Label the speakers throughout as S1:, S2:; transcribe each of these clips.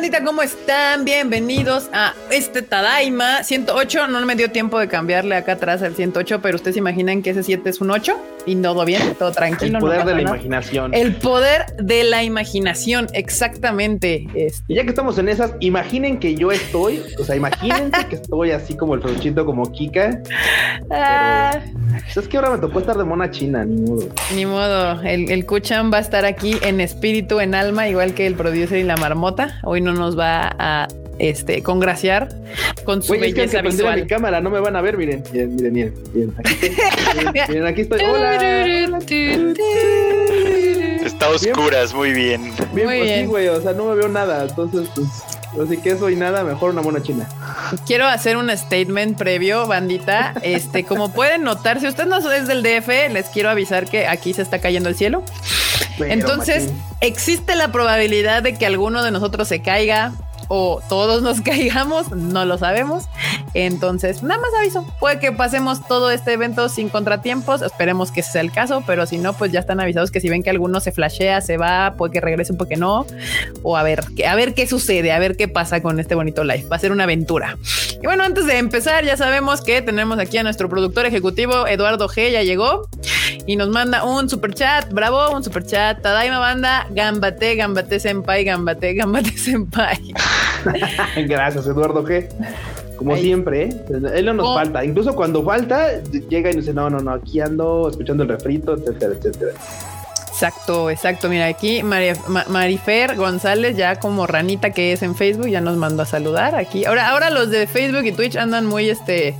S1: bandita? ¿Cómo están? Bienvenidos a este Tadaima 108. No me dio tiempo de cambiarle acá atrás al 108, pero ustedes imaginan que ese 7 es un 8 y todo bien, todo tranquilo.
S2: El poder de la imaginación.
S1: El poder de la imaginación, exactamente.
S2: Este. Y ya que estamos en esas, imaginen que yo estoy, o sea, imagínense que estoy así como el fruchito, como Kika. Ah. Es que ahora me tocó estar de mona china, ni modo.
S1: Ni modo. El, el Kuchan va a estar aquí en espíritu, en alma, igual que el producer y la marmota. Hoy no nos va a este, congraciar con su Oye, belleza es que mi
S2: cámara, no me van a ver, miren, miren, miren, miren, miren, aquí, estoy, hola.
S3: Está oscuras, muy bien.
S2: Bien, muy pues sí, güey, o sea, no me veo nada, entonces, pues, así que eso y nada, mejor una mona china.
S1: Quiero hacer un statement previo, bandita. Este, como pueden notar, si usted no es del DF, les quiero avisar que aquí se está cayendo el cielo. Entonces, existe la probabilidad de que alguno de nosotros se caiga, o todos nos caigamos, no lo sabemos. Entonces, nada más aviso, puede que pasemos todo este evento sin contratiempos, esperemos que sea el caso, pero si no, pues ya están avisados que si ven que alguno se flashea, se va, puede que regrese un poco no, o a ver, a ver qué sucede, a ver qué pasa con este bonito live, va a ser una aventura. Y bueno, antes de empezar, ya sabemos que tenemos aquí a nuestro productor ejecutivo, Eduardo G, ya llegó y nos manda un super chat, bravo, un super chat, Tadaima Banda, Gambate, Gambate Senpai, Gambate, Gambate Senpai.
S2: Gracias, Eduardo G. Como siempre, ¿eh? él no nos oh. falta. Incluso cuando falta, llega y nos dice, no, no, no, aquí ando escuchando el refrito, etcétera, etcétera.
S1: Exacto, exacto. Mira, aquí Marifer González, ya como ranita que es en Facebook, ya nos mandó a saludar aquí. Ahora, ahora los de Facebook y Twitch andan muy este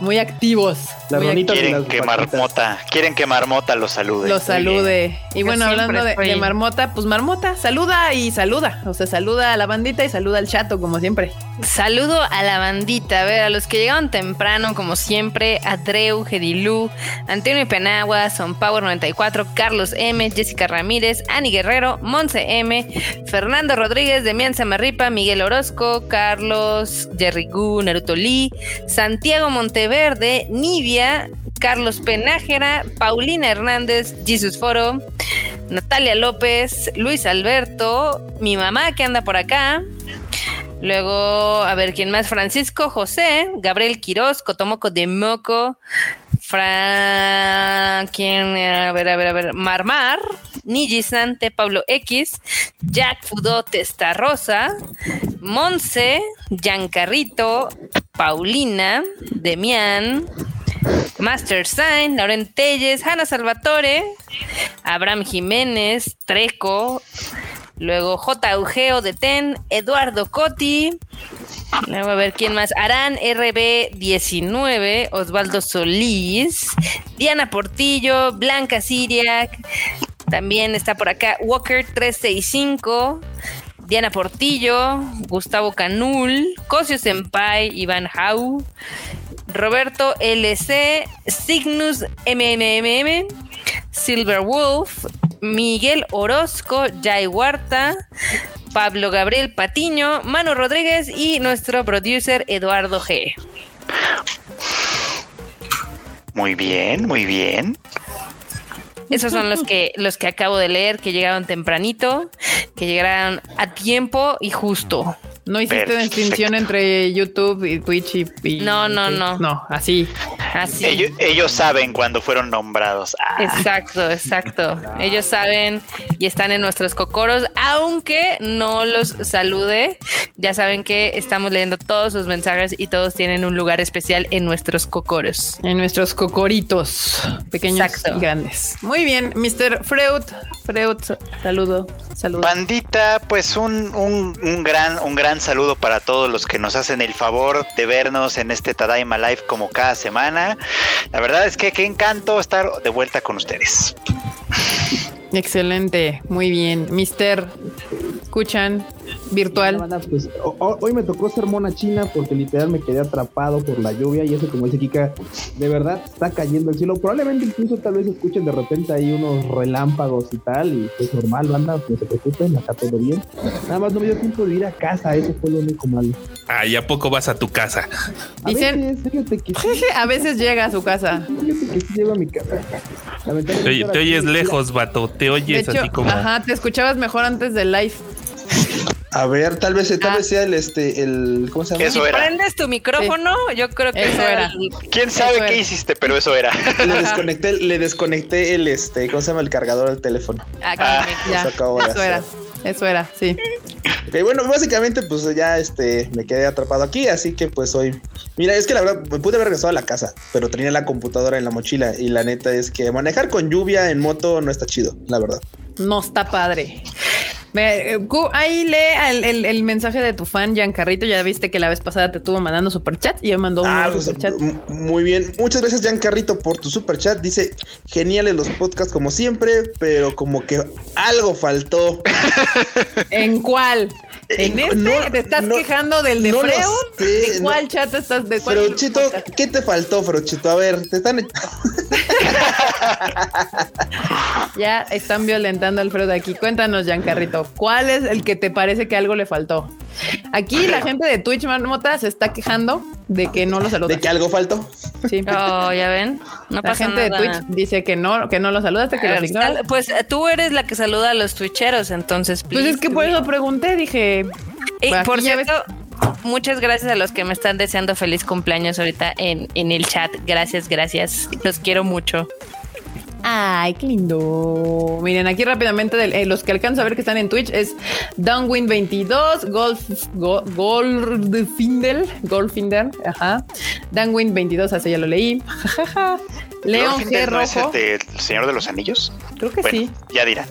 S1: muy activos.
S3: quieren que Marmota, quieren que Marmota los salude.
S1: Los salude. Y bueno, hablando de, Marmota, pues Marmota saluda y saluda. O sea, saluda a la bandita y saluda al chato, como siempre.
S4: Saludo a la bandita, a ver, a los que llegaron temprano, como siempre, Adreu, Gedilú, Antonio Penagua, Son Power 94, Carlos M, Jessica Ramírez, Ani Guerrero, Monse M, Fernando Rodríguez, Demian Samarripa, Miguel Orozco, Carlos, Jerry Gu, Naruto Lee, Santiago Monte Verde, Nivia, Carlos Penájera, Paulina Hernández, Jesus Foro, Natalia López, Luis Alberto, mi mamá que anda por acá. Luego, a ver, ¿quién más? Francisco José, Gabriel Quiroz, Cotomoco de Moco, A ver, a ver, a ver, Marmar, Niji Sante, Pablo X, Jack Fudo Testa Rosa, Monse, Giancarrito, Paulina, Demian, Master Sign, Lauren Telles, Hanna Salvatore, Abraham Jiménez, Treco, luego J. Eugeo de Ten, Eduardo Coti, luego a ver quién más, Arán RB19, Osvaldo Solís, Diana Portillo, Blanca Siriac, también está por acá Walker 365, Diana Portillo, Gustavo Canul, Cosio Senpai, Iván Hau, Roberto LC, Cygnus MMMM, Silver Wolf, Miguel Orozco, Jai Huarta, Pablo Gabriel Patiño, Manu Rodríguez y nuestro producer Eduardo G.
S3: Muy bien, muy bien.
S4: Esos son los que, los que acabo de leer, que llegaron tempranito, que llegaron a tiempo y justo.
S1: No hiciste distinción entre YouTube y Twitch y,
S4: No, no, no.
S1: No, así.
S4: Así.
S3: Ellos, saben cuando fueron nombrados.
S4: Ah. Exacto, exacto. Ellos saben y están en nuestros cocoros, aunque no los salude. Ya saben que estamos leyendo todos sus mensajes y todos tienen un lugar especial en nuestros cocoros.
S1: En nuestros cocoritos, pequeños y grandes. Muy bien, Mr. Freud. Freud, saludo. Saludo.
S3: Bandita, pues un, un gran, un gran saludo para todos los que nos hacen el favor de vernos en este Tadaima Live como cada semana. La verdad es que qué encanto estar de vuelta con ustedes.
S1: Excelente, muy bien. Mister, escuchan, virtual.
S2: Pues, hoy me tocó ser mona china porque literal me quedé atrapado por la lluvia y eso como dice Kika, de verdad está cayendo el cielo. Probablemente incluso tal vez escuchen de repente ahí unos relámpagos y tal y es normal, banda, no se preocupen, acá todo bien. Nada más no me dio tiempo de ir a casa, eso fue lo único malo.
S5: Ah, ¿y a poco vas a tu casa?
S1: A veces, a veces llega a su casa.
S2: a mi casa.
S5: Te, oyes lejos, vato. Te oyes así como.
S1: Ajá, te escuchabas mejor antes del live.
S2: A ver, tal vez, tal ah. vez sea el este, el ¿cómo se llama?
S4: si prendes tu micrófono, yo creo que eso era.
S3: ¿Quién sabe qué hiciste? Pero eso era.
S2: Le desconecté, le desconecté el este, ¿cómo se llama? El cargador del teléfono.
S1: Ah, ya. Eso, era. Eso era, sí.
S2: Ok, bueno, básicamente, pues ya este me quedé atrapado aquí, así que pues hoy. Mira, es que la verdad me pude haber regresado a la casa, pero tenía la computadora en la mochila. Y la neta es que manejar con lluvia en moto no está chido, la verdad.
S1: No está padre. Eh, ahí lee el, mensaje de tu fan, Giancarrito. Ya viste que la vez pasada te estuvo mandando super chat y yo mandó un ah, pues, chat.
S2: Muy bien. Muchas gracias, Giancarrito, por tu super chat. Dice geniales los podcasts como siempre, pero como que algo faltó.
S1: ¿En cuál? ¿En este? ¿Te estás quejando del de Freud? ¿De cuál chat estás? ¿De cuál
S2: Frochito, ¿qué te faltó, Frochito? A ver, te están.
S1: ya están violentando al Freud aquí. Cuéntanos, Giancarrito, ¿cuál es el que te parece que algo le faltó? Aquí la gente de Twitch Marmota se está quejando de que no lo saludas.
S2: ¿De que algo faltó?
S1: Sí.
S4: Oh, ya ven.
S1: No la gente de Twitch dice que no, que no lo saludaste, que lo
S4: Pues tú eres la que saluda a los twitcheros, entonces.
S1: pues es que por eso pregunté, dije.
S4: Y por cierto, muchas gracias a los que me están deseando feliz cumpleaños ahorita en, en el chat. Gracias, gracias. Los quiero mucho.
S1: Ay, qué lindo. Miren, aquí rápidamente eh, los que alcanzo a ver que están en Twitch es Downwind22, Golf, Go, Goldfindel, Goldfinder, ajá. Downwind22, así ya lo leí. León G. Rojo.
S3: ¿Es el Señor de los Anillos?
S1: Creo que sí.
S3: Ya dirán.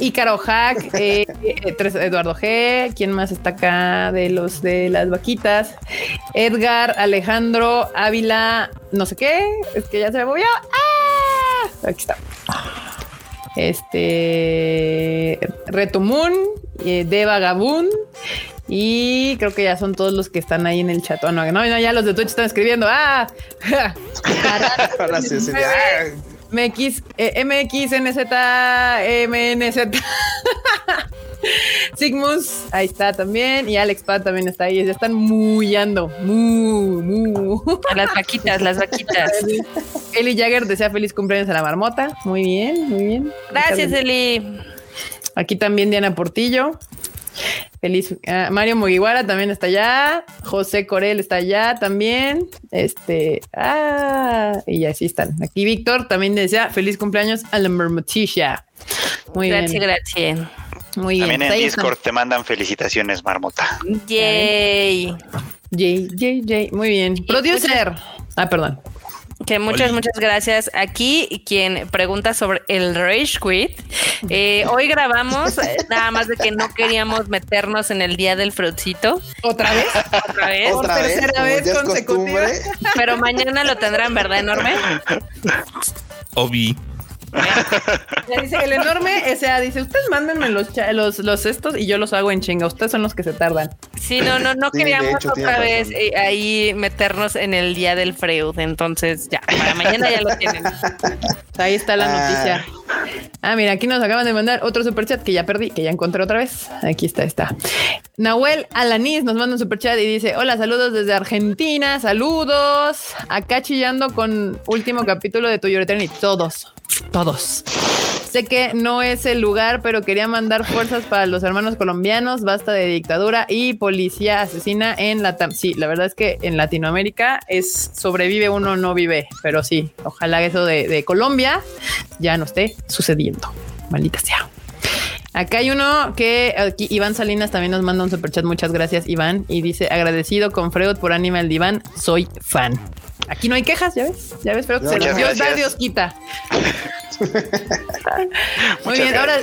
S1: Ícaro Hack, eh, eh Eduardo G, ¿quién más está acá de los de las vaquitas? Edgar, Alejandro, Ávila, no sé qué, es que ya se me movió. ¡Ah! Aquí está. Este Retumun, eh, Deva Gabun y creo que ya son todos los que están ahí en el chat. Oh, no, no, ya los de Twitch están escribiendo. ¡Ah! MX, eh, MX, NZ, MNZ. Sigmus, ahí está también. Y Alex Pad también está ahí. Ya están muyando. Mu, mu.
S4: Las vaquitas, las vaquitas.
S1: Eli Jagger desea feliz cumpleaños a la marmota. Muy bien, muy bien.
S4: Gracias, Eli.
S1: Aquí también Diana Portillo. Feliz. Ah, Mario Mugiwara también está allá. José Corel está allá también. Este. Ah, y así están. Aquí Víctor también desea feliz cumpleaños a la Marmotisha.
S4: Muy bien. Gracias, gracias.
S3: Muy bien. También en Discord te mandan felicitaciones, Marmota.
S4: Yay.
S1: Yay, yay, yay. Muy bien. Producer. Ah, perdón.
S4: Que muchas, muchas gracias. Aquí quien pregunta sobre el Rage Quit. Eh, hoy grabamos, eh, nada más de que no queríamos meternos en el día del fruitcito.
S1: ¿Otra vez?
S4: Otra vez.
S1: ¿Otra tercera vez, consecutiva.
S4: Pero mañana lo tendrán, ¿verdad, enorme?
S5: Obi.
S1: Dice el enorme S.A. dice, ustedes mándenme los, los, los estos y yo los hago en chinga. Ustedes son los que se tardan.
S4: Sí, no, no, no queríamos otra vez eh, ahí meternos en el día del Freud. Entonces, ya, para mañana ya lo tienen.
S1: Ahí está la ah. noticia. Ah, mira, aquí nos acaban de mandar otro superchat que ya perdí, que ya encontré otra vez. Aquí está, está. Nahuel Alanis nos manda un superchat y dice: Hola, saludos desde Argentina, saludos. Acá chillando con último capítulo de Tu y Todos, todos. Sé que no es el lugar, pero quería mandar fuerzas para los hermanos colombianos. Basta de dictadura y policía asesina en la Sí, la verdad es que en Latinoamérica es sobrevive uno, no vive. Pero sí, ojalá eso de, de Colombia ya no esté sucediendo. Maldita sea. Acá hay uno que aquí Iván Salinas también nos manda un superchat. Muchas gracias, Iván. Y dice agradecido con Freud por Animal Diván. Soy fan. Aquí no hay quejas, ya ves, ya ves, pero se Dios da, Dios quita. Muy bien, ahora,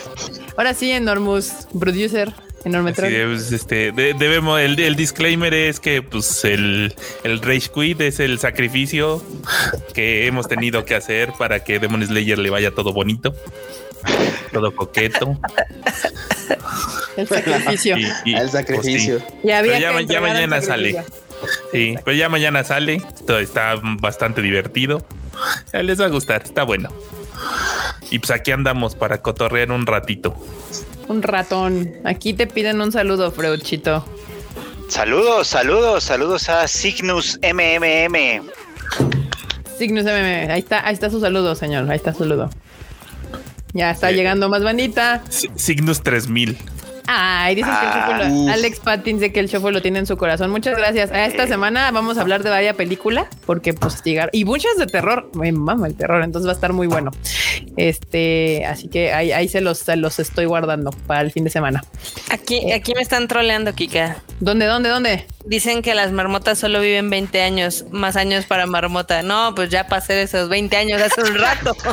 S1: ahora sí, Enormous Producer. Enorme
S5: pues, este, debemos, el, el, disclaimer es que pues el, el Rage Quit es el sacrificio que hemos tenido que hacer para que Demon Slayer le vaya todo bonito, todo coqueto.
S1: El sacrificio.
S2: el sacrificio.
S5: Pues, ya, ya, mañana sale. Sí, pues ya mañana sale. Todo está bastante divertido. les va a gustar, está bueno. Y pues aquí andamos para cotorrear un ratito.
S1: Un ratón. Aquí te piden un saludo, Freuchito.
S3: Saludos, saludos, saludos a Cygnus MMM.
S1: Cygnus MMM, ahí está, ahí está su saludo, señor. Ahí está su saludo. Ya está llegando más bandita.
S5: Cygnus 3000.
S1: Ay, dicen que el
S3: Ah,
S1: Chofo lo-
S2: uf.
S1: Alex Pattins de que el Chofo lo tiene en su corazón. Muchas gracias. A esta
S3: Eh.
S1: semana vamos a hablar de varias película porque pues llegar y muchas de terror. Me mama el terror, entonces va a estar muy bueno. Este, así que ahí, ahí se los, se los estoy guardando para el fin de semana.
S4: Aquí, aquí me están troleando, Kika.
S1: ¿Dónde, dónde, dónde?
S4: Dicen que las marmotas solo viven 20 años, más años para marmota. No, pues ya pasé esos 20 años hace un rato.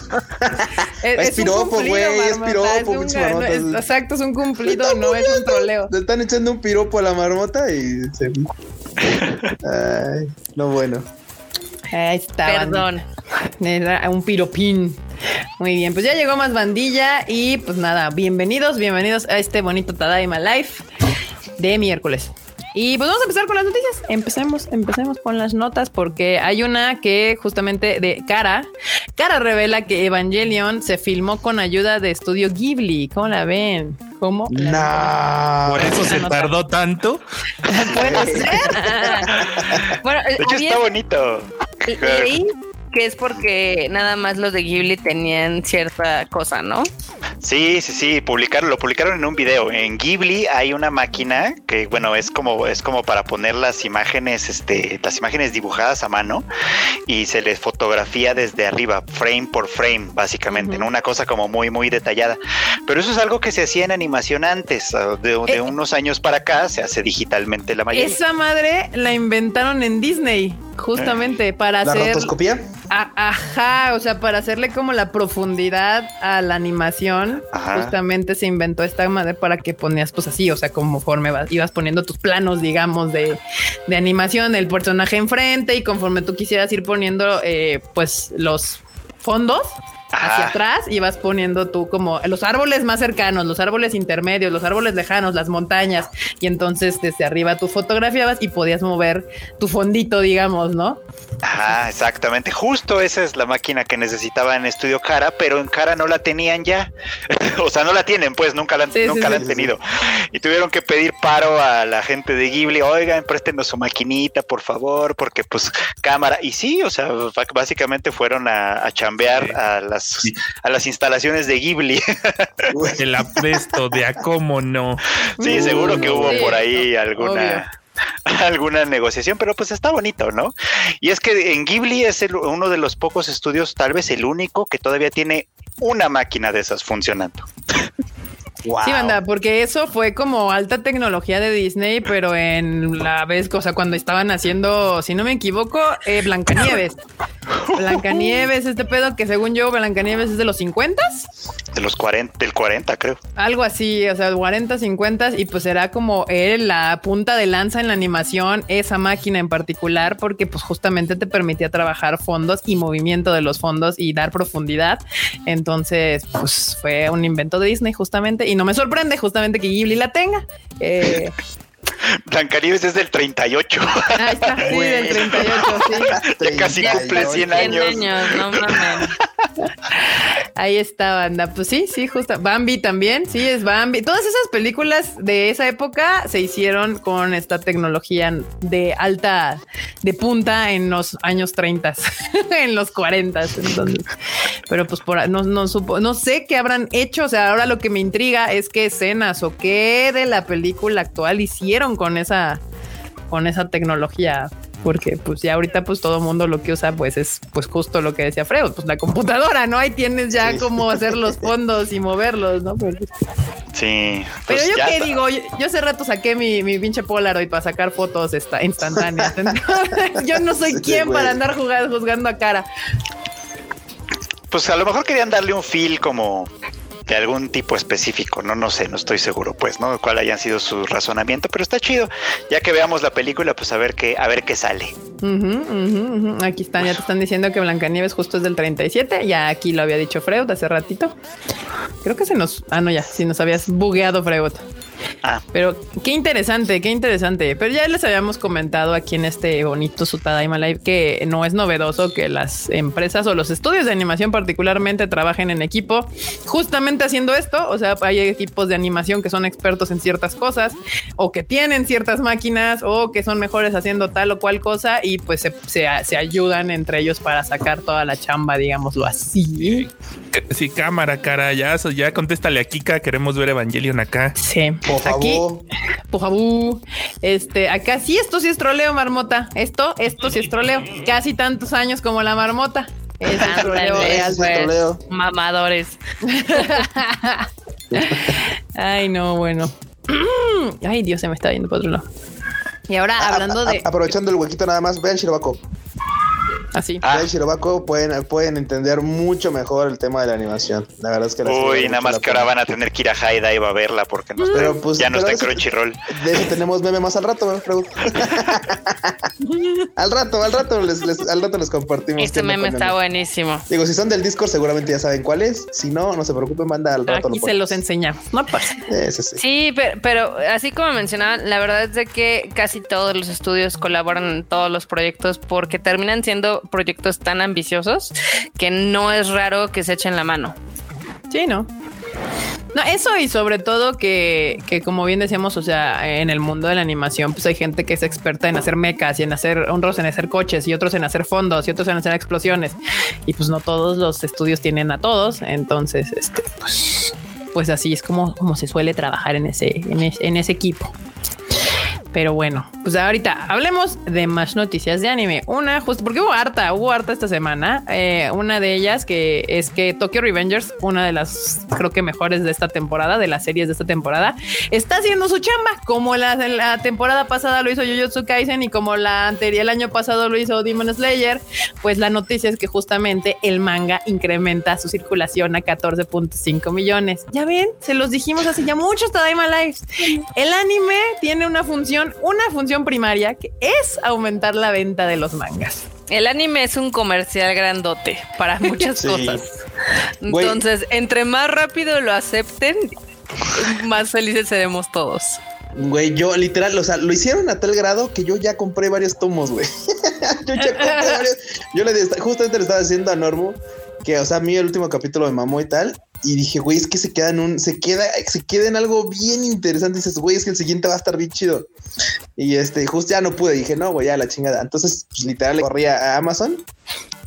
S2: Es
S1: un
S2: piropo,
S1: cumplido,
S2: güey, es piropo,
S1: es un- no,
S2: marmota.
S1: es- exacto, es un cumplido, no es un troleo.
S2: Le están echando un piropo a la marmota y se. Ay, no bueno.
S1: Ahí está.
S4: Perdón.
S1: Era un piropín. Muy bien, pues ya llegó más bandilla y pues nada, bienvenidos, bienvenidos a este bonito Tadaima Life de miércoles. Y pues vamos a empezar con las noticias. Empecemos, empecemos con las notas porque hay una que justamente de Cara. Cara revela que Evangelion se filmó con ayuda de estudio Ghibli. ¿Cómo la ven? ¿Cómo?
S2: Nah.
S5: Por eso se
S1: nota.
S5: tardó tanto.
S1: Puede ser.
S4: bueno,
S3: De hecho,
S4: había-
S3: está bonito.
S4: leí que es porque nada más los de Ghibli tenían cierta cosa, ¿no?
S3: Sí, sí, sí, publicaron, lo publicaron en un video. En Ghibli hay una máquina que, bueno, es como, es como para poner las imágenes, este, las imágenes dibujadas a mano y se les fotografía desde arriba, frame por frame, básicamente,
S1: Ujú.
S3: ¿no? Una cosa como muy, muy detallada. Pero eso es algo que se hacía en animación antes, de, de
S1: Eh.
S3: unos años para acá se hace digitalmente la mayoría.
S1: Esa madre la inventaron en Disney, justamente para
S2: ¿La
S1: hacer.
S2: rotoscopía?
S1: A- ajá, o sea, para hacerle como la profundidad a la animación,
S3: Ajá.
S1: justamente se inventó esta madre para que ponías pues así, o sea, conforme vas- ibas poniendo tus planos, digamos, de, de animación, el personaje enfrente y conforme tú quisieras ir poniendo eh, pues los fondos hacia atrás y vas poniendo tú como los árboles más cercanos, los árboles intermedios, los árboles lejanos, las montañas y entonces desde arriba tú fotografiabas y podías mover tu fondito, digamos, ¿no?
S3: Ajá, exactamente. Justo esa es la máquina que necesitaba en Estudio Cara, pero en Cara no la tenían ya. o sea, no la tienen, pues nunca la han,
S1: Sí,
S3: nunca
S1: sí,
S3: la han
S2: sí,
S3: tenido. Y tuvieron que pedir paro a la gente de Ghibli, oigan, préstenos su maquinita, por favor, porque pues cámara. Y sí, o sea, básicamente fueron a, a chambear a las
S5: Sí.
S3: a las instalaciones de Ghibli.
S5: El apresto de a cómo no.
S3: sí,
S1: Uh,
S3: seguro que hubo
S1: sí,
S3: por ahí
S1: no,
S3: alguna alguna negociación, pero pues está bonito, ¿no? Y es que en Ghibli es el- uno de los pocos estudios, tal vez el único, que todavía tiene una máquina de esas funcionando.
S2: Wow.
S1: Sí, banda, porque eso fue como alta tecnología de Disney, pero en la vez, o sea, cuando estaban haciendo, si no me equivoco, eh, Blancanieves. Blancanieves, este pedo que según yo, Blancanieves es de los 50
S3: De los 40, del 40, creo.
S1: algo así, o sea, 40, 50 y pues era como él la punta de lanza en la animación, esa máquina en particular, porque pues justamente te permitía trabajar fondos y movimiento de los fondos y dar profundidad. Entonces, pues fue un invento de Disney justamente y no me sorprende justamente que Ghibli la tenga. Eh,
S3: Blancanieves es del 38.
S1: ahí está, sí, del 38, sí.
S3: ya casi cumple 100 años.
S4: no mames.
S1: Ahí está, banda. Pues sí, sí, justo. Bambi también, sí, es Bambi. Todas esas películas de esa época se hicieron con esta tecnología de alta, de punta en los años 30, en los 40. Entonces, pero pues por no, no supo, no sé qué habrán hecho. O sea, ahora lo que me intriga es qué escenas o qué de la película actual hicieron con esa, con esa tecnología porque pues ya ahorita pues todo mundo lo que usa pues es pues justo lo que decía Freud, pues la computadora, ¿no? Ahí tienes ya
S2: Sí.
S1: cómo hacer los fondos y moverlos, ¿no? Pero,
S3: Sí.
S1: pero
S3: pues
S1: yo qué
S3: está.
S1: digo, yo, yo hace rato saqué mi, mi pinche Polaroid para sacar fotos esta- instantáneas. yo no soy
S2: Sí,
S1: quien
S2: güey.
S1: para andar jugando, juzgando a cara.
S3: Pues a lo mejor querían darle un feel como de algún tipo específico, no no sé, no estoy seguro, pues, ¿no? Cuál hayan sido su razonamiento, pero está chido. Ya que veamos la película, pues a ver qué, a ver qué sale.
S1: Aquí están, ya te están diciendo que Blancanieves justo es del 37. Ya aquí lo había dicho Freud hace ratito. Creo que se nos. Ah, no, ya, si nos habías bugueado, Freud.
S3: Ah.
S1: Pero qué interesante, qué interesante. Pero ya les habíamos comentado aquí en este bonito Sutadaima Live que no es novedoso que las empresas o los estudios de animación particularmente trabajen en equipo justamente haciendo esto. O sea, hay equipos de animación que son expertos en ciertas cosas o que tienen ciertas máquinas o que son mejores haciendo tal o cual cosa y pues se, se- se ayudan entre ellos para sacar toda la chamba, digámoslo así.
S5: Sí, cámara, cara, ya, ya contéstale a Kika, queremos ver Evangelion acá.
S1: Sí.
S2: Por
S1: Aquí,
S2: favor.
S1: Pujabú. Este, acá sí, esto sí es troleo, marmota. Esto, esto sí es troleo. Casi tantos años como la marmota. Es el troleo real.
S2: Ese es el troleo.
S4: Mamadores.
S1: Ay, no, bueno. Ay, Dios, se me está yendo por otro lado. Y ahora hablando
S2: A- a-
S1: de
S2: aprovechando el huequito nada más, vean Shirobako.
S1: Así.
S3: Ah.
S2: Vean Shirobako, pueden, pueden entender mucho mejor el tema de la animación. La verdad es que la
S3: Uy, nada más
S2: la
S3: que ahora van a tener que ir a High Dive a verla porque no está,
S2: Pero, pues,
S3: ya no está en Crunchyroll.
S2: De eso tenemos meme más al rato, al rato, al rato les, les- al rato les compartimos.
S4: Este meme está buenísimo.
S2: Digo, si son del Discord, seguramente ya saben cuál es. Si no, no se preocupen, manda al rato.
S1: Aquí
S2: lo
S1: se los enseñamos. No pasa.
S2: Sí.
S4: Sí, pero, pero así como mencionaban, la verdad es de que casi todos los estudios colaboran en todos los proyectos porque terminan siendo proyectos tan ambiciosos que no es raro que se echen la mano.
S1: Sí, ¿no? Eso y sobre todo que, que como bien decíamos, o sea, en el mundo de la animación, pues hay gente que es experta en hacer mecas y en hacer otros en hacer coches y otros en hacer fondos y otros en hacer explosiones. Y pues no todos los estudios tienen a todos. Entonces, este, pues, pues así es como, como se suele trabajar en ese, en ese equipo. Pero bueno, pues ahorita hablemos de más noticias de anime. Una, justo porque hubo harta, hubo harta esta semana. Eh, una de ellas que es que Tokyo Revengers, una de las creo que mejores de esta temporada, de las series de esta temporada, está haciendo su chamba. Como la, temporada pasada lo hizo Jujutsu Kaisen y como la anterior, el año pasado lo hizo Demon Slayer, pues la noticia es que justamente el manga incrementa su circulación a 14.5 millones. Ya ven, se los dijimos hace ya muchos Tadaima Lives. El anime tiene una función, una función primaria que es aumentar la venta de los mangas.
S4: El anime es un comercial grandote para muchas
S2: Sí.
S4: cosas. Entonces, entre más rápido lo acepten, más felices seremos todos.
S2: Güey, yo literal, o sea, lo hicieron a tal grado que yo ya compré varios tomos, güey. yo ya compré varios. Yo le justamente le estaba diciendo a Normo que, o sea, a mí el último capítulo me mamó y tal. Y dije, güey, es que se queda en un, se queda, se queda en algo bien interesante. Dices, güey, es que el siguiente va a estar bien chido. Y este, justo ya no pude. Dije, no, güey, ya la chingada. Entonces, pues, literal, le corría a Amazon.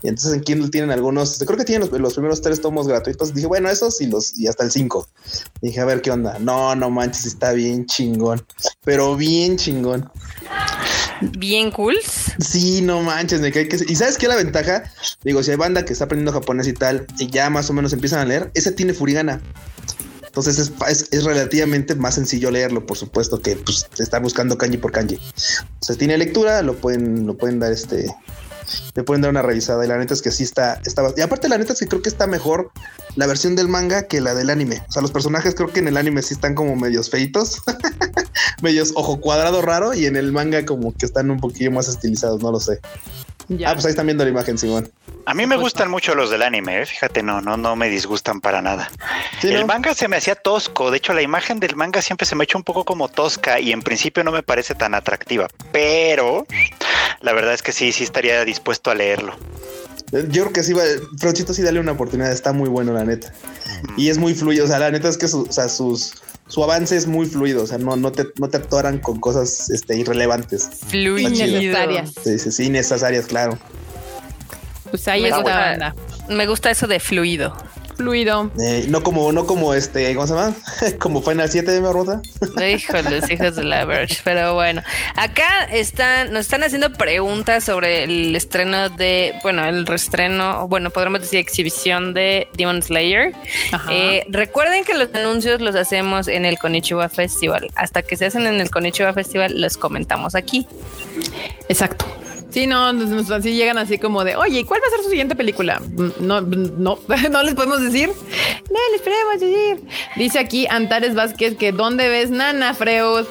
S2: Y entonces en Kindle tienen algunos, creo que tienen los, los primeros tres tomos gratuitos. Dije, bueno, esos y los, y hasta el cinco. Dije, a ver qué onda. No, no manches, está bien chingón. Pero bien chingón.
S4: Bien cool.
S2: Sí, no manches, me cae que. ¿Y sabes qué es la ventaja? Digo, si hay banda que está aprendiendo japonés y tal, y ya más o menos empiezan a leer, ese tiene furigana. Entonces es, es, es relativamente más sencillo leerlo, por supuesto, que pues, estar buscando kanji por kanji. O sea, tiene lectura, lo pueden, lo pueden dar este. Le pueden dar una revisada. Y la neta es que sí está, está. Y aparte, la neta es que creo que está mejor la versión del manga que la del anime. O sea, los personajes creo que en el anime sí están como medios feitos, medios ojo cuadrado raro, y en el manga como que están un poquillo más estilizados, no lo sé.
S1: Ya.
S2: Ah, pues ahí están viendo la imagen, Simón.
S3: A mí me gustan mucho los del anime, ¿eh? fíjate, no, no, no me disgustan para nada.
S2: Sí,
S3: el
S2: ¿no?
S3: manga se me hacía tosco, de hecho la imagen del manga siempre se me ha hecho un poco como tosca y en principio no me parece tan atractiva, pero la verdad es que sí, sí estaría dispuesto a leerlo.
S2: Yo creo que sí va, Frochito sí dale una oportunidad, está muy bueno, la neta. Y es muy fluido, o sea, la neta es que su, o sea, sus, su avance es muy fluido, o sea, no, no, te, no te atoran con cosas este, irrelevantes.
S4: Fluido.
S1: Innecesarias.
S2: Sí, sí, sí, innecesarias, claro.
S1: Pues ahí está.
S4: Me gusta eso de fluido.
S1: Fluido.
S2: Eh, no como, no como este, ¿cómo se llama? como Final 7 de Marmota.
S4: Híjoles, hijos de la Verge. Pero bueno, acá están, nos están haciendo preguntas sobre el estreno de, bueno, el reestreno, bueno, podríamos decir exhibición de Demon Slayer. Eh, recuerden que los anuncios los hacemos en el Konichiwa Festival. Hasta que se hacen en el Konichiwa Festival, los comentamos aquí.
S1: Exacto. Sí, no, así llegan así como de, oye, ¿cuál va a ser su siguiente película? No, no, no les podemos decir. No les podemos decir. Dice aquí Antares Vázquez que ¿dónde ves Nana, Freud?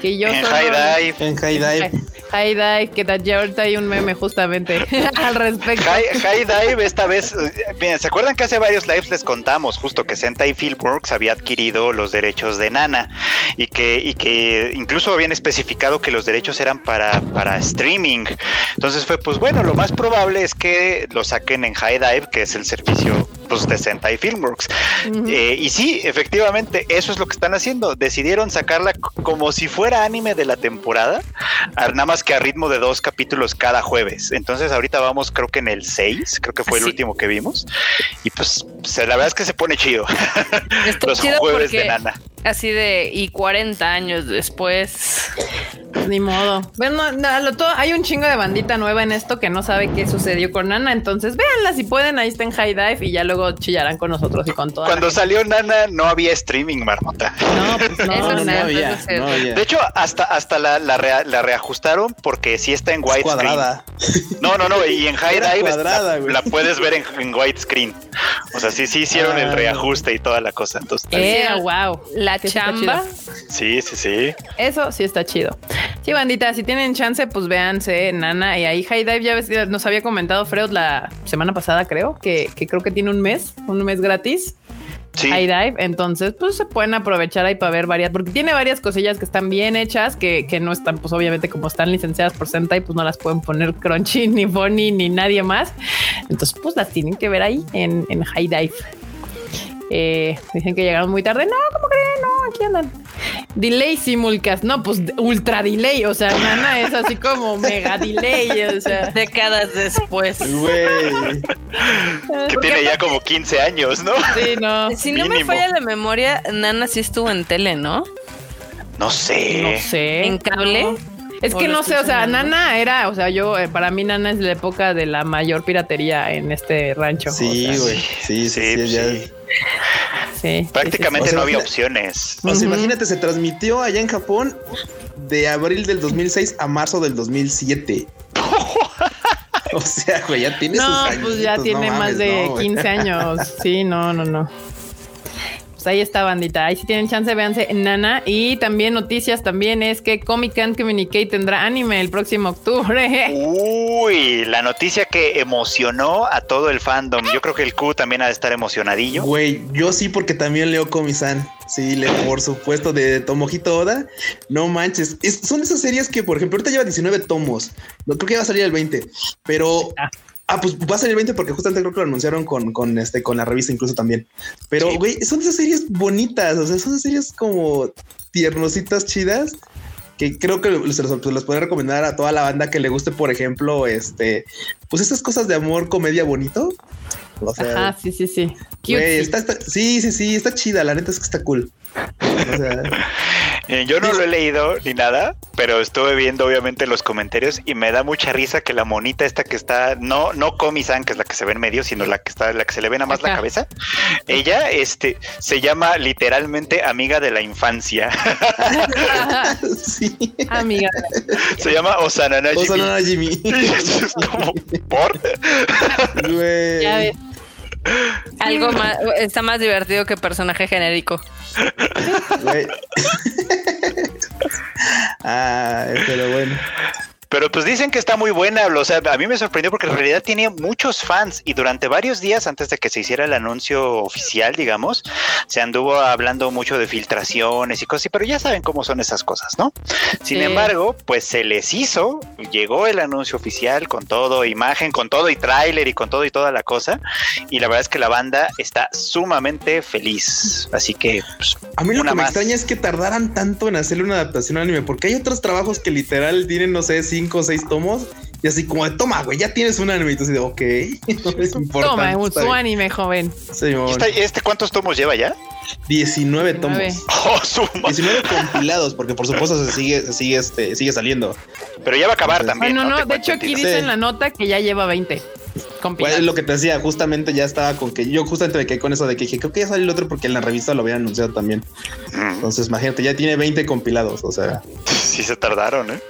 S1: Que yo
S3: en
S1: solo-
S3: High Dive,
S2: En High Dive.
S1: High Dive, que da- ya ahorita hay un meme justamente al respecto.
S3: High, High Dive esta vez, eh, bien, ¿se acuerdan que hace varios lives les contamos justo que Sentai Filmworks había adquirido los derechos de Nana y que, y que incluso habían especificado que los derechos eran para, para streaming? Entonces fue, pues bueno, lo más probable es que lo saquen en High Dive, que es el servicio pues, de Sentai Filmworks. Eh, y sí, efectivamente, eso es lo que están haciendo. Decidieron sacarla como si fuera anime de la temporada, nada más que a ritmo de dos capítulos cada jueves. Entonces ahorita vamos creo que en el 6, creo que fue el último que vimos. Y pues la verdad es que se pone chido
S4: Está
S3: los
S4: chido
S3: jueves
S4: porque
S3: de Nana.
S4: Así de y 40 años después.
S1: Ni modo. Bueno, no, lo todo, hay un chingo de bandita nueva en esto que no sabe qué sucedió con Nana. Entonces, véanla si pueden. Ahí está en High Dive y ya luego chillarán con nosotros y con toda.
S3: Cuando
S1: la
S3: salió Nana no había streaming, Marmota.
S1: No, pues no,
S4: Eso
S2: No,
S1: nada.
S2: había,
S4: eso sí.
S2: no había.
S3: De hecho, hasta, hasta la, la, rea- la reajustaron porque sí está en
S2: Es
S3: widescreen.
S2: cuadrada.
S3: No, no, no, y en High
S2: Era
S3: Dive
S2: cuadrada,
S3: la, puedes ver en, en widescreen. O sea, sí, sí hicieron el
S2: Ah.
S3: reajuste y toda la cosa. Entonces.
S1: Eh, wow.
S4: La
S1: Sí
S4: chamba.
S3: sí, sí, sí.
S1: Eso sí está chido. Sí, bandita, si tienen chance, pues véanse Nana. Y ahí High Dive ya ves, nos había comentado Freud la semana pasada, creo, que, que creo que tiene un mes, un mes gratis.
S3: Sí.
S1: High Dive, entonces pues se pueden aprovechar ahí para ver varias, porque tiene varias cosillas que están bien hechas, que, que no están, pues obviamente como están licenciadas por Sentai, pues no las pueden poner Crunchy, ni Bonnie, ni nadie más. Entonces pues las tienen que ver ahí en, en High Dive. Eh, dicen que llegaron muy tarde. No, ¿cómo creen? No, aquí andan. Delay simulcast. No, pues ultra delay. O sea, Nana es así como mega delay. O sea,
S4: Décadas después.
S2: Güey.
S3: Que tiene ya como 15 años, ¿no?
S1: sí, no.
S4: Si no me falla la memoria, Nana sí estuvo en tele, ¿no?
S3: No sé.
S1: No sé.
S4: ¿En cable?
S1: No. Es
S4: ¿O
S1: que no sé, o sea? Nana era, o sea, yo, eh, para mí Nana es la época de la mayor piratería en este rancho.
S2: Sí,
S1: o sea,
S2: güey. Sí, sí,
S3: Sí,
S2: sí, ya-
S3: sí.
S1: Sí,
S3: Prácticamente no había opciones.
S2: O sea, imagínate, se transmitió allá en Japón de abril del 2006 a marzo del 2007. o sea, güey, ya tiene sus
S1: No,
S2: años.
S1: pues ya tiene más
S2: mames,
S1: de
S2: no, güey.
S1: 15 años. Sí, no, no, no. Pues ahí está, bandita. Ahí si tienen chance, véanse Nana. Y también noticias también es que Comic Can't Communicate tendrá anime el próximo octubre.
S3: Uy, la noticia que emocionó a todo el fandom. Yo creo que el Q también ha de estar emocionadillo.
S2: Güey, yo sí, porque también leo Comisan. Sí, leo, por supuesto, de Tomohito Oda. No manches. Es- son esas series que, por ejemplo, ahorita lleva 19 tomos. No creo que va a salir el 20, pero.
S1: Ah.
S2: Pues va a salir el 20 porque justamente creo que lo anunciaron con, con este, con la revista incluso también. Pero,
S3: Sí.
S2: güey, son esas series bonitas. O sea, son esas series como tiernositas chidas que creo que se los, se los puedo recomendar a toda la banda que le guste, por ejemplo, este, pues esas cosas de amor, comedia bonito. O sea,
S1: Ajá, sí, sí, sí.
S2: Güey, está, está- sí, sí, sí, está chida. La neta es que está cool. O sea,
S3: Eh, Yo no lo he leído ni nada, pero estuve viendo obviamente los comentarios y me da mucha risa que la monita esta que está, no, no Komi-san, que es la que se ve en medio, sino la que está, la que se le ve nada más la cabeza. Ella, este, se llama literalmente amiga de la infancia.
S2: sí.
S1: Amiga.
S3: se llama Osanana
S2: O sea, no, no, Jimmy.
S3: es como, ¿por?
S2: Güey.
S1: Ya ves.
S4: Algo más, está más divertido que personaje genérico.
S2: Ah, pero bueno.
S3: Pero pues dicen que está muy buena, o sea, a mí me sorprendió porque en realidad tiene muchos fans y durante varios días antes de que se hiciera el anuncio oficial, digamos, se anduvo hablando mucho de filtraciones y cosas, así, pero ya saben cómo son esas cosas, ¿no? Sin
S1: Sí.
S3: embargo, pues se les hizo, llegó el anuncio oficial con todo, imagen, con todo y tráiler y con todo y toda la cosa, y la verdad es que la banda está sumamente feliz, así que pues,
S2: A mí lo que me
S3: más.
S2: extraña es que tardaran tanto en hacerle una adaptación al anime, porque hay otros trabajos que literal tienen, no sé, cinco o seis tomos, y así como de toma, güey, ya tienes un anime. Y tú así de ok, no es importante.
S1: Toma, un su anime, joven.
S2: Simón.
S3: ¿Está- ¿este cuántos tomos lleva ya?
S2: 19 tomos.
S1: Nueve.
S3: Oh, su ma-
S2: 19 compilados, porque por supuesto se sigue, se sigue, este, sigue saliendo.
S3: pero ya va a acabar también.
S1: Bueno, no,
S3: Tengo
S1: de hecho aquí dice
S2: Sí.
S1: en la nota que ya lleva 20.
S2: Pues lo que te decía, justamente ya estaba con que yo justamente me quedé con eso de que dije, creo que ya salió el otro porque en la revista lo habían anunciado también.
S3: Mm,
S2: Entonces, imagínate, ya tiene 20 compilados, o sea.
S3: Sí se tardaron, ¿eh?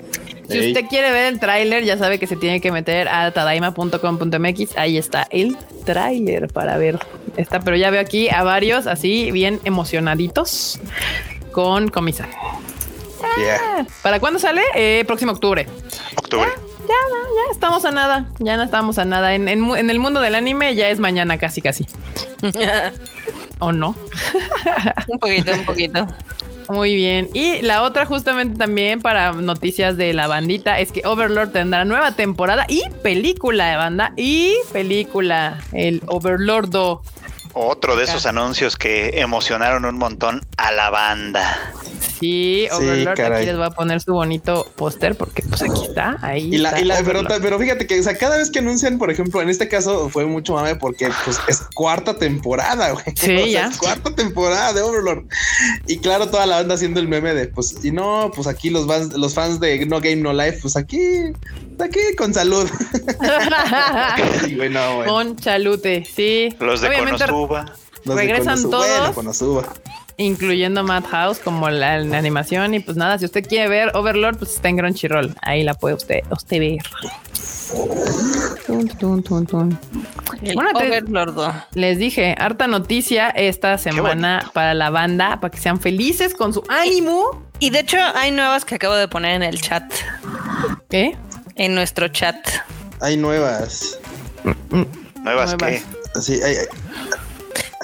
S1: Si
S2: ey.
S1: usted quiere ver el tráiler, ya sabe que se tiene que meter a tadaima.com.mx. Ahí está el tráiler para ver esta. Pero ya veo aquí a varios así bien emocionaditos con Comisa.
S2: Yeah.
S1: ¿Para cuándo sale? Eh, próximo octubre.
S3: Octubre.
S1: Ya, ya estamos a nada. Ya no estamos a nada. En, en en el mundo del anime ya es mañana casi, casi. ¿O no?
S4: un poquito, un poquito.
S1: Muy bien. Y la otra justamente también para noticias de la bandita es que Overlord tendrá nueva temporada y película de banda y película. El Overlordo.
S3: Otro de esos anuncios que emocionaron un montón a la banda.
S1: Sí, Overlord.
S2: caray.
S1: aquí les voy a poner su bonito póster porque pues aquí está. Ahí
S2: Y la,
S1: está
S2: y la, pero, pero fíjate que, o sea, cada vez que anuncian, por ejemplo, en este caso fue mucho mame porque pues es cuarta temporada, güey.
S1: Sí,
S2: O sea,
S1: ya.
S2: es cuarta temporada de Overlord. Y claro, toda la banda haciendo el meme de, pues, y no, pues aquí los fans, los fans de No Game No Life, pues aquí, aquí con salud. Y bueno, güey.
S1: Con chalute, sí.
S3: Los de
S1: Obviamente,
S3: Konosuba.
S2: Los de
S1: regresan
S2: Konosuba,
S1: todos.
S2: Bueno, Konosuba.
S1: Incluyendo Madhouse como la, la animación. Y pues nada, si usted quiere ver Overlord, pues está en Crunchyroll. Ahí la puede usted, usted ver. Tun, tun, tun, tun.
S4: El
S1: Bueno, te-. Les dije, harta noticia esta semana para la banda, para que sean felices con su ánimo.
S4: Y de hecho, hay nuevas que acabo de poner en el chat.
S1: ¿Qué?
S4: En nuestro chat.
S2: Hay nuevas.
S3: Nuevas que.
S1: Nuevas.
S2: Sí, hay, hay,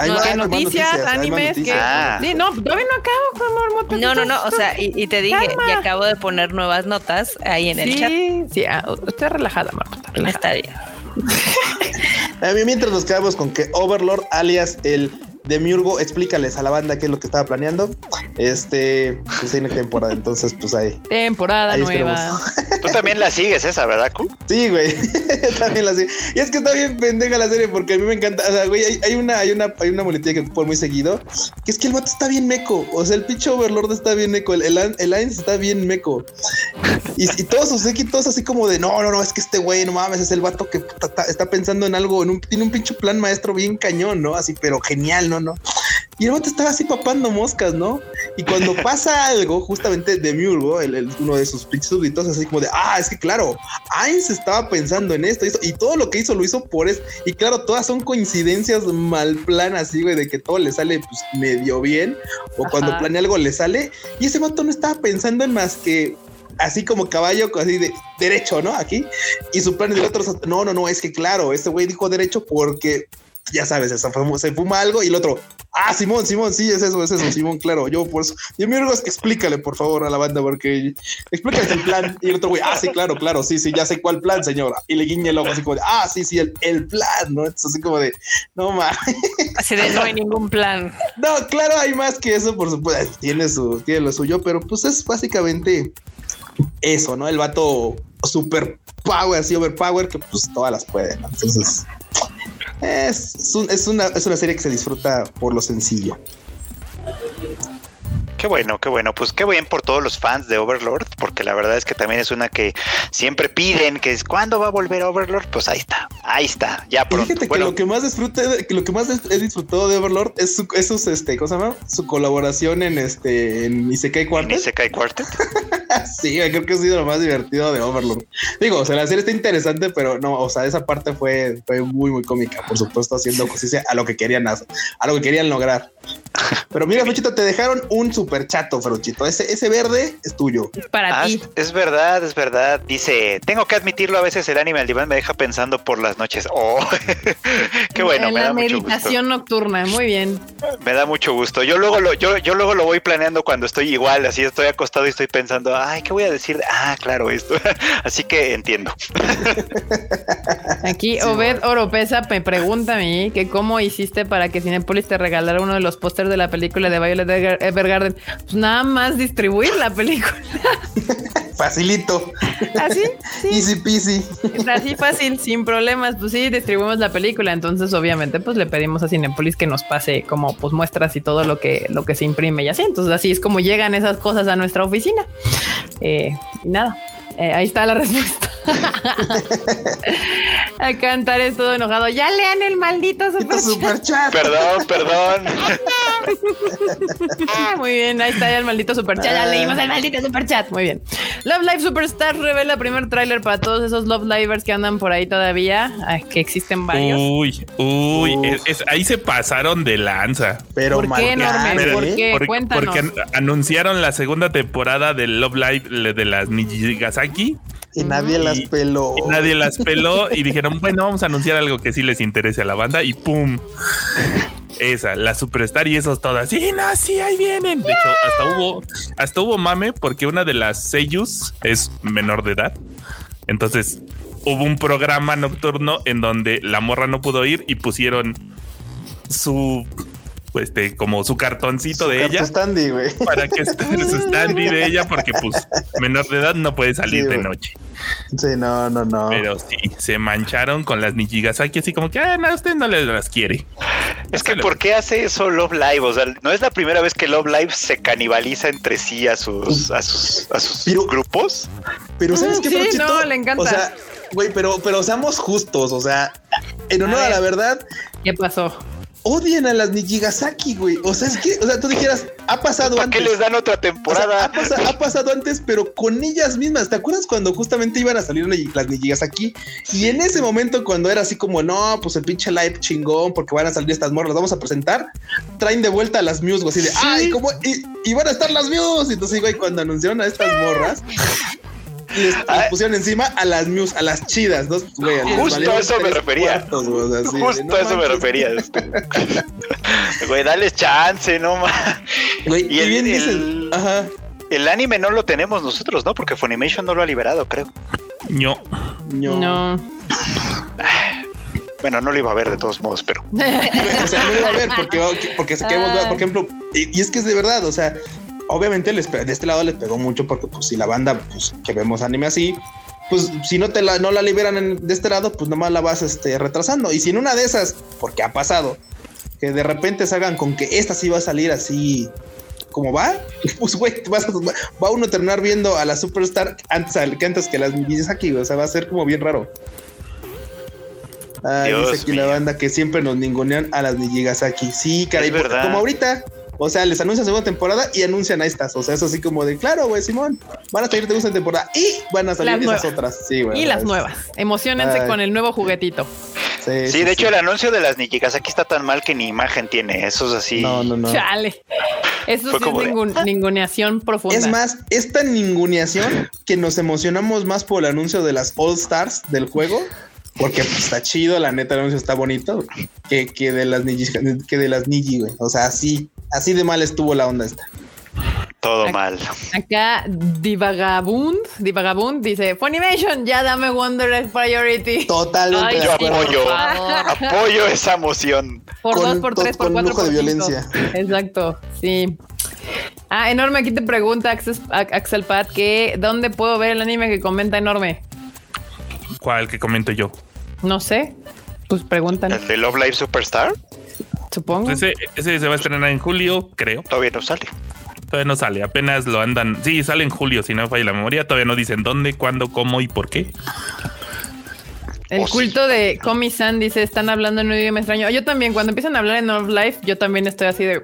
S2: hay
S4: No,
S2: más-
S1: ¿Qué
S2: hay más
S1: noticias, animes?
S2: Noticias.
S3: Ah.
S1: Sí, no, todavía no acabo. Marmota.
S4: No, no, no. O sea, y, y te dije,
S1: Calma.
S4: y acabo de poner nuevas notas ahí en el chat.
S1: Sí, sí, ah, usted relajada, Marmota. relajada.
S4: Está bien.
S2: A mí mientras nos quedamos con que Overlord, alias el Demiurgo, explícales a la banda qué es lo que estaba planeando. Este, pues tiene temporada, entonces pues ahí.
S1: Temporada
S2: Ahí
S1: nueva.
S3: Tú también la sigues esa, ¿verdad, Q?
S2: Sí, güey. También la sé. Y es que está bien pendeja la serie porque a mí me encanta. O sea, güey, hay, hay una, hay una, hay una muletilla que por muy seguido. Que es que el vato está bien meco. O sea, el pinche Overlord está bien meco. El, el, el Ainz está bien meco. Y, y todos sus séquitos así como de no, no, no, es que este güey, no mames, es el vato que puta, está, está pensando en algo, en un, tiene un pinche plan maestro bien cañón, ¿no? Así, pero genial, ¿no? No Y el vato estaba así papando moscas, ¿no? Y cuando pasa algo, justamente de Murgo, el, el- uno de sus pinches súbditos, así como de, ah, es que claro, Ainz estaba pensando en esto, y esto, y todo lo que hizo lo hizo por eso. Y claro, todas son coincidencias mal plan, así, güey, de que todo le sale pues medio bien, o cuando planea algo le sale. Y ese vato no estaba pensando en más que así como caballo, así de derecho, ¿no? Aquí. Y su plan del otro, no, no, no, es que claro, este güey dijo derecho porque ya sabes, se fuma, se fuma algo y el otro, ah, Simón, Simón, sí, es eso, es eso, Simón, claro, yo por eso. Y mi es que explícale, por favor, a la banda, porque explícale el plan. Y el otro güey, ah, sí, claro, claro, sí, sí, ya sé cuál plan, señora. Y le guiña el ojo así como de, ah, sí, sí, el, el plan, ¿no? Es así como de, no mames.
S4: Así de no hay ningún plan.
S2: No, claro, hay más que eso, por supuesto. Tiene su, tiene lo suyo, pero pues es básicamente eso, ¿no? El vato super power, así overpower, que pues todas las puede, ¿no? Entonces, es, es un- es una, es una serie que se disfruta por lo sencillo.
S3: Qué bueno, qué bueno. Pues qué bien por todos los fans de Overlord, porque la verdad es que también es una que siempre piden que es cuándo va a volver Overlord. Pues ahí está, ahí está, ya pronto.
S2: fíjate que lo que más disfrute, que lo que más he disfrutado de Overlord es su, es sus, este, ¿cómo se llama? Su colaboración en este, en Isekai Quartet.
S3: se cae Quartet.
S2: Sí, creo que ha sido lo más divertido de Overlord. Digo, o sea, la serie está interesante, pero no, o sea, esa parte fue, fue muy, muy cómica, por supuesto, haciendo justicia a lo que querían hacer, a lo que querían lograr. Pero mira, Fruchito, te dejaron un super chato, Fruchito. Ese, ese verde es tuyo.
S1: Para
S3: Ah,
S1: ti.
S3: es, verdad, es verdad. Dice, tengo que admitirlo, a veces el anime al diván me deja pensando por las noches. Oh, qué bueno,
S1: En
S3: me
S1: la
S3: da mucho gusto.
S1: meditación nocturna. Muy bien.
S3: Me da mucho gusto. Yo luego lo, yo, yo luego lo voy planeando cuando estoy igual, así estoy acostado y estoy pensando, ay, ¿qué voy a decir? Ah, claro, esto. así que entiendo.
S1: Aquí Obed Oropesa me pregunta a mí que cómo hiciste para que Cinepolis te regalara uno de los pósters de la película de Violet Ever- Evergarden. Pues nada más distribuir la película.
S2: Facilito.
S1: Así, sí.
S2: Easy peasy.
S1: Así fácil, sin problemas. Pues sí, distribuimos la película. Entonces, obviamente, pues le pedimos a Cinepolis que nos pase como pues muestras y todo lo que, lo que se imprime y así. Entonces, así es como llegan esas cosas a nuestra oficina. Eh, y nada. Eh, ahí está la respuesta. a cantar es todo enojado. Ya lean el maldito
S2: Super,
S1: super
S2: super chat.
S3: Perdón, perdón.
S1: muy bien, ahí está ya el maldito superchat. Ya leímos el maldito superchat. Muy bien. Love Live Superstar revela primer tráiler para todos esos Love Livers que andan por ahí todavía, ah, que existen varios.
S5: Uy, uy,
S2: Uf.
S5: es- es- ahí se pasaron de lanza.
S2: Pero
S1: ¿Por qué, qué?
S5: Porque-
S1: Cuéntanos.
S5: Porque an- anunciaron la segunda temporada del Love Live de las Nijigasaki
S2: Y nadie las peló.
S5: y nadie las peló y dijeron, bueno, vamos a anunciar algo que sí les interese a la banda y ¡pum! Esa, la Superstar y esos todas. Sí, no, sí, ahí vienen. De hecho, hasta hubo, hasta hubo mame porque una de las Seiyus es menor de edad. Entonces, hubo un programa nocturno en donde la morra no pudo ir y pusieron su, este, como su cartoncito de ella
S2: Standy, güey.
S5: para que esté su standy de ella porque, pues, menor de edad no puede salir
S2: Sí,
S5: de noche.
S2: Sí, no, no, no.
S5: Pero sí, se mancharon con las Nijigasaki, así como que, ah, no, usted no les las quiere.
S3: Es que ¿por qué hace eso Love Live? O sea, no es la primera vez que Love Live se canibaliza entre sí a sus a sus, a sus
S2: Pero-
S3: grupos.
S2: Pero ¿sabes
S1: Mm,
S2: qué,
S1: sí, no, le encanta.
S2: O sea, güey, pero, pero seamos justos, o sea, en honor
S1: A
S2: a, la
S1: ver.
S2: verdad,
S1: ¿Qué pasó?
S2: Odian a las Nijigasaki, güey. O sea, es que, o sea, tú dijeras, ha pasado
S3: ¿Para qué
S2: antes.
S3: les dan otra
S2: O sea,
S3: temporada?
S2: ha, pasa- ha pasado antes, pero con ellas mismas. ¿Te acuerdas cuando justamente iban a salir las Nijigasaki? Y en ese momento, cuando era así como, no, pues el pinche live chingón, porque van a salir estas morras, las vamos a presentar, traen de vuelta a las Muse, güey, así de, ay, ¿cómo? Y, y van a estar las Muse. Y entonces, güey, cuando anunciaron a estas morras, les, les
S3: Ah.
S2: pusieron encima a las Muse, a las chidas, ¿no? Güey, les
S3: Justo eso me refería.
S2: cuartos, así
S3: Justo
S2: no
S3: a eso me refería. este. Güey, dale chance, no ma.
S2: Güey,
S3: Y
S2: y,
S3: el-
S2: bien
S3: el-
S2: dices, ajá.
S3: El anime no lo tenemos nosotros, ¿no? Porque Funimation no lo ha liberado, creo.
S5: No.
S1: No.
S3: Bueno, no lo iba a ver de todos modos, pero
S2: o sea, no lo iba a ver porque, porque se queremos ver, por ejemplo, y, y es que es de verdad, o sea, obviamente les, de este lado les pegó mucho porque pues si la banda pues, que vemos anime así, pues si no te la, no la liberan en- de este lado, pues nomás la vas este, retrasando. Y si en una de esas, porque ha pasado, que de repente salgan con que esta sí va a salir así como va, pues güey, vas a- va uno a terminar viendo a la Superstar antes, que antes que las aquí, o sea, va a ser como bien raro. Ah, dice aquí la banda que siempre nos ningunean a las Nijigasaki. Sí, caray, como ahorita. O sea, les anuncian segunda temporada y anuncian a estas. O sea, es así como de claro, güey, Simón. Van a salir de segunda temporada y van a salir
S1: Las
S2: esas otras. Sí, güey.
S1: y las
S2: Es-
S1: nuevas. Emocionense
S2: Ay.
S1: con el nuevo juguetito.
S2: Sí,
S3: sí, de hecho el anuncio de las Nijigasaki está tan mal que ni imagen tiene. Eso es así.
S2: No, no, no.
S1: Chale. Eso sí es
S3: de-
S1: ningun- ninguneación profunda.
S2: Es más, es tan ninguneación que nos emocionamos más por el anuncio de las All Stars del juego. Porque pues, está chido, la neta, el anuncio está bonito. Que, que de las Niji, que de las Niji, güey. O sea, así, así de mal estuvo la onda esta.
S3: Todo mal.
S1: Acá Divagabund, Divagabund dice, Funimation, ya dame Wonder Priority.
S2: Totalmente
S4: Ay,
S3: Yo apoyo. Apoyo esa moción.
S1: Por
S2: Con
S1: dos, por tres, por
S2: con
S1: cuatro,
S2: lujo
S1: por
S2: de
S1: cinco.
S2: violencia.
S1: Exacto, sí. Ah, enorme, aquí te pregunta Axel, Axel Pat que ¿dónde puedo ver el anime que comenta enorme?
S5: ¿Cuál que comento yo?
S1: No sé. Pues preguntan,
S3: El de Love Live Superstar
S1: supongo.
S5: Ese, ese se va a estrenar en julio, creo.
S3: todavía no sale.
S5: Todavía no sale, apenas lo andan. Sí, sale en julio, si no me falla la memoria. Todavía no dicen dónde, cuándo, cómo y por qué.
S1: El
S3: Oh, sí.
S1: culto de Komi-san dice, están hablando en un idioma extraño. Yo también, cuando empiezan a hablar en Love Life, yo también estoy así de...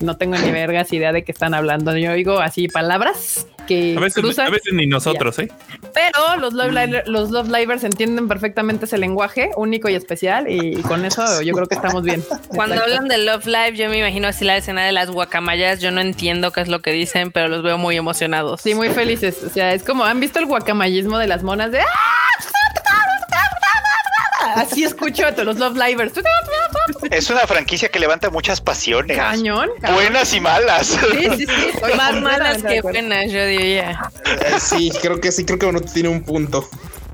S1: No tengo ni vergas idea de qué están hablando. Yo oigo así palabras que
S5: A veces,
S1: cruzan.
S5: a veces ni nosotros, ¿eh?
S1: Pero los Love, Li- los Love Livers entienden perfectamente ese lenguaje único y especial y, y con eso yo creo que estamos bien.
S4: Cuando
S1: Exacto.
S4: hablan de Love Live, yo me imagino así la escena de las guacamayas. Yo no entiendo qué es lo que dicen, pero los veo muy emocionados.
S1: Sí, muy felices. O sea, es como, ¿han visto el guacamayismo de las monas de... "Ah, Así escucho a todos los Love Livers.
S3: Es una franquicia que levanta muchas pasiones.
S1: Cañón. cañón.
S3: Buenas y malas.
S1: Sí, sí, sí.
S4: Más malas que buenas, yo diría.
S2: Eh, sí, creo que sí, creo que uno tiene un punto.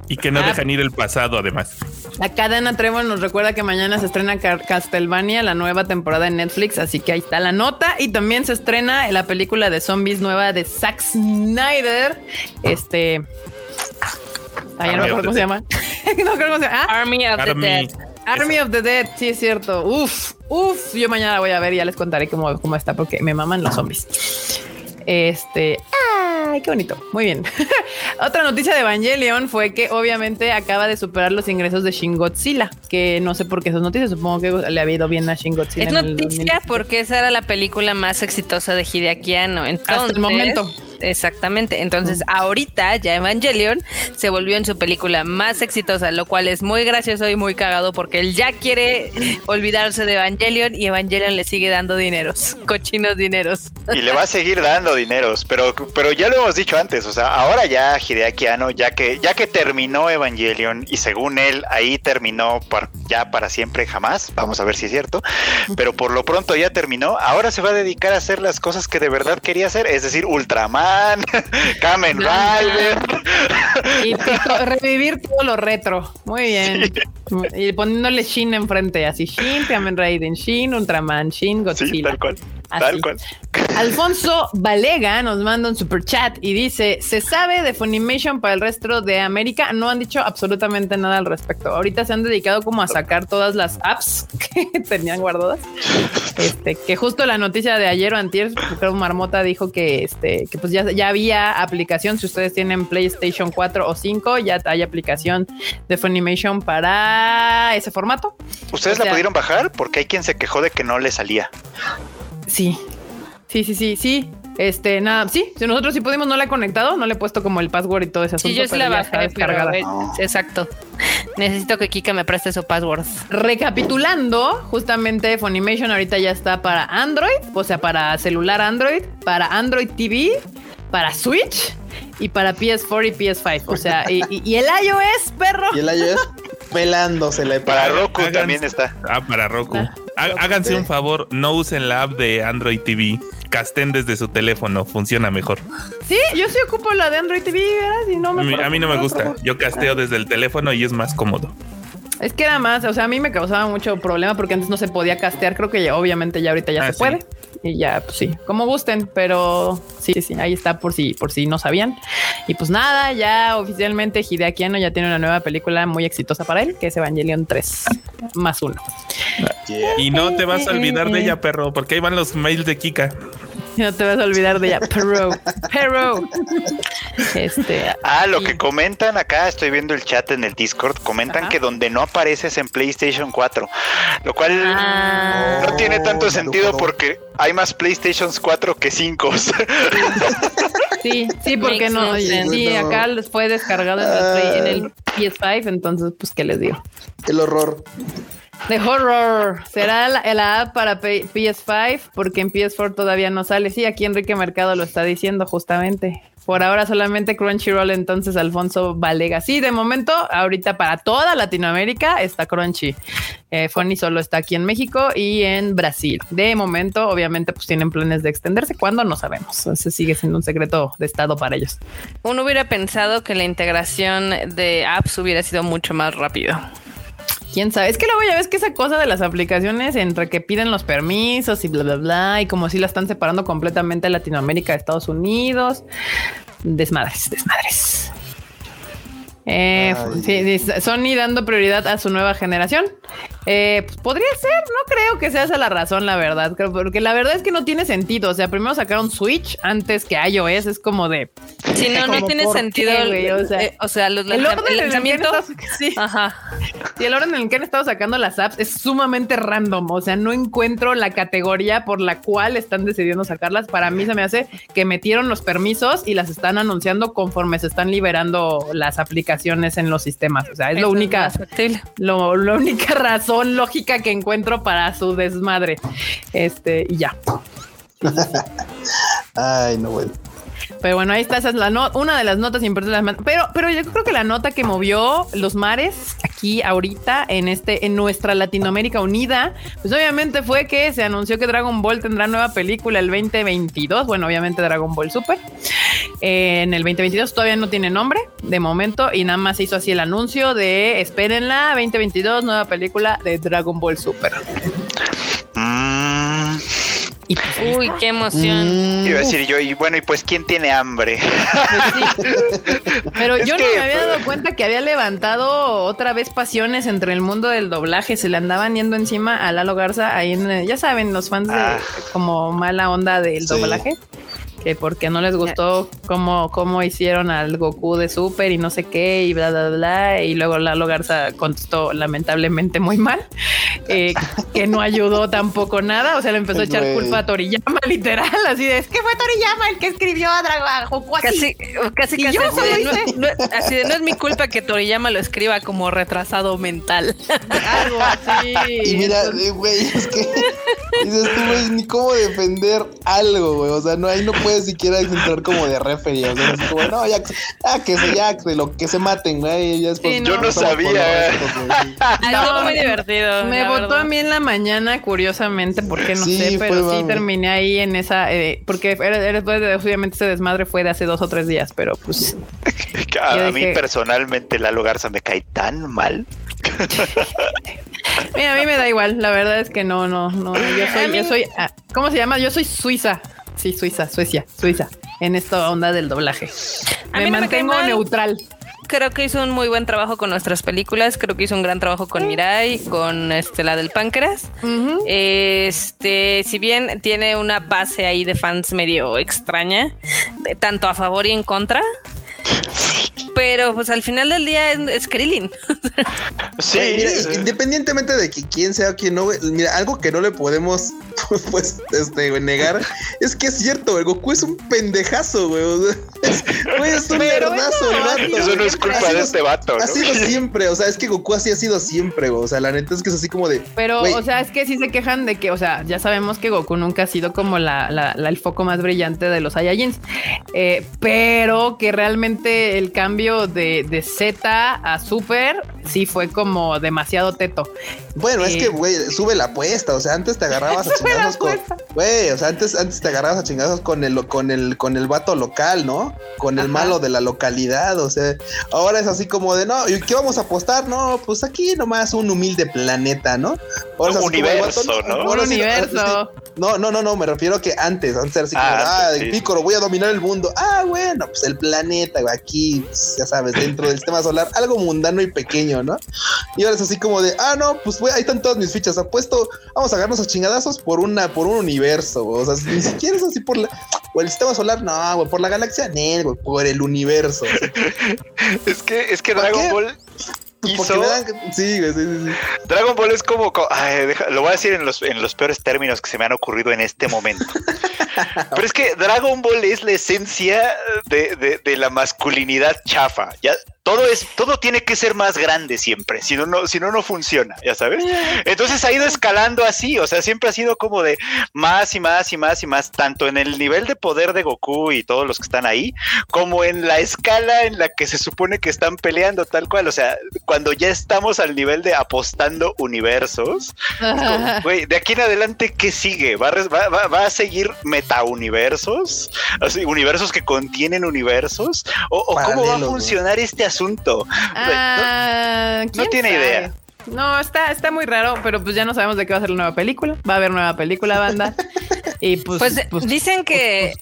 S5: Y que no
S1: Ah.
S5: dejan ir el pasado, además.
S1: La cadena Trevor nos recuerda que mañana se estrena Castlevania, la nueva temporada en Netflix, así que ahí está la nota. Y también se estrena la película de zombies nueva de Zack Snyder. Este. Ay, ya no me
S5: Army of
S1: acuerdo cómo
S5: the
S1: se llama. no creo cómo se llama. Ah,
S4: Army of the
S5: Army.
S4: Dead.
S1: Army of the Dead, sí es cierto. Uf, uf. Yo mañana la voy a ver y ya les contaré cómo, cómo está, porque me maman los zombies. Este. Ay, qué bonito. Muy bien. Otra noticia de Evangelion fue que obviamente acaba de superar los ingresos de Shin Godzilla, que no sé por qué esas noticias, supongo que le ha ido bien a Shin Godzilla.
S4: Es noticia porque esa era la película más exitosa de Hideaki Entonces,
S1: Hasta el momento.
S4: Exactamente. Entonces, ahorita ya Evangelion se volvió en su película más exitosa, lo cual es muy gracioso y muy cagado porque él ya quiere olvidarse de Evangelion y Evangelion le sigue dando dineros, cochinos dineros.
S3: Y le va a seguir dando dineros, pero, pero ya lo hemos dicho antes, o sea, ahora ya Hideaki Anno, ya que, ya que terminó Evangelion y según él ahí terminó ya para siempre jamás, vamos a ver si es cierto, pero por lo pronto ya terminó, ahora se va a dedicar a hacer las cosas que de verdad quería hacer, es decir, Ultraman Kamen Rider.
S1: Y revivir todo lo retro. Muy bien. Y poniéndole Shin enfrente, así Shin, Kamen Rider, Shin, Ultraman, Shin, Godzilla.
S3: tal cual. Tal cual.
S1: Alfonso Valega nos manda un super chat y dice: Se sabe de Funimation para el resto de América. No han dicho absolutamente nada al respecto. Ahorita se han dedicado como a sacar todas las apps que tenían guardadas. Este, que justo la noticia de ayer o antier, creo Marmota dijo que este, que pues ya, ya había aplicación. Si ustedes tienen PlayStation 4 o 5, ya hay aplicación de Funimation para ese formato.
S3: ¿Ustedes la pudieron bajar? Porque hay quien se quejó de que no le salía.
S1: Sí, sí, sí, sí, sí. Este, nada, sí, si nosotros sí pudimos, no la he conectado, no le he puesto como el password y todo ese asunto.
S4: Sí, yo sí la bajé, descargada. exacto. Necesito que Kika me preste su password.
S1: Recapitulando, justamente Funimation ahorita ya está para Android, o sea, para celular Android, para Android TV, para Switch y para PS4 y PS5. O sea, y, el iOS, perro.
S2: Y el iOS pelándosele.
S3: Para Roku también está.
S5: Ah, para Roku. Ah. Háganse un favor, no usen la app de Android TV. Casten desde su teléfono, funciona mejor.
S1: Sí, yo sí ocupo la de Android TV, ¿verdad? no me
S5: a mí no me gusta. Yo casteo desde el teléfono y es más cómodo.
S1: Es que era más, o sea, a mí me causaba mucho problema porque antes no se podía castear. Creo que ya, obviamente ya ahorita ya ah, se puede. Y ya, pues sí, como gusten, pero sí, sí, ahí está por si, por si no sabían. Y pues nada, ya oficialmente Hideaki Anno ya tiene una nueva película muy exitosa para él, que es Evangelion 3 más uno.
S5: Y no te vas a olvidar de ella, perro, porque ahí van los mails de Kika.
S1: No te vas a olvidar de ella, perro, perro.
S3: Este, ah, lo que comentan acá, estoy viendo el chat en el Discord, comentan que donde no apareces en PlayStation 4, lo cual ah. no tiene tanto sentido porque hay más PlayStation 4 que 5.
S1: Sí, sí, porque no. Sí, acá les fue descargado en el, PS5, entonces, pues, ¿qué les digo?
S2: El horror.
S1: The Horror. Será la, app para PS5 porque en PS4 todavía no sale. Sí, aquí Enrique Mercado lo está diciendo justamente. Por ahora solamente Crunchyroll, entonces Alfonso Valega. Sí, de momento, ahorita para toda Latinoamérica está Crunchy. Eh, Funny solo está aquí en México y en Brasil. De momento, obviamente, pues tienen planes de extenderse. ¿Cuándo? No sabemos. Eso sigue siendo un secreto de estado para ellos.
S4: Uno hubiera pensado que la integración de apps hubiera sido mucho más rápido
S1: quién sabe. Es que luego ya ves que esa cosa de las aplicaciones entre que piden los permisos y bla, bla, bla, y como si la están separando completamente Latinoamérica de Estados Unidos. Desmadres, desmadres. Eh, sí, Sony dando prioridad a su nueva generación. Eh, pues podría ser, no creo que sea esa la razón, la verdad, porque la verdad es que no tiene sentido. O sea, primero sacaron Switch antes que iOS, es como de.
S4: Sí, no, no tiene sentido. o, sea, eh, o sea, los,
S1: el orden el lanzamiento. sí. Ajá. Y el orden en el que han estado sacando las apps es sumamente random. O sea, no encuentro la categoría por la cual están decidiendo sacarlas. Para mí se me hace que metieron los permisos y las están anunciando conforme se están liberando las aplicaciones en los sistemas. O sea, es lo única, lo, la única razón lógica que encuentro para su desmadre. Este, y ya.
S2: Ay, no, bueno.
S1: Pero bueno, ahí está, esa es la una de las notas importantes. Pero, pero yo creo que la nota que movió los mares aquí ahorita en este, en nuestra Latinoamérica unida, pues obviamente fue que se anunció que Dragon Ball tendrá nueva película el 2022. Bueno, obviamente Dragon Ball Super. en el 2022 todavía no tiene nombre de momento y nada más se hizo así el anuncio de espérenla 2022 nueva película de Dragon Ball Super.
S3: Mm.
S4: Pues Uy, qué emoción.
S3: Mm. Iba a decir yo, y bueno, y pues, ¿quién tiene hambre?
S1: Pero yo no me había dado cuenta que había levantado otra vez pasiones entre el mundo del doblaje. Se le andaban yendo encima a Lalo Garza ahí en, ya saben, los fans de ah. como mala onda del doblaje que porque no les gustó cómo, cómo hicieron al Goku de Super y no sé qué y bla, bla, bla. Y luego Lalo Garza contestó lamentablemente muy mal, eh, que no ayudó tampoco nada. O sea, le empezó a echar
S6: Güey.
S1: culpa a Toriyama, literal, así de es que fue Toriyama el que escribió a Dragon a Goku así.
S4: Casi, casi, casi.
S1: yo
S4: así de, no, no- así de, no es mi culpa que Toriyama lo escriba como retrasado mental.
S1: Algo así.
S6: Y mira, güey, es que dices tú, güey, ni cómo defender algo, güey. O sea, no ahí no puedes siquiera entrar como de referee. O sea, así como, no, ya, que- ya que se, ya que lo que se maten, güey. Ya después
S1: Sí, no.
S3: Yo no sabía.
S6: güey, sí.
S4: Estuvo muy divertido.
S1: Me votó
S4: verdad.
S1: a mí en la mañana, curiosamente, porque no
S6: Sí,
S1: sé,
S6: fue
S1: pero sí terminé ahí en esa, eh, porque era- era después de- obviamente ese desmadre fue de hace dos o tres días, pero pues
S3: A, a mí
S1: dije-
S3: personalmente Lalo Garza me cae tan mal.
S1: mira, a mí me da igual, la verdad es que no, no, no, yo soy,
S4: mí-
S1: yo soy, ah, ¿cómo se llama? Yo soy suiza, sí, Suiza, Suecia, Suiza, en esta onda del doblaje.
S4: A
S1: Me
S4: no
S1: mantengo neutral.
S4: Creo que hizo un muy buen trabajo con nuestras películas. Creo que hizo un gran trabajo con Mirai, con este, la del páncreas. Este, si bien tiene una base ahí de fans medio extraña, de tanto a favor y en contra. Pero pues al final del día es, es Krillin.
S3: Sí,
S2: mira, independientemente de que quién sea o quién no, güey, mira, algo que no le podemos pues este güey, negar es que es cierto, el Goku es un pendejazo, güey. o sea, es, güey, es un nerdazo
S1: ha
S2: vato.
S3: eso no es culpa
S2: ha
S3: de
S2: sido-
S3: este vato,
S2: Ha
S3: ¿no?
S2: sido siempre, o sea, es que Goku así ha sido siempre, güey. O sea, la neta es que es así como de.
S1: Pero,
S2: güey,
S1: o sea, es que sí se quejan de que, o sea, ya sabemos que Goku nunca ha sido como la, la- la- el foco más brillante de los Saiyajins, Eh, pero que realmente el cambio de, de Z a Super sí fue como demasiado teto.
S2: Bueno, es
S1: Eh,
S2: que, güey, sube la apuesta. O sea, antes te agarrabas a chingazos con. Güey, o sea, antes, antes te agarrabas a chingazos con el, con el, con el vato local, ¿no? Con el
S1: Ajá.
S2: malo de la localidad. O sea, ahora es así como de no, ¿y qué vamos a apostar? No, pues aquí nomás un humilde planeta, ¿no? Ahora como el
S3: Universo, ¿no?
S1: Un universo.
S2: sí. No, no, no, no, me refiero a que antes, antes era así como,
S3: Ah,
S2: ah,
S3: sí.
S2: Pícoro, voy a dominar el mundo. Ah, bueno, pues el planeta, güey, aquí, pues, ya sabes, dentro del sistema solar, algo mundano y pequeño, ¿no? Y ahora es así como de, ah, no, pues güey, ahí están todas mis fichas. Apuesto, vamos a agarrarnos a chingadazos por una, por un universo. O sea, ni siquiera es así por la, por el sistema solar, no, güey, por la galaxia, no, güey, por el universo.
S3: Es que, es que
S2: ¿Por
S3: Dragon
S2: qué?
S3: Ball
S2: Pues
S3: hizo.
S2: dan, sí.
S3: Dragon Ball es como. co- ay, deja- lo voy a decir en los, en los peores términos que se me han ocurrido en este momento. Pero es que Dragon Ball es la esencia de, de- de la masculinidad chafa. Ya todo es, todo tiene que ser más grande siempre. Si no, no, si no, no funciona, ya sabes. Entonces ha ido escalando así. O sea, siempre ha sido como de más y más y más y más, tanto en el nivel de poder de Goku y todos los que están ahí, como en la escala en la que se supone que están peleando, tal cual. O sea, cuando ya estamos al nivel de apostando universos, güey, de aquí en adelante, ¿qué sigue? ¿Va va- va- va a seguir metauniversos? Así, ¿Universos que contienen universos? ¿O, o cómo va a funcionar este asunto?
S1: Ah,
S3: No
S1: ¿quién
S3: tiene
S1: sabe?
S3: idea.
S1: No, está, está muy raro, pero pues ya no sabemos de qué va a ser la nueva película. Va a haber nueva película, banda. Y pues,
S4: Pues,
S1: pues,
S4: dicen que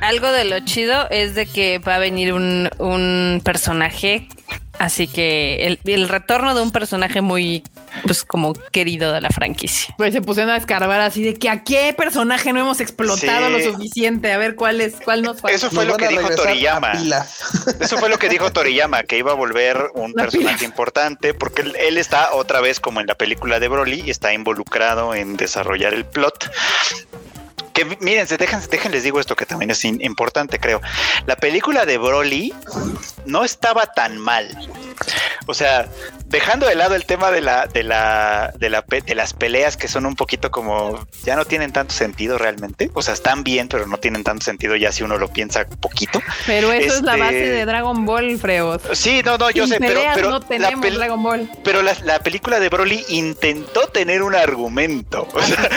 S4: algo de lo chido es de que va a venir un, un personaje, así que el, el retorno de un personaje muy, pues como querido de la franquicia.
S1: pues se pusieron a escarbar así de que a qué personaje no hemos explotado
S3: Sí.
S1: lo suficiente. A ver cuál es, cuál nos falta.
S3: Eso fue
S2: Nos
S3: lo que dijo Toriyama. Eso fue lo que dijo Toriyama, que iba a volver un
S1: La
S3: personaje
S1: pila.
S3: importante, porque él, él está otra vez como en la película de Broly y está involucrado en desarrollar el plot. Que mi- miren, se dejan, déjenles digo esto que también es importante, creo. La película de Broly no estaba tan mal. O sea, dejando de lado el tema de la, de la, de la, de las peleas que son un poquito como ya no tienen tanto sentido realmente. O sea, están bien, pero no tienen tanto sentido ya si uno lo piensa poquito.
S1: Pero eso es la
S3: este-
S1: base de Dragon Ball, Freos.
S3: Sí, no, no, yo
S1: Sin
S3: sé, pero,
S1: peleas
S3: pero
S1: no
S3: la,
S1: tenemos
S3: pel-
S1: Dragon Ball.
S3: pero la, la película de Broly intentó tener un argumento, o sea,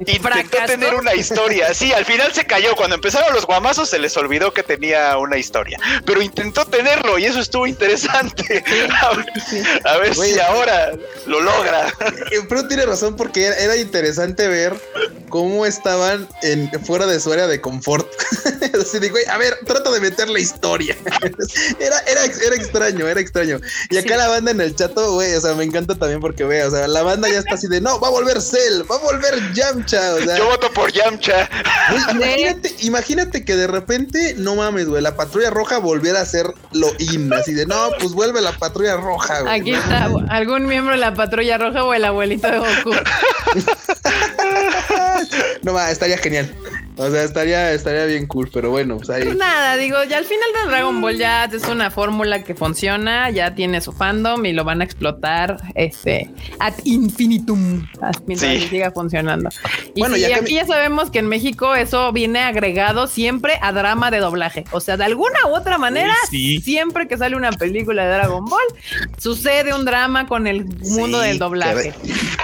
S3: intentó
S4: Fracasó.
S3: tener una historia. Sí, al final se cayó. Cuando empezaron los guamazos se les olvidó que tenía una historia, pero intentó tenerlo y eso estuvo interesante. A ver, a ver si ahora lo logra.
S2: Eh, Pero tiene razón porque era, era interesante ver cómo estaban en, fuera de su área de confort. Así de, güey, a ver, trata de meter la historia. era, era, era extraño, era extraño. Y acá
S4: Sí.
S2: la banda en el chato, güey, o sea, me encanta también porque, güey, o sea, la banda ya está así de, no, va a volver Cell, va a volver Yamcha, o sea.
S3: Yo voto por Yamcha.
S2: Güey, imagínate, imagínate que de repente, no mames, güey, la patrulla roja volviera a ser lo in, así de no, pues vuelve la patrulla roja, güey.
S1: Aquí está algún miembro de la patrulla roja o el abuelito de Goku.
S2: No, va, estaría genial. O sea, estaría, estaría bien cool, pero bueno, pues ahí.
S1: Pues nada, digo, ya al final de Dragon Ball ya es una fórmula que funciona, ya tiene su fandom y lo van a explotar este ad infinitum mientras
S3: Sí.
S1: siga funcionando. Y
S2: Bueno,
S1: sí,
S2: ya
S1: aquí ya sabemos que en México eso viene agregado siempre a drama de doblaje. O sea, de alguna u otra manera,
S5: sí.
S1: siempre que sale una película de Dragon Ball, sucede un drama con el mundo
S2: Sí,
S1: del doblaje.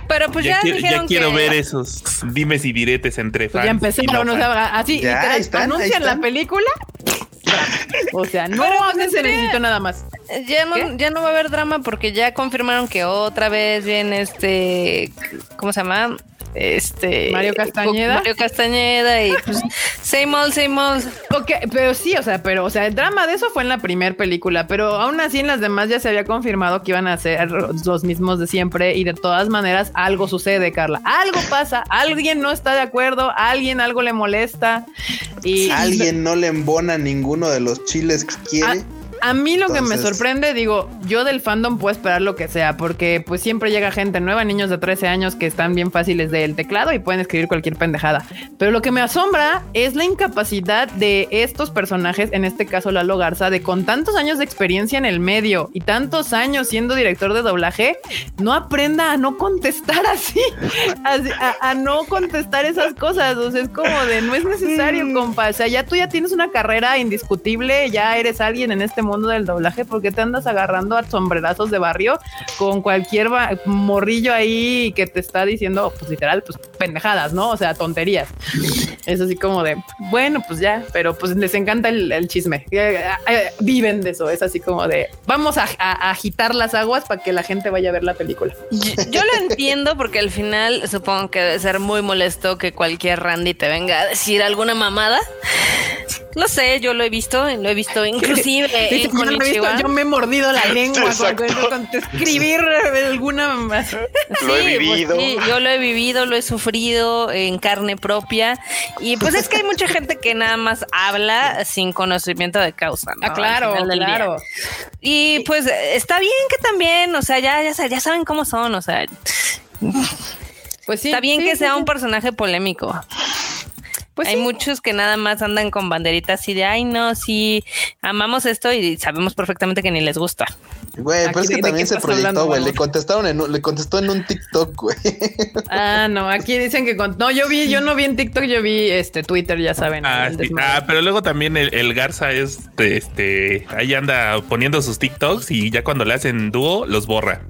S4: Pero pues
S5: ya,
S4: ya,
S5: quiero, ya
S4: dijeron
S5: quiero
S4: que
S5: ver esos dimes y diretes entre
S1: Pues
S5: fans.
S1: ya
S5: y
S1: empezaron. Sea, así,
S2: Ya,
S1: literal,
S2: están,
S1: anuncian la película. O sea, no
S4: pues,
S1: se necesito nada más.
S4: ya no,
S1: ¿Qué?
S4: ya no va a haber drama porque ya confirmaron que otra vez viene este, ¿cómo se llama? Este
S1: Mario Castañeda.
S4: Mario Castañeda y pues same old, same old.
S1: Ok, pero sí, o sea, pero, o sea, el drama de eso fue en la primera película, pero aún así en las demás ya se había confirmado que iban a ser los mismos de siempre y de todas maneras algo sucede, Carla. Algo pasa, alguien no está de acuerdo, alguien algo le molesta y
S2: Alguien no le embona ninguno de los chiles que quiere.
S1: A mí lo que me sorprende, digo, yo del fandom puedo esperar lo que sea, porque pues siempre llega gente nueva, niños de 13 años que están bien fáciles del teclado y pueden escribir cualquier pendejada. Pero lo que me asombra es la incapacidad de estos personajes, en este caso Lalo Garza, de con tantos años de experiencia en el medio y tantos años siendo director de doblaje, no aprenda a no contestar así, a, a no contestar esas cosas. O sea, es como de no es necesario, compa. O sea, ya tú ya tienes una carrera indiscutible, ya eres alguien en este mundo del doblaje, porque te andas agarrando a sombrerazos de barrio con cualquier morrillo ahí que te está diciendo, pues literal, pues pendejadas, ¿no? O sea, tonterías. Es así como de, bueno, pues ya, pero pues les encanta el, chisme. Eh, eh, Viven de eso, es así como de, vamos a agitar las aguas para que la gente vaya a ver la película.
S4: Yo, yo lo entiendo porque al final supongo que debe ser muy molesto que cualquier Randy te venga a decir alguna mamada. No sé, yo lo he visto, lo he visto inclusive en
S1: yo, no he visto,
S4: Konichiwa.
S1: yo me he mordido la lengua con,
S3: Exacto.
S1: con- con escribir alguna más.
S3: Lo he
S4: Sí, pues
S3: vivido.
S4: sí, yo lo he vivido, lo he sufrido en carne propia. Y pues es que hay mucha gente que nada más habla sin conocimiento de causa. ¿no?
S1: Ah, claro,
S4: día.
S1: claro.
S4: Y pues está bien que también, o sea, ya, ya, ya saben cómo son, o sea,
S1: Pues sí.
S4: está bien
S1: sí,
S4: que
S1: sí,
S4: sea
S1: sí.
S4: un personaje polémico.
S1: Pues
S4: hay
S1: sí.
S4: muchos que nada más andan con banderitas así de, ay, no, sí, amamos esto y sabemos perfectamente que ni les gusta.
S2: Güey, pero es que también se proyectó, güey. Le contestaron en un- le contestó en un TikTok, güey.
S1: Ah, no, aquí dicen que con... no, yo vi, yo no vi en TikTok, yo vi este Twitter, ya saben.
S5: Ah, sí. Ah, pero luego también el, el Garza es de, este ahí anda poniendo sus TikToks y ya cuando le hacen dúo los borra.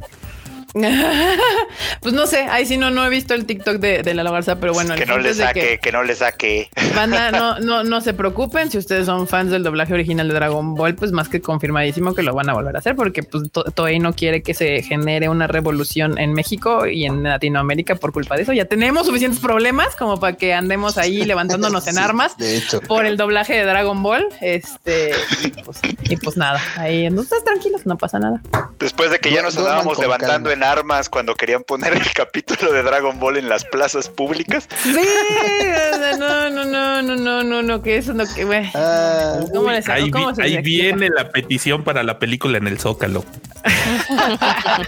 S1: pues no sé, ahí sí no, no he visto el TikTok de, de la Garza, pero bueno,
S3: que no le saque, que... no le saque.
S1: Banda, no, no, no se preocupen. Si ustedes son fans del doblaje original de Dragon Ball, pues más que confirmadísimo que lo van a volver a hacer, porque pues To- Toei no quiere que se genere una revolución en México y en Latinoamérica por culpa de eso. Ya tenemos suficientes problemas como para que andemos ahí levantándonos en
S2: Sí,
S1: armas
S2: De hecho.
S1: por el doblaje de Dragon Ball. Este, y pues, y pues nada, ahí no estás tranquilos, no pasa nada.
S3: Después de que ya nos andábamos levantando
S2: calma.
S3: En armas cuando querían poner el capítulo de Dragon Ball en las plazas públicas.
S1: Sí, o sea, no, no, no, no, no, no, no, que eso no que güey.
S2: Ah,
S1: ¿Cómo les-
S5: Ahí,
S1: cómo se
S5: ahí viene la petición para la película en el Zócalo.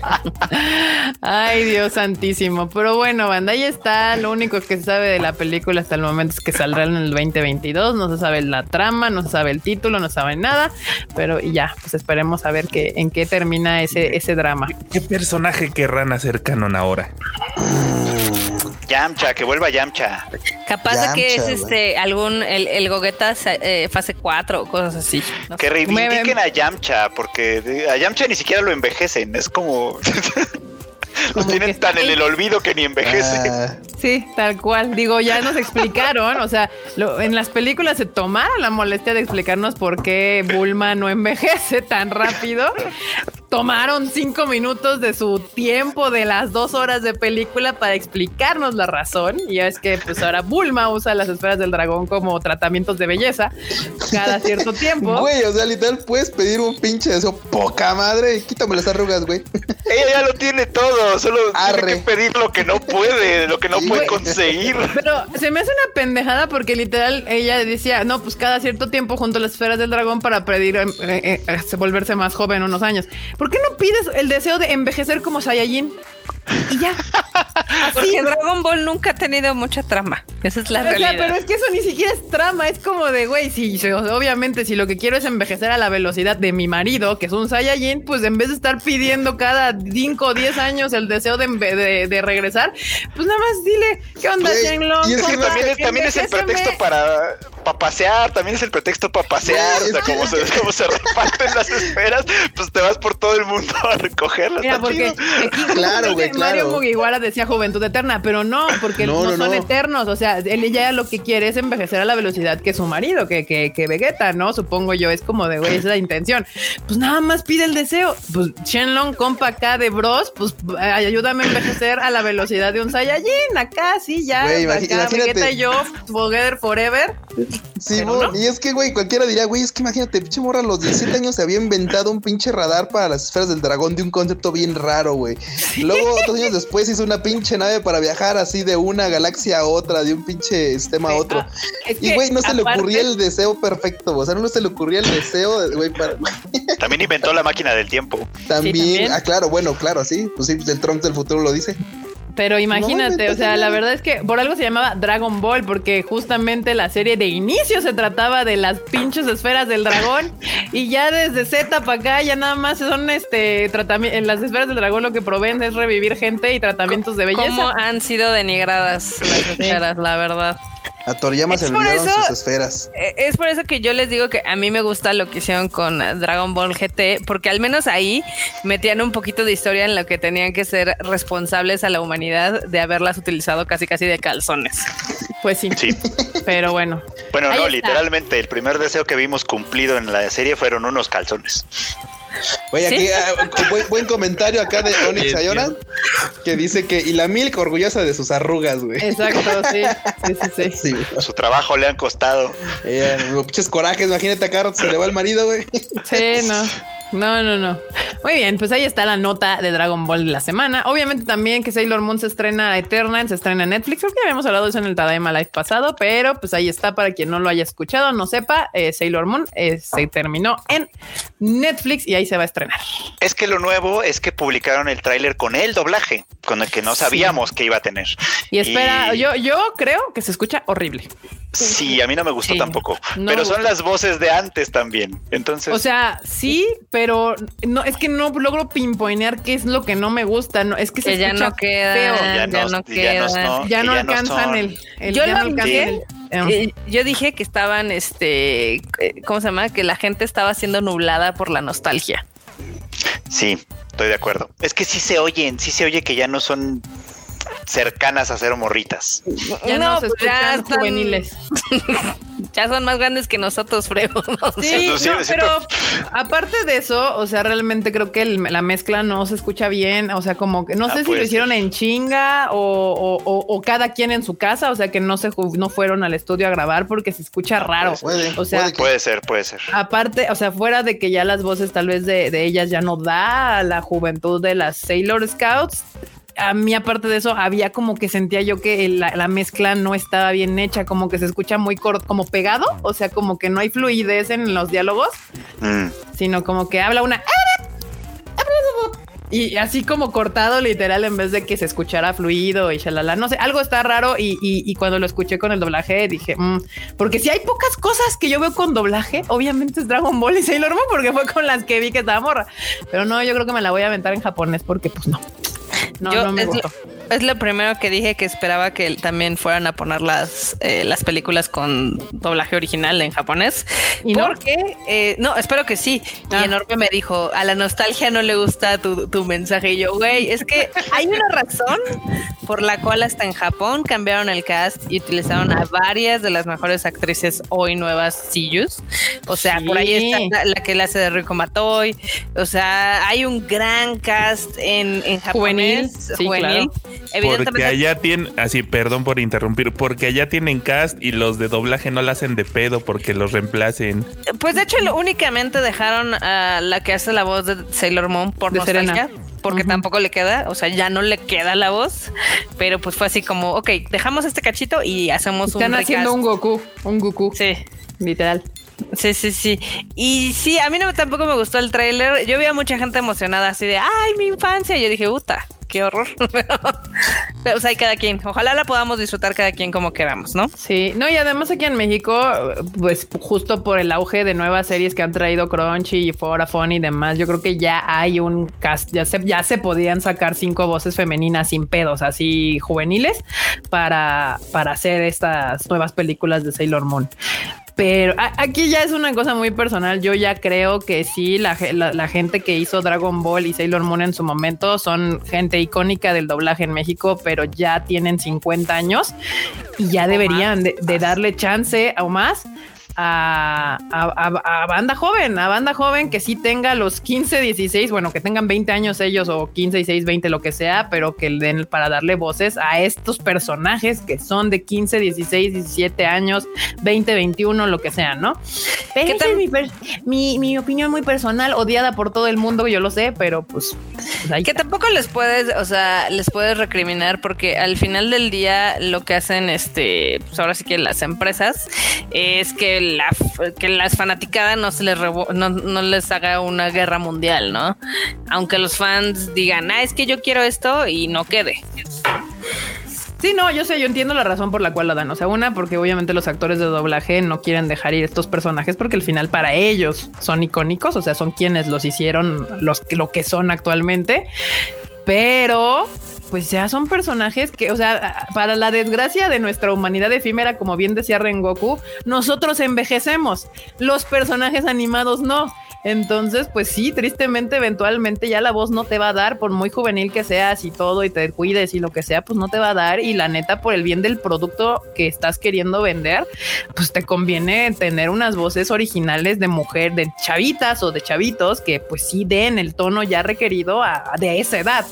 S1: Ay, Dios santísimo. Pero bueno, banda, ahí está. Lo único que se sabe de la película hasta el momento es que saldrá en el 2022. No se sabe la trama, no se sabe el título, no se sabe nada. Pero ya, pues esperemos a ver qué, en qué termina ese, ese drama.
S5: ¿Qué personaje querrán hacer canon ahora?
S3: Yamcha, que vuelva Yamcha.
S4: Capaz de que es este algún el, el Gogeta eh, fase 4 o cosas así. no
S3: Que
S4: sé.
S3: reivindiquen a Yamcha, porque a Yamcha ni siquiera lo envejecen. Es como. lo tienen tan en el olvido que ni envejece.
S2: ah,
S1: Sí, tal cual. Digo, ya nos explicaron. O sea, lo- en las películas se tomaron la molestia de explicarnos por qué Bulma no envejece tan rápido. Tomaron cinco minutos de su tiempo de las dos horas de película para explicarnos la razón. Y es que pues ahora Bulma usa las esferas del dragón como tratamientos de belleza cada cierto tiempo.
S6: Güey, o sea, literal, puedes pedir un pinche deseo poca madre. Quítame las arrugas, güey.
S3: Ella ya lo tiene todo, solo
S6: Arre.
S3: tiene que pedir lo que no puede, lo que no
S6: Sí,
S3: puede conseguir.
S1: Pero se me hace una pendejada porque literal ella decía, no, pues cada cierto tiempo junto a las esferas del dragón para pedir eh, eh, eh, volverse más joven unos años. ¿Por qué no pides el deseo de envejecer como Saiyajin? Y ya. Así.
S4: Porque Dragon Ball nunca ha tenido mucha trama. Esa es la
S1: O sea,
S4: realidad.
S1: pero es que eso ni siquiera es trama, es como de, güey, si si- obviamente si lo que quiero es envejecer a la velocidad de mi marido, que es un Saiyajin, pues en vez de estar pidiendo cada 5 o 10 años el deseo de, enve- de- de regresar, pues nada más dile, ¿qué onda, Shenlong?
S6: y es que
S3: También es, también es el
S1: envejéceme".
S3: pretexto para, para pasear, también es el pretexto para pasear. O sea, como se, como se reparten las esferas, pues te vas por todo el mundo a recogerlas.
S1: Mira, porque aquí
S6: Claro, güey,
S1: Mario. Mugiwara decía juventud eterna, pero no, porque
S6: No,
S1: no,
S6: no,
S1: son
S6: no.
S1: eternos. O sea, él ya lo que quiere es envejecer a la velocidad que su marido, que, que, que Vegeta, ¿no? Supongo yo, es como de, güey, esa es la intención. Pues nada más pide el deseo. Pues Shenlong, compa acá de Bros, pues ay, ayúdame a envejecer a la velocidad de un Saiyajin. Acá sí, ya.
S6: Güey,
S1: acá
S6: imagínate.
S1: Vegeta y yo, together forever.
S6: Sí,
S1: Pero
S6: mon,
S1: no.
S6: y es que, güey, cualquiera diría, güey, es que imagínate, pinche morra a los 17 años se había inventado un pinche radar para las esferas del dragón de un concepto bien raro, güey. Luego, otros años después, hizo una pinche nave para viajar así de una galaxia a otra, de un pinche sistema a
S1: Sí,
S6: otro.
S1: ah,
S6: Y, güey, no se le ocurría el deseo perfecto, o sea, no se le ocurría el deseo, de- güey, para...
S3: También inventó la máquina del tiempo.
S6: También,
S1: también.
S6: ah, claro, bueno, claro, sí, pues sí, pues el Trunks del futuro lo dice.
S1: Pero imagínate, o sea, la verdad es que por algo se llamaba Dragon Ball, porque justamente la serie de inicio se trataba de las pinches esferas del dragón y ya desde Z para acá ya nada más son este tratamientos, en las esferas del dragón lo que proveen es revivir gente y tratamientos de belleza.
S4: ¿Cómo han sido denigradas las esferas, la verdad?
S6: A Toriyama
S4: Es
S6: se
S4: por
S6: olvidaron
S4: eso-
S6: sus esferas.
S4: Eh, Es por eso que yo les digo que a mí me gusta lo que hicieron con Dragon Ball GT, porque al menos ahí metían un poquito de historia en lo que tenían que ser responsables a la humanidad de haberlas utilizado casi casi de calzones.
S1: Pues sí,
S3: Sí.
S1: pero bueno.
S3: Bueno,
S1: Ahí
S3: no,
S1: está.
S3: literalmente, el primer deseo que vimos cumplido en la serie fueron unos calzones.
S6: Oye,
S4: ¿Sí?
S6: aquí ah, buen, buen comentario acá de Onyx Ayona, que dice que y la Milk orgullosa de sus arrugas, güey.
S1: Exacto, sí. Sí, sí, sí.
S6: Sí, güey.
S3: Su trabajo le han costado.
S6: Eh, los pinches corajes, imagínate a Carrot se le va el marido, güey.
S1: Sí, no. No, no, no. Muy bien, pues ahí está la nota de Dragon Ball de la semana. Obviamente también que Sailor Moon se estrena Eternal, se estrena en Netflix. Creo que ya habíamos hablado de eso en el Tadaima Live pasado, pero pues ahí está para quien no lo haya escuchado, no sepa. eh, Sailor Moon eh, se terminó en Netflix y ahí se va a estrenar.
S3: Es que lo nuevo es que publicaron el tráiler con el doblaje, con el que no sabíamos que iba a tener.
S1: Y espera,
S3: Y-
S1: yo, yo creo que se escucha horrible.
S3: Sí, a mí no me gustó
S1: Sí.
S3: tampoco.
S1: No
S3: pero son las voces de antes también. Entonces,
S1: O sea, sí, pero no es que no logro pinpoinear qué es lo que no me gusta. No, es que se
S4: ya no queda,
S1: feo.
S4: ya,
S3: Ya
S4: no, queda.
S1: ya
S3: ya
S1: alcanzan el, el-
S4: Yo
S1: ya
S4: lo
S1: no
S4: vi.
S1: el- eh,
S4: Eh, yo dije que estaban, este, eh, ¿cómo se llama? Que la gente estaba siendo nublada por la nostalgia.
S3: sí, estoy de acuerdo. Es que sí se oyen, sí se oye que ya no son cercanas a ser morritas.
S1: ya no, se
S4: pues ya
S1: escuchan
S4: están-
S1: juveniles.
S4: Ya son más grandes que nosotros, Frego. ¿no?
S1: Sí, no, pero aparte de eso, o sea, realmente creo que el- la mezcla no se escucha bien. O sea, como que no
S3: Ah,
S1: sé si lo hicieron
S3: ser.
S1: en chinga o, o- o- o cada quien en su casa. O sea, que no se no fueron al estudio a grabar porque se escucha raro.
S6: Puede,
S1: O sea,
S6: puede
S3: Puede ser, puede ser.
S1: Aparte, o sea, fuera de que ya las voces tal vez de, de ellas ya no da a la juventud de las Sailor Scouts. A mí, aparte de eso, había como que sentía yo que la, la mezcla no estaba bien hecha, como que se escucha muy corto, como pegado, o sea, como que no hay fluidez en los diálogos,
S3: Mm.
S1: sino como que habla una y así como cortado literal en vez de que se escuchara fluido y shalala. No sé, algo está raro y, y- y cuando lo escuché con el doblaje dije, "Mm", porque si hay pocas cosas que yo veo con doblaje, obviamente es Dragon Ball y Sailor Moon porque fue con las que vi que estaba morra. Pero no, yo creo que me la voy a aventar en japonés porque pues no. No,
S4: Yo-
S1: no me
S4: es,
S1: gustó.
S4: lo, es lo primero que dije que esperaba que también fueran a poner las, eh, las películas con doblaje original en japonés.
S1: ¿Y no?
S4: porque, eh, no, espero que sí.
S1: Ah.
S4: Y Enorme me dijo, a la nostalgia no le gusta tu, tu mensaje. Y yo, güey, es que hay una razón por la cual hasta en Japón cambiaron el cast y utilizaron a varias de las mejores actrices hoy nuevas Siyus. O sea, por ahí está la, la que le hace de Rico Matoy. O sea, hay un gran cast en, en
S1: Juvenil,
S4: japonés,
S1: sí,
S4: juvenil.
S5: Porque allá tienen, así, perdón por interrumpir, porque allá tienen cast y los de doblaje no la hacen de pedo porque los reemplacen.
S4: pues de hecho lo- únicamente dejaron a la que hace la voz de Sailor Moon por
S1: De
S4: nostalgia.
S1: Serena.
S4: Porque tampoco le queda, o sea, ya no le queda la voz, pero pues fue así como, ok, dejamos este cachito y hacemos
S1: Están
S4: un
S1: haciendo
S4: recast.
S1: un Goku, un Goku,
S4: Sí,
S1: literal.
S4: Sí, sí, sí. Y sí, a mí no, tampoco me gustó el tráiler. Yo vi a mucha gente emocionada así de, ay, mi infancia. Y yo dije, puta, qué horror. Pero, o sea, hay cada quien. Ojalá la podamos disfrutar cada quien como queramos, ¿no?
S1: Sí, no, y además aquí en México, pues justo por el auge de nuevas series que han traído Crunchy y Forafon y demás, yo creo que ya hay un cast, ya se, ya se podían sacar cinco voces femeninas sin pedos, así juveniles, para, para hacer estas nuevas películas de Sailor Moon. Pero aquí ya es una cosa muy personal. Yo ya creo que sí, la, la- la gente que hizo Dragon Ball y Sailor Moon en su momento son gente icónica del doblaje en México, pero ya tienen 50 años y ya deberían de, de darle chance o más a, a- a- a banda joven, a banda joven que sí tenga los 15, 16, bueno, que tengan 20 años ellos o 15, 16, 20, lo que sea, pero que le den para darle voces a estos personajes que son de 15, 16, 17 años, 20, 21, lo que sea, ¿no? Pero
S4: ¿Qué
S1: esa
S4: tal?
S1: es mi, per- mi, mi opinión muy personal, odiada por todo el mundo, yo lo sé, pero pues, pues ahí
S4: Que
S1: está.
S4: tampoco les puedes, o sea, les puedes recriminar porque al final del día lo que hacen, este, pues ahora sí que las empresas es que la, que las fanaticadas no se les no, no les haga una guerra mundial, ¿no? Aunque los fans digan, ah, es que yo quiero esto y no quede.
S1: Sí, no, yo sé, yo entiendo la razón por la cual lo dan. O sea, una, porque obviamente los actores de doblaje no quieren dejar ir estos personajes porque al final para ellos son icónicos, o sea, son quienes los hicieron los lo que son actualmente. Pero pues ya son personajes que, o sea, para la desgracia de nuestra humanidad efímera, como bien decía Rengoku, nosotros envejecemos, los personajes animados no. Entonces, pues sí, tristemente, eventualmente ya la voz no te va a dar, por muy juvenil que seas y todo, y te cuides y lo que sea, pues no te va a dar. Y la neta, por el bien del producto que estás queriendo vender, pues te conviene tener unas voces originales de mujer, de chavitas o de chavitos que pues sí den el tono ya requerido a- de esa edad.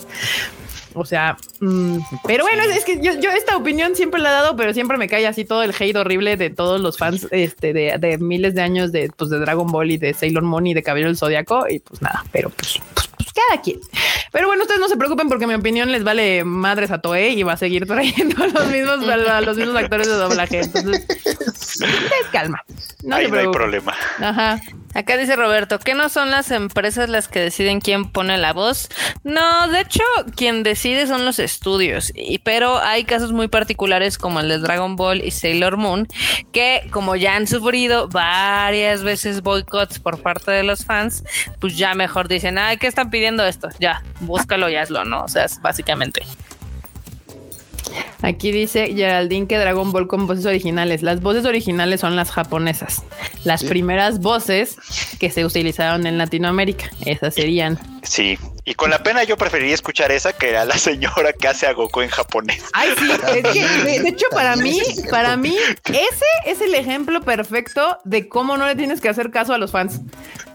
S1: O sea, mm, pero bueno, es, que yo, yo esta opinión siempre la he dado, pero siempre me cae así todo el hate horrible de todos los fans este, de, de miles de años de, pues, de Dragon Ball y de Sailor Moon y de Cabello del Zodiaco. Y pues nada, pero pues, pues, pues, cada quien. Pero bueno, ustedes no se preocupen porque mi opinión les vale madres a Toei y va a seguir trayendo a los mismos, a los mismos actores de doblaje. Entonces, ustedes calma. No
S3: Ahí no hay problema.
S1: Ajá.
S4: Acá dice Roberto, ¿que no son las empresas las que deciden quién pone la voz? No, de hecho, quien decide son los estudios, y, pero hay casos muy particulares como el de Dragon Ball y Sailor Moon, que como ya han sufrido varias veces boicots por parte de los fans, pues ya mejor dicen, ay, ¿qué están pidiendo esto? Ya, búscalo y hazlo, ¿no? O sea, es básicamente.
S1: Aquí dice Geraldine que Dragon Ball con voces originales. Las voces originales son las japonesas. Las primeras voces que se utilizaron en Latinoamérica. Esas serían.
S3: Sí. Y con la pena yo preferiría escuchar esa que a la señora que hace a Goku en japonés.
S1: Ay, sí, es que de, de hecho para mí, para mí, ese es el ejemplo perfecto de cómo no le tienes que hacer caso a los fans.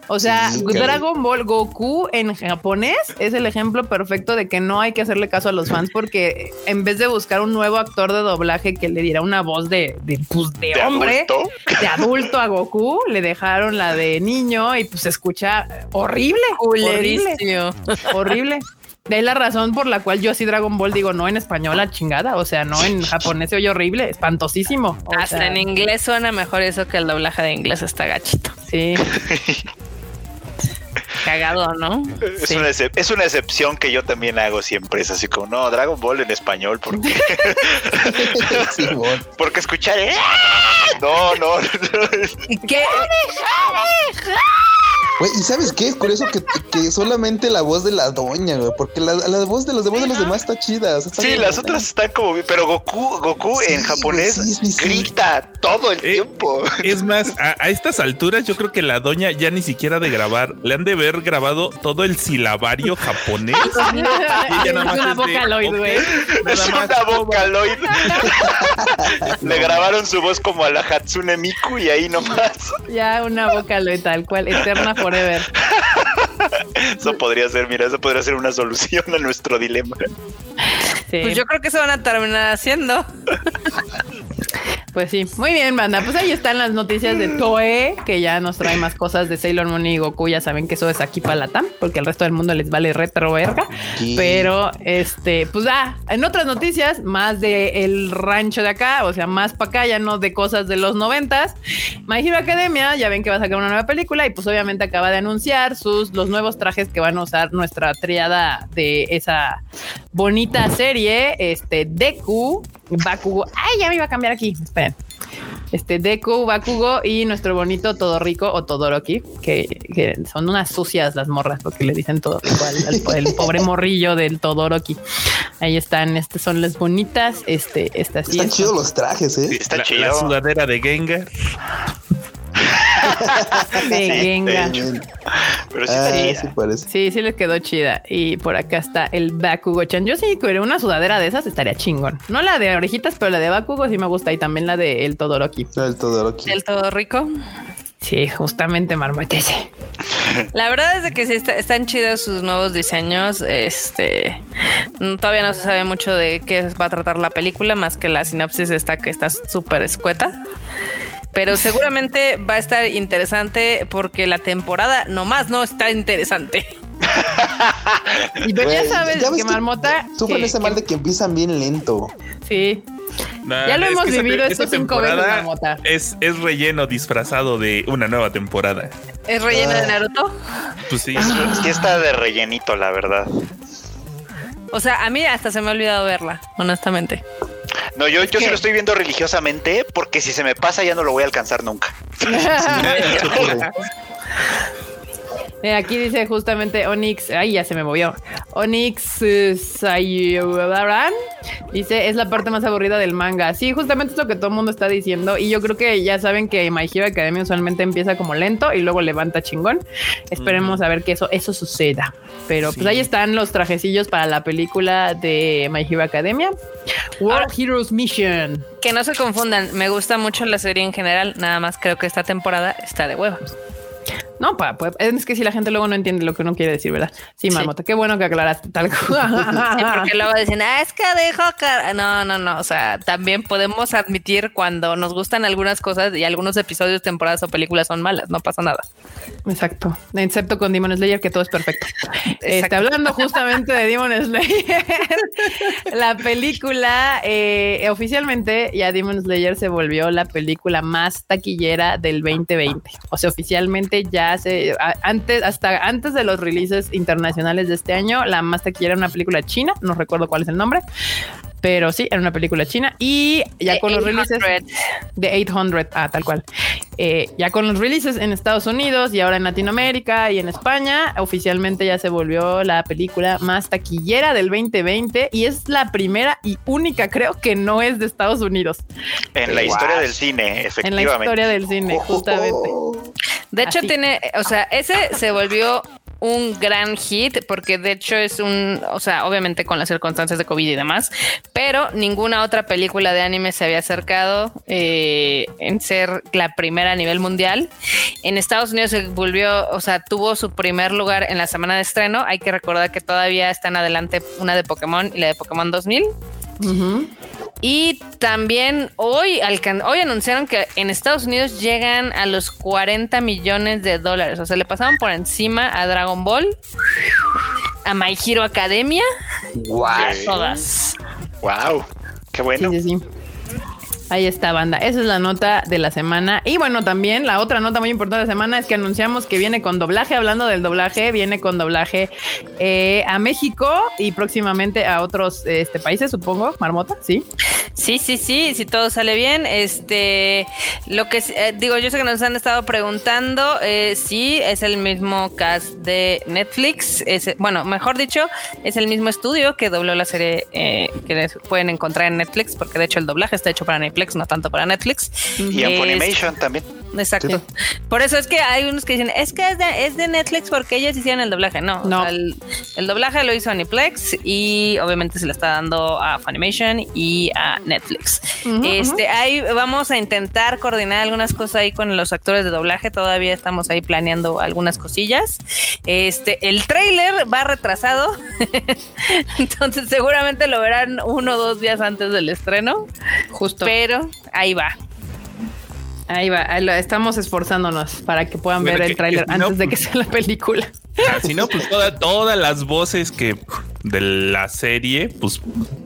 S1: O sea,
S6: Sí,
S1: Dragon Ball Goku en japonés es el ejemplo perfecto de que no hay que hacerle caso a los fans porque en vez de buscar un nuevo actor de doblaje que le diera una voz de, de, pues, de
S3: ¿De
S1: hombre,
S3: adulto?
S1: de adulto a Goku, le dejaron la de niño y pues se escucha horrible, horrible, horrible. De ahí la razón por la cual yo así Dragon Ball digo no en español a chingada, o sea, no en japonés se oye horrible, espantosísimo. O
S4: Hasta
S1: sea,
S4: en inglés suena mejor eso que el doblaje de inglés está gachito.
S1: Sí,
S4: Cagado, ¿no?
S3: Es,
S1: Sí.
S3: una es una excepción que yo también hago siempre. Es así como, no, Dragon Ball en español, porque,
S6: Simón.
S3: porque escuchar. ¡Ah! No, no.
S4: ¿Qué?
S6: Güey, ¿y sabes qué? Es curioso que, que solamente la voz de la doña, güey, porque la, la voz de los, de voz de los demás está chida. o sea, está
S3: Sí,
S6: bien,
S3: las otras están como pero Goku, Goku
S6: Sí,
S3: en japonés
S6: sí, sí, sí.
S3: grita todo el
S5: Eh,
S3: tiempo.
S5: Es más, a, a estas alturas yo creo que la doña ya ni siquiera de grabar, le han de haber grabado todo el silabario japonés. Y ella
S1: es
S5: nada más
S1: una
S5: es
S1: Vocaloid, güey.
S5: "Ok,
S3: Es
S5: más,
S3: una vocaloid. Le grabaron su voz como a la Hatsune Miku y ahí nomás.
S1: Ya una Vocaloid tal cual, eterna forever.
S3: Eso podría ser, mira, eso podría ser una solución a nuestro dilema.
S1: Sí.
S4: Pues yo creo que se van a terminar haciendo.
S1: Pues sí, muy bien, banda. Pues ahí están las noticias de Toei, que ya nos trae más cosas de Sailor Moon y Goku. Ya saben que eso es aquí para la TAM, porque al resto del mundo les vale retro verga.
S6: Sí.
S1: Pero, este, pues ah, en otras noticias, más de el rancho de acá, o sea, más para acá, ya no de cosas de los noventas. My Hero Academia, ya ven que va a sacar una nueva película y pues obviamente acaba de anunciar sus los nuevos trajes que van a usar nuestra triada de esa bonita serie, este Deku, Bakugo. Ay, ya me iba a cambiar aquí. Esperen. Este Deku, Bakugo y nuestro bonito Todorico o Todoroki, que, que son unas sucias las morras, porque le dicen Todorico al, al- el pobre morrillo del Todoroki. Ahí están, estas son las bonitas, este, estas sí
S6: Están
S1: es-
S6: chidos los trajes, ¿eh?
S3: Está
S5: la,
S3: chido.
S5: la sudadera de Gengar.
S1: de Gengar.
S6: Bien.
S3: Pero sí
S6: Ah,
S3: está chida.
S6: sí parece.
S1: Sí, sí les quedó chida. Y por acá está el Bakugo-chan. Yo sí quiero una sudadera de esas, estaría chingón. No la de orejitas, pero la de Bakugo sí me gusta. Y también la de el Todoroki.
S6: El Todoroki.
S4: Del todo rico.
S1: Sí, justamente marmotese.
S4: La verdad es de que sí está- están chidos sus nuevos diseños. Este todavía no se sabe mucho de qué va a tratar la película, más que la sinopsis está que está súper escueta. Pero seguramente va a estar interesante porque la temporada nomás no está interesante.
S1: Y pero ya sabes
S6: ya
S1: que
S6: que
S1: marmota.
S6: Sufren
S1: que-
S6: ese mal
S1: que-
S6: de que empiezan bien lento.
S1: Sí.
S5: Nah,
S1: Ya lo
S5: es
S1: hemos
S5: que
S1: vivido
S5: esa
S1: estos cinco veces,
S5: temporada
S1: Marmota.
S5: Es, es relleno disfrazado de una nueva temporada.
S4: ¿Es relleno de Naruto?
S5: Pues sí.
S3: Sí está de rellenito, la verdad.
S4: O sea, a mí hasta se me ha olvidado verla, honestamente.
S3: No, yo, yo sí lo estoy viendo religiosamente porque si se me pasa ya no lo voy a alcanzar nunca.
S1: Eh, Aquí dice justamente Onyx, ay, ya se me movió. Onyx eh, Sayudaran dice, es la parte más aburrida del manga. Sí, justamente es lo que todo el mundo está diciendo. Y yo creo que ya saben que My Hero Academia usualmente empieza como lento y luego levanta chingón. Esperemos a ver que eso, eso suceda. Pero pues ahí están los trajecillos para la película de My Hero Academia. World
S4: Ahora-
S1: Heroes Mission.
S4: Que no se confundan, me gusta mucho la serie en general, nada más creo que esta temporada está de hueva.
S1: No, pa, es que si la gente luego no entiende lo que uno quiere decir, ¿verdad? Sí,
S4: Sí.
S1: Marmota, qué bueno que aclaraste tal
S4: Sí,
S1: cual.
S4: porque luego dicen, ah, es que dejo cara. No, no, no. O sea, también podemos admitir cuando nos gustan algunas cosas y algunos episodios, temporadas o películas son malas. No pasa nada.
S1: Exacto. Excepto con Demon Slayer, que todo es perfecto.
S4: Exacto.
S1: hablando justamente de Demon Slayer, la película, eh, oficialmente ya Demon Slayer se volvió la película más taquillera del 2020. O sea, oficialmente ya se, a- antes, hasta antes de los releases internacionales de este año, la más taquillera era una película china, no recuerdo cuál es el nombre. Pero sí, era una película china y ya
S4: De
S1: con los releases
S4: 800.
S1: de 800, ah, tal cual. Eh, ya con los releases en Estados Unidos y ahora en Latinoamérica y en España, oficialmente ya se volvió la película más taquillera del 2020 y es la primera y única, creo que no es de Estados Unidos,
S3: En la
S6: Guau.
S3: historia del cine,
S1: en la
S3: efectivamente.
S1: historia del cine, justamente.
S4: De hecho,
S1: Así.
S4: tiene, o sea, ese se volvió un gran hit porque de hecho es un, o sea, obviamente con las circunstancias de COVID y demás, pero ninguna otra película de anime se había acercado eh, en ser la primera a nivel mundial. En Estados Unidos se volvió, o sea, tuvo su primer lugar en la semana de estreno. Hay que recordar que todavía están adelante una de Pokémon y la de Pokémon 2000.
S1: Ujú.
S4: Y también hoy, hoy anunciaron que en Estados Unidos llegan a los 40 millones de dólares. O sea, le pasaron por encima a Dragon Ball, a My Hero Academia,
S6: Guau.
S4: a todas.
S3: Wow, qué bueno.
S1: Sí, sí, sí. Ahí está, banda. Esa es la nota de la semana. Y bueno, también la otra nota muy importante de la semana es que anunciamos que viene con doblaje. Hablando del doblaje, viene con doblaje eh, a México y próximamente a otros este, países, supongo. Marmota, sí.
S4: Sí, sí, sí, si todo sale bien. Este, lo que eh, digo, yo sé que nos han estado preguntando eh, si es el mismo cast de Netflix. Es, bueno, mejor dicho, es el mismo estudio que dobló la serie eh, que pueden encontrar en Netflix, porque de hecho el doblaje está hecho para Netflix, no tanto para Netflix.
S3: Y en
S4: Es-
S3: Funimation también.
S4: Exacto. Por eso es que hay unos que dicen, es que es de, es de Netflix porque ellos hicieron el doblaje. No, o
S1: No.
S4: sea, el, el doblaje lo hizo Aniplex y obviamente se le está dando a Funimation y a Netflix. Este, ahí vamos a intentar coordinar algunas cosas ahí con los actores de doblaje. Todavía estamos ahí planeando algunas cosillas. Este, el trailer va retrasado. Entonces seguramente lo verán uno o dos días antes del estreno.
S1: Justo.
S4: Pero ahí va.
S1: Ahí va. estamos esforzándonos para que puedan
S5: Bueno,
S1: ver
S5: que-
S1: el tráiler
S5: que no,
S1: antes de que
S5: pues-
S1: sea la película.
S5: Si no, pues toda- todas las voces que de la serie, pues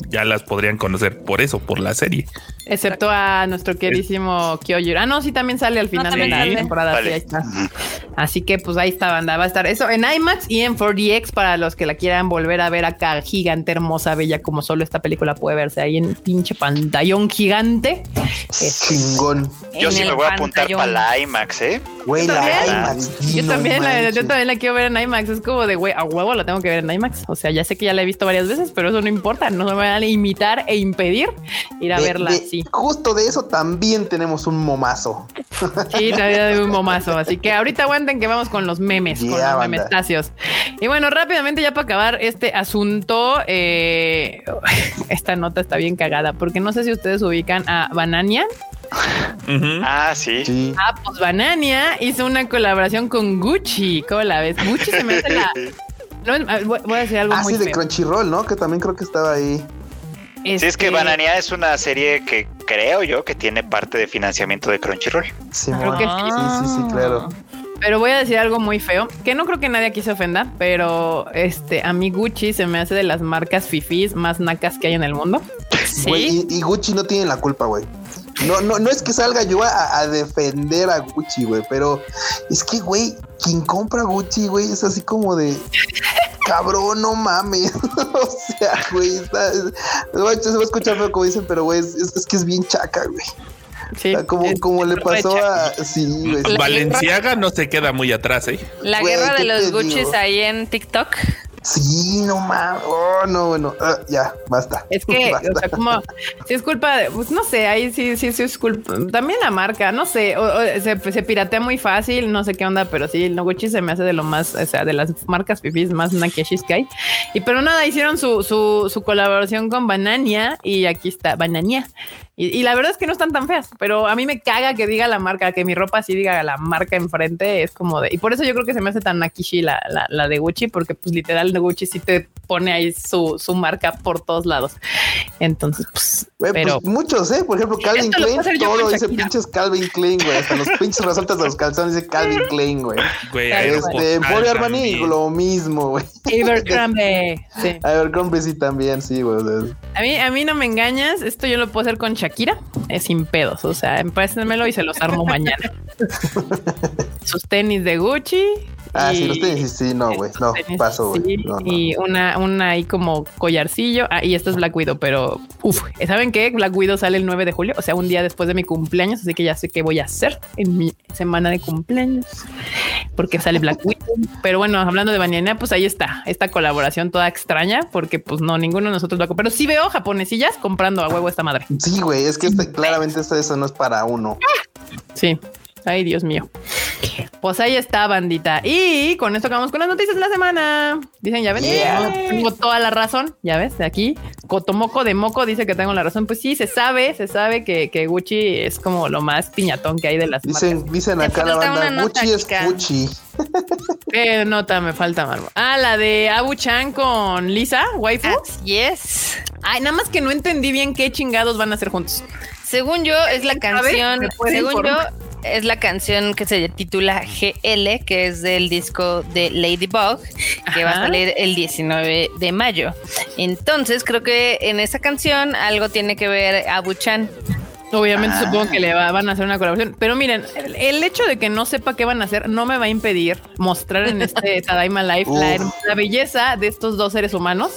S5: ya las podrían conocer por eso, por la serie.
S1: Excepto a nuestro queridísimo Kyojiro. Ah, no, sí, también sale al final de la
S4: sale.
S1: temporada.
S3: Vale.
S1: Sí, ahí está. Así que pues ahí está, banda. Va a estar eso en IMAX y en 4DX para los que la quieran volver a ver acá, gigante, hermosa, bella, como solo esta película puede verse ahí en pinche pantallón gigante. Este,
S2: Chingón.
S3: Yo sí me voy a apuntar para la IMAX, ¿eh?
S2: Güey, la. IMAX.
S1: Yo también, la, yo también la quiero ver en IMAX. Es como de, güey, a huevo la tengo que ver en IMAX. O sea, ya sé que ya la he visto varias veces, pero eso no importa. No me van a imitar e impedir ir a
S2: De-
S1: verla
S2: de-
S1: así.
S2: Justo de eso también tenemos un momazo.
S1: Sí, todavía de un momazo. Así que ahorita aguanten que vamos con los memes, con los
S2: banda.
S1: memestacios. Y bueno, rápidamente ya para acabar este asunto, eh, esta nota está bien cagada, porque no sé si ustedes ubican a Banania.
S3: Ah, sí.
S2: Sí.
S1: Ah, pues Banania hizo una colaboración con Gucci. ¿Cómo la ves? Gucci se me hace la... No, voy a decir algo
S2: Ah,
S1: muy
S2: sí, de
S1: feo.
S2: Crunchyroll, ¿no? Que también creo que estaba ahí.
S3: Sí, es que
S1: Este,
S3: Banania es una serie que creo yo que tiene parte de financiamiento de Crunchyroll.
S2: Sí,
S1: Creo que sí.
S2: sí, sí, sí, claro.
S1: Pero voy a decir algo muy feo, que no creo que nadie aquí se ofenda, pero este a mí Gucci se me hace de las marcas fifís más nacas que hay en el mundo.
S2: Güey, y, y Gucci no tiene la culpa, güey. No, no, no es que salga yo a, a defender a Gucci, güey, pero es que, güey, quien compra Gucci, güey, es así como de cabrón, no mames. o sea, güey, está, es- se va a escuchar feo como dicen, pero güey, es, que es bien chaca, güey.
S1: Sí,
S2: O sea, como,
S1: es-
S2: como le pasó a. Sí, güey.
S5: Valenciaga no se queda muy atrás, ¿eh?
S4: La
S2: Güey,
S4: guerra de
S2: ¿qué
S4: los Gucci's ahí en TikTok.
S2: Sí, no mames. Oh, no, bueno, ah, ya, basta.
S1: Es que,
S2: Basta.
S1: o sea, como si es culpa de, pues no sé, ahí sí, sí, sí es culpa. También la marca, no sé, o- o se, se piratea muy fácil, no sé qué onda, pero sí, el Gucci se me hace de lo más, o sea, de las marcas fifís más nakeshis que hay. Y pero nada, hicieron su, su, su colaboración con Banania y aquí está Banania. Y, y la verdad es que no están tan feas, pero a mí me caga que diga la marca, que mi ropa sí diga la marca enfrente, es como de, y por eso yo creo que se me hace tan nakishi la, la, la de Gucci, porque pues literal de Gucci sí te pone ahí su, su marca por todos lados. Entonces, pues,
S2: Güey, pues,
S1: pero
S2: muchos, ¿eh? Por ejemplo, Calvin Klein, todo dice pinches Calvin Klein, güey. Hasta los pinches resaltas de los calzones dice Calvin Klein, güey.
S5: Güey,
S1: Este,
S2: Emporio Armani,
S5: también.
S2: lo mismo, güey.
S1: Abercrombie. Sí.
S2: Abercrombie sí también, sí, güey. o sea,
S1: A mí, a mí no me engañas. Esto yo lo puedo hacer con Shakira. Es sin pedos. O sea, empréstenmelo y se los armo mañana. Sus tenis de Gucci.
S2: Ah, sí, los tenis, sí, no, güey. No, paso, güey.
S1: sí,
S2: No, no.
S1: Y una, una ahí como collarcillo. Ah, y esto es Black Widow, pero uf, ¿saben qué? Black Widow sale el 9 de julio, o sea, un día después de mi cumpleaños, así que ya sé qué voy a hacer en mi semana de cumpleaños, porque sale Black Widow. Pero bueno, hablando de Banana, pues ahí está, esta colaboración toda extraña, porque pues no, ninguno de nosotros lo Pero sí veo japonesillas comprando a huevo esta madre.
S2: Sí, güey, es que este- claramente esto, eso no es para uno.
S1: Sí. Ay, Dios mío. Pues ahí está, bandita. Y con esto acabamos con las noticias de la semana. Dicen, ya ven,
S2: Yeah.
S1: tengo toda la razón. Ya ves, de aquí, Cotomoco de Moco dice que tengo la razón. Pues sí, se sabe, se sabe que, que Gucci es como lo más piñatón que hay de las
S2: Dicen,
S1: marcas.
S2: dicen acá la banda, Gucci es. Gucci.
S1: ¿Qué nota me falta, Marmo? Ah, la de Abu Chan con Lisa, waifu.
S4: Así es.
S1: Ay, nada más que no entendí bien qué chingados van a hacer juntos.
S4: Según yo, es la canción,
S1: ¿Me puede
S4: según
S1: informar?
S4: yo, es la canción que se titula GL, que es del disco de Ladybug, que va a salir el 19 de mayo. Entonces, creo que en esa canción algo tiene que ver Abu Chan.
S1: Obviamente
S3: Ah.
S1: supongo que le va- van a hacer una colaboración. Pero miren, el, el hecho de que no sepa qué van a hacer no me va a impedir mostrar en este Tadaima Life la, la belleza de estos dos seres humanos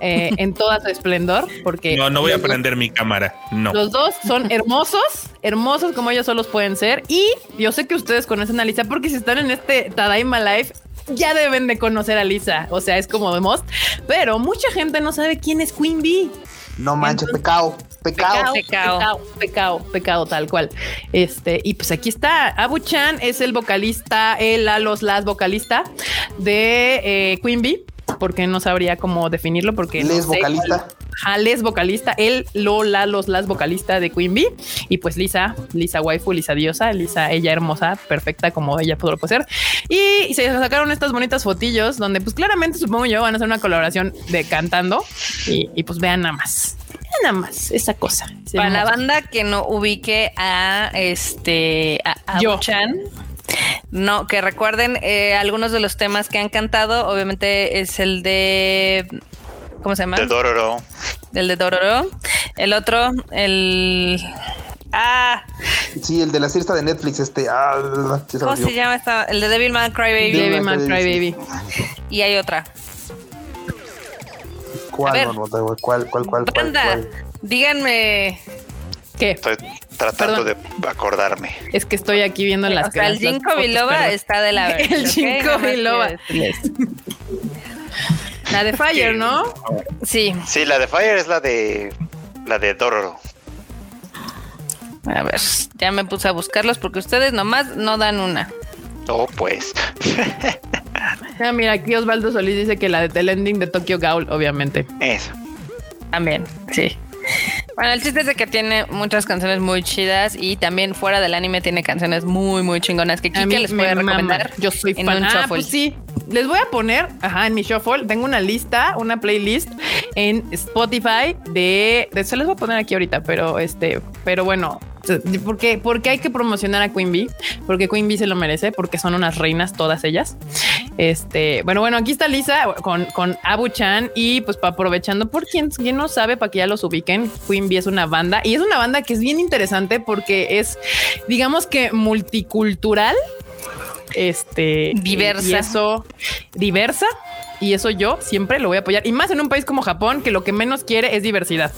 S1: eh, en toda su esplendor. Porque
S5: No, no voy a
S1: dos-
S5: prender mi cámara. No.
S1: Los dos son hermosos, hermosos como ellos solos pueden ser. Y yo sé que ustedes conocen a Lisa porque si están en este Tadaima Life, ya deben de conocer a Lisa. O sea, es como de most. Pero mucha gente no sabe quién es Queen Bee.
S6: No manches,
S1: Entonces-
S6: pecado, pecado.
S1: Pecado,
S4: Pecado.
S1: pecado, pecado, pecado, tal cual. Este, y pues aquí está. Abu Chan es el vocalista, el a los las vocalista de eh, Queen Bee, porque no sabría cómo definirlo, porque no
S6: Les
S1: sé
S6: vocalista.
S1: Ajá, les vocalista, él, lo, la, los, las vocalista de Queen Bee. Y pues Lisa, Lisa waifu, Lisa diosa, Lisa, ella hermosa, perfecta como ella pudo ser. Y se sacaron estas bonitas fotillos donde pues claramente supongo yo van a hacer una colaboración de cantando. Y, y, pues vean nada más. Vean nada más esa cosa. Es
S4: Para la banda que no ubique a este a, a
S1: Yo.
S4: Abu-chan, no, que recuerden eh, algunos de los temas que han cantado. Obviamente es el de ¿cómo se llama?
S3: De Dororo.
S4: El de Dororo. El otro, el ah,
S6: Sí, el de la siesta de Netflix, este. Ah, se
S4: ¿cómo se llama esta? El de Devil Man Cry
S6: Devil
S1: Baby
S6: Man
S1: Man
S6: Cry
S1: Baby.
S4: Y hay otra.
S6: ¿Cuál,
S4: A ver.
S6: no, no, ¿Cuál, cuál, cuál, cuál? Cuál?
S4: díganme.
S1: ¿Qué?
S3: Estoy tratando
S1: Perdón.
S3: de acordarme.
S1: Es que estoy aquí viendo las
S4: o sea, el Ginkgo biloba está de la verga,
S1: El. Ginkgo biloba. La de Fire, ¿no?
S4: Sí,
S3: Sí, la de Fire es la de la de Dororo.
S4: a ver, ya me puse a buscarlos porque ustedes nomás no dan una.
S3: Oh, pues.
S1: Ah, mira, aquí Osvaldo Solís dice que la de The Ending de Tokyo Ghoul, obviamente.
S3: Eso.
S4: También, sí. Bueno, el chiste es de que tiene muchas canciones muy chidas y también fuera del anime tiene canciones muy, muy chingonas que Kike les puede
S1: mama.
S4: recomendar.
S1: Yo soy
S4: en
S1: fan.
S4: un
S1: Ah,
S4: shuffle.
S1: pues sí. Les voy a poner, ajá, en mi shuffle tengo una lista, una playlist en Spotify de, de se les voy a poner aquí ahorita, pero este, pero bueno, porque porque hay que promocionar a Queen Bee, porque Queen Bee se lo merece, porque son unas reinas todas ellas. Este, bueno, bueno, aquí está Lisa con, con Abu Chan y pues aprovechando por quien, quien no sabe, para que ya los ubiquen, Queen Bee es una banda y es una banda que es bien interesante porque es, digamos que multicultural, este,
S4: Diversa.
S1: y eso diversa. Y eso yo siempre lo voy a apoyar. Y más en un país como Japón, que lo que menos quiere es diversidad.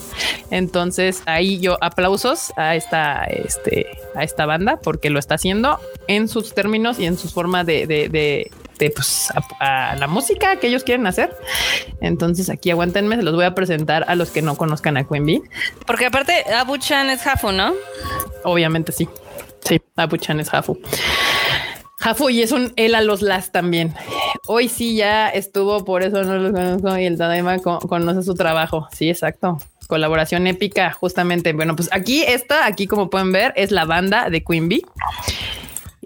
S1: Entonces, ahí yo aplausos a esta, este, a esta banda porque lo está haciendo en sus términos y en su forma de, de, de- de, pues, a, a la música que ellos quieren hacer. Entonces, aquí aguántenme, se los voy a presentar a los que no conozcan a Queen Bee.
S4: Porque aparte, Abu-chan es Hafu, ¿no?
S1: Obviamente sí. Sí, Apu-chan es Hafu. Hafu y es un él a los las también. Hoy sí ya estuvo, por eso no lo conozco y el Tadaima co- conoce su trabajo. Sí, exacto. Colaboración épica, justamente. Bueno, pues aquí esta, aquí como pueden ver, es la banda de Queen Bee.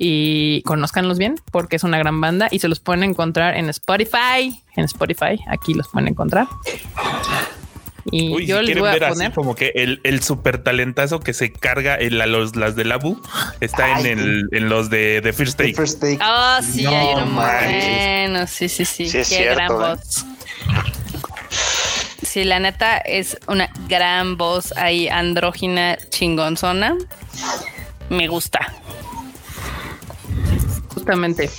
S1: Y conózcanlos bien porque es una gran banda y se los pueden encontrar en Spotify. En Spotify, aquí los pueden encontrar. Y
S5: Uy,
S1: yo
S5: si
S1: les
S5: quieren
S1: voy a
S5: ver
S1: poner.
S5: así como que el, el super talentazo que se carga en la- los, las de Labu está
S6: Ay,
S5: en, el, en los de, de First
S6: The
S5: Take.
S4: Ah, sí,
S6: No
S4: hay uno bueno. Sí, sí, sí.
S3: Sí, es
S4: Qué
S3: cierto,
S4: gran
S3: ¿eh?
S4: voz. Sí, la neta es una gran voz ahí, andrógina, chingonzona. Me gusta.
S1: Justamente.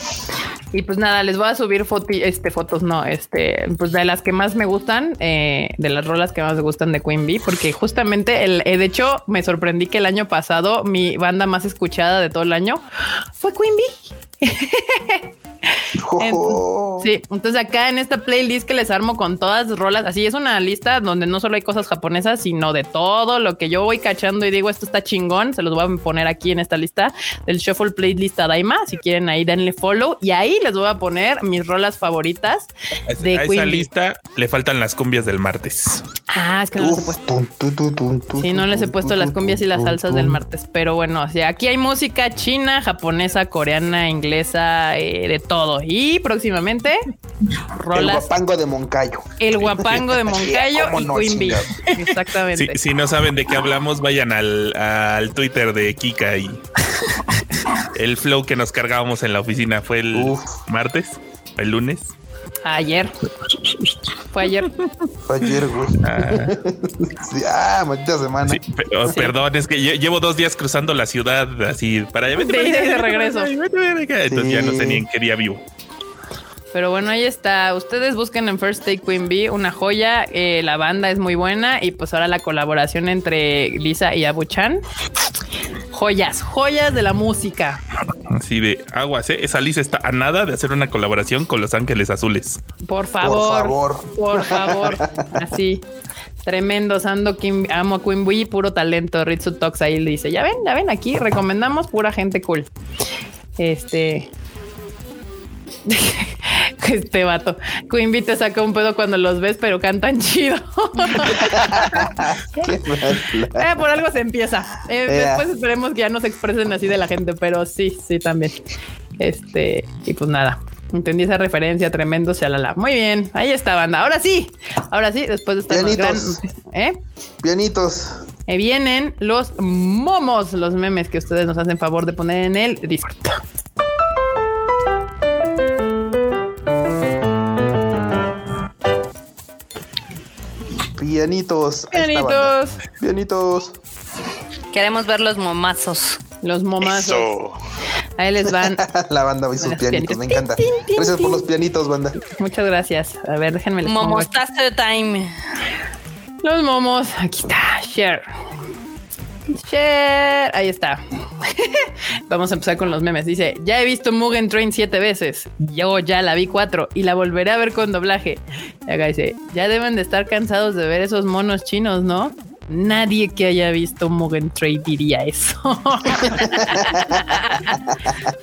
S1: Y pues nada, les voy a subir este, fotos, no, este, pues de las que más me gustan, eh, de las rolas que más me gustan de Queen Bee, porque justamente, el, eh, de hecho, me sorprendí que el año pasado mi banda más escuchada de todo el año fue Queen Bee. Sí, entonces acá en esta playlist que les armo con todas las rolas, así es una lista donde no solo hay cosas japonesas, sino de todo lo que yo voy cachando y digo esto está chingón, se los voy a poner aquí en esta lista del Shuffle Playlist Daima, si quieren ahí denle follow y ahí les voy a poner mis rolas favoritas de
S5: a esa
S1: Bee.
S5: lista le faltan las cumbias del martes.
S1: Ah, es que no les he puesto. Sí, no les he puesto las cumbias y las salsas del martes, pero bueno, o sea, aquí hay música china, japonesa, coreana, inglesa, eh, de todo. Y próximamente
S6: El
S1: rolas
S6: guapango de Moncayo.
S1: El guapango de Moncayo
S6: ¿Cómo
S1: y
S6: no,
S1: Queen Bee. Exactamente.
S5: Si, si no saben de qué hablamos, vayan al, al Twitter de Kika y el flow que nos cargábamos en la oficina fue el
S6: Uf.
S5: martes, el lunes.
S1: Ayer. Fue ayer.
S2: Fue ayer, güey.
S5: Ah,
S2: Sí, ah, maldita semana.
S5: sí, Perdón, es que lle- llevo dos días cruzando la ciudad así para allá.
S1: De regreso.
S5: Entonces ya no sé ni en qué día vivo.
S1: Pero bueno, ahí está. Ustedes busquen en First Take Queen Bee una joya. eh, la banda es muy buena y pues ahora la colaboración entre Lisa y Abuchan. Joyas, joyas de la música.
S5: Así de aguas, ¿eh? Esa Lisa está a nada de hacer una colaboración con Los Ángeles Azules.
S1: Por favor.
S2: favor.
S1: Por favor. Así. Tremendos. Ando Kim- amo a Queen Bee, puro talento. Ritsu Talks ahí le dice: Ya ven, ya ven, aquí recomendamos pura gente cool. Este. Este vato. Bee te saca un pedo cuando los ves, pero cantan chido. Eh, por algo se empieza. Eh. Después esperemos que ya no se expresen así de la gente, pero sí, sí, también. Este, y pues nada. Entendí esa referencia, tremendo, shalala. Muy bien, ahí está, banda. Ahora sí, ahora sí, después de esta gran. ¿Eh?
S2: Pianitos.
S1: Eh, vienen los momos, los memes que ustedes nos hacen favor de poner en el Discord.
S2: Pianitos.
S1: Pianitos,
S2: Pianitos.
S4: Queremos ver los momazos.
S1: los momazos.
S3: Eso.
S1: Ahí les van.
S2: La banda y sus
S1: Buenas
S2: pianitos. Me encanta. Gracias por los pianitos, banda.
S1: Muchas gracias. A ver, déjenme les.
S4: Momostaster time.
S1: Los momos. Aquí está. Share. Share. Ahí está. Vamos a empezar con los memes. Dice, ya he visto Mugen Train siete veces. Yo ya la vi cuatro y la volveré a ver con doblaje. Y acá dice, ya deben de estar cansados de ver esos monos chinos, ¿no? Nadie que haya visto Mugen Train diría eso.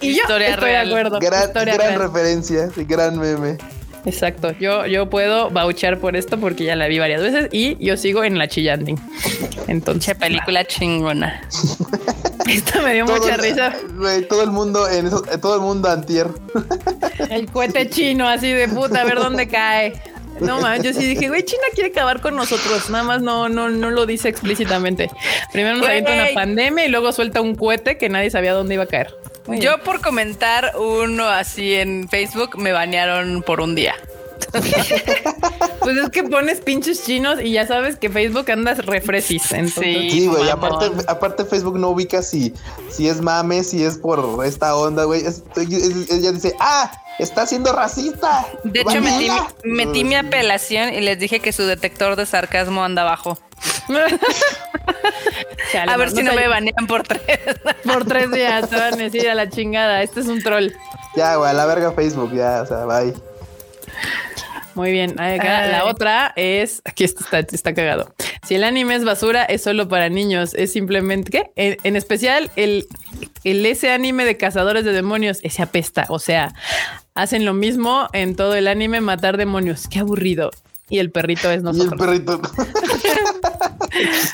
S1: y yo
S4: Historia
S1: estoy
S4: real.
S1: de acuerdo.
S2: Gran, gran referencia. Gran meme.
S1: Exacto. Yo, yo puedo vouchar por esto porque ya la vi varias veces y yo sigo en la chillanding. Entonces,
S4: película chingona.
S1: Esto me dio
S2: Todo
S1: mucha
S2: el-
S1: risa.
S2: todo el mundo en eso, eh, todo el mundo antier.
S1: El cohete chino así de puta, a ver dónde cae. No man, yo sí dije, güey, China quiere acabar con nosotros. Nada más no, no, no lo dice explícitamente. Primero nos avienta una pandemia y luego suelta un cohete que nadie sabía dónde iba a caer. Muy
S4: Yo por comentar uno así en Facebook me banearon por un día.
S1: Pues es que pones pinches chinos y ya sabes que Facebook andas refresis. Entonces,
S4: Sí.
S2: Sí, güey. Aparte, aparte Facebook no ubica si, si es mame, si es por esta onda, güey. Es- es- ella dice, ah, está siendo racista.
S4: De hecho, metí, mi apelación y les dije que su detector de sarcasmo anda abajo.
S1: chale,
S4: A ver
S1: no
S4: si no me banean por tres.
S1: Por tres días te van a decir a la chingada. Este es un troll.
S2: Ya, güey, a la verga Facebook, ya, o sea, bye.
S1: Muy bien. Acá. La otra es, aquí está, está cagado. Si el anime es basura, es solo para niños. Es simplemente, ¿qué? En, en especial el, el ese anime de cazadores de demonios, ese apesta. O sea, hacen lo mismo en todo el anime, matar demonios. Qué aburrido. Y el perrito es
S2: Y el
S1: nosotros.
S2: perrito.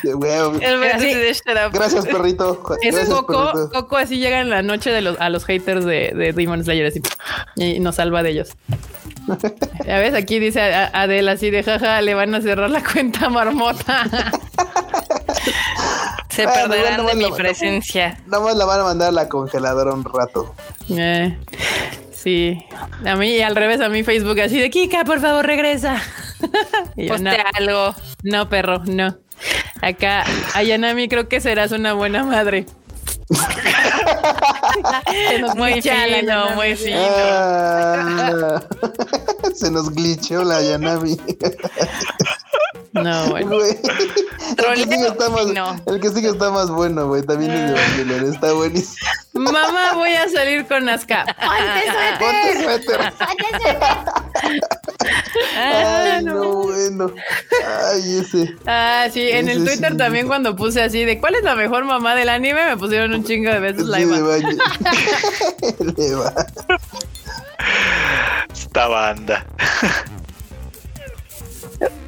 S2: Güey,
S4: El up.
S2: Gracias, perrito.
S1: Ese
S2: Gracias,
S1: Coco,
S2: perrito.
S1: Coco así llega en la noche de los, a los haters de, de Demon Slayer así, y nos salva de ellos. Ya ves, aquí dice a- a- Adele así de jaja, le van a cerrar la cuenta a marmota.
S4: Se
S2: Ah,
S4: perderán
S2: no, no,
S4: de
S2: no,
S4: mi
S2: no.
S4: presencia.
S2: Nada más la van a mandar a la congeladora un rato.
S1: Eh, sí, a mí al revés, a mí Facebook así de Kika, por favor, regresa. Y yo, no,
S4: algo.
S1: no, perro, no. Acá, Ayanami, creo que serás una buena madre.
S4: Muy fino, muy fino.
S2: Ah, se nos glitcheó la Yanami.
S1: No, bueno.
S2: El que, sigue está más, el que sigue está más bueno, güey. También es de Evangelion, está buenísimo.
S1: Mamá, voy a salir con Aska.
S2: Ponte suéter. Ay, no, bueno. Ay, ese.
S1: Ah, sí, en el Twitter
S2: sí.
S1: también cuando puse así de ¿cuál es la mejor mamá del anime? Me pusieron un chingo de veces la
S2: Sí,
S1: Iva.
S2: de baño. Le va.
S3: Esta banda.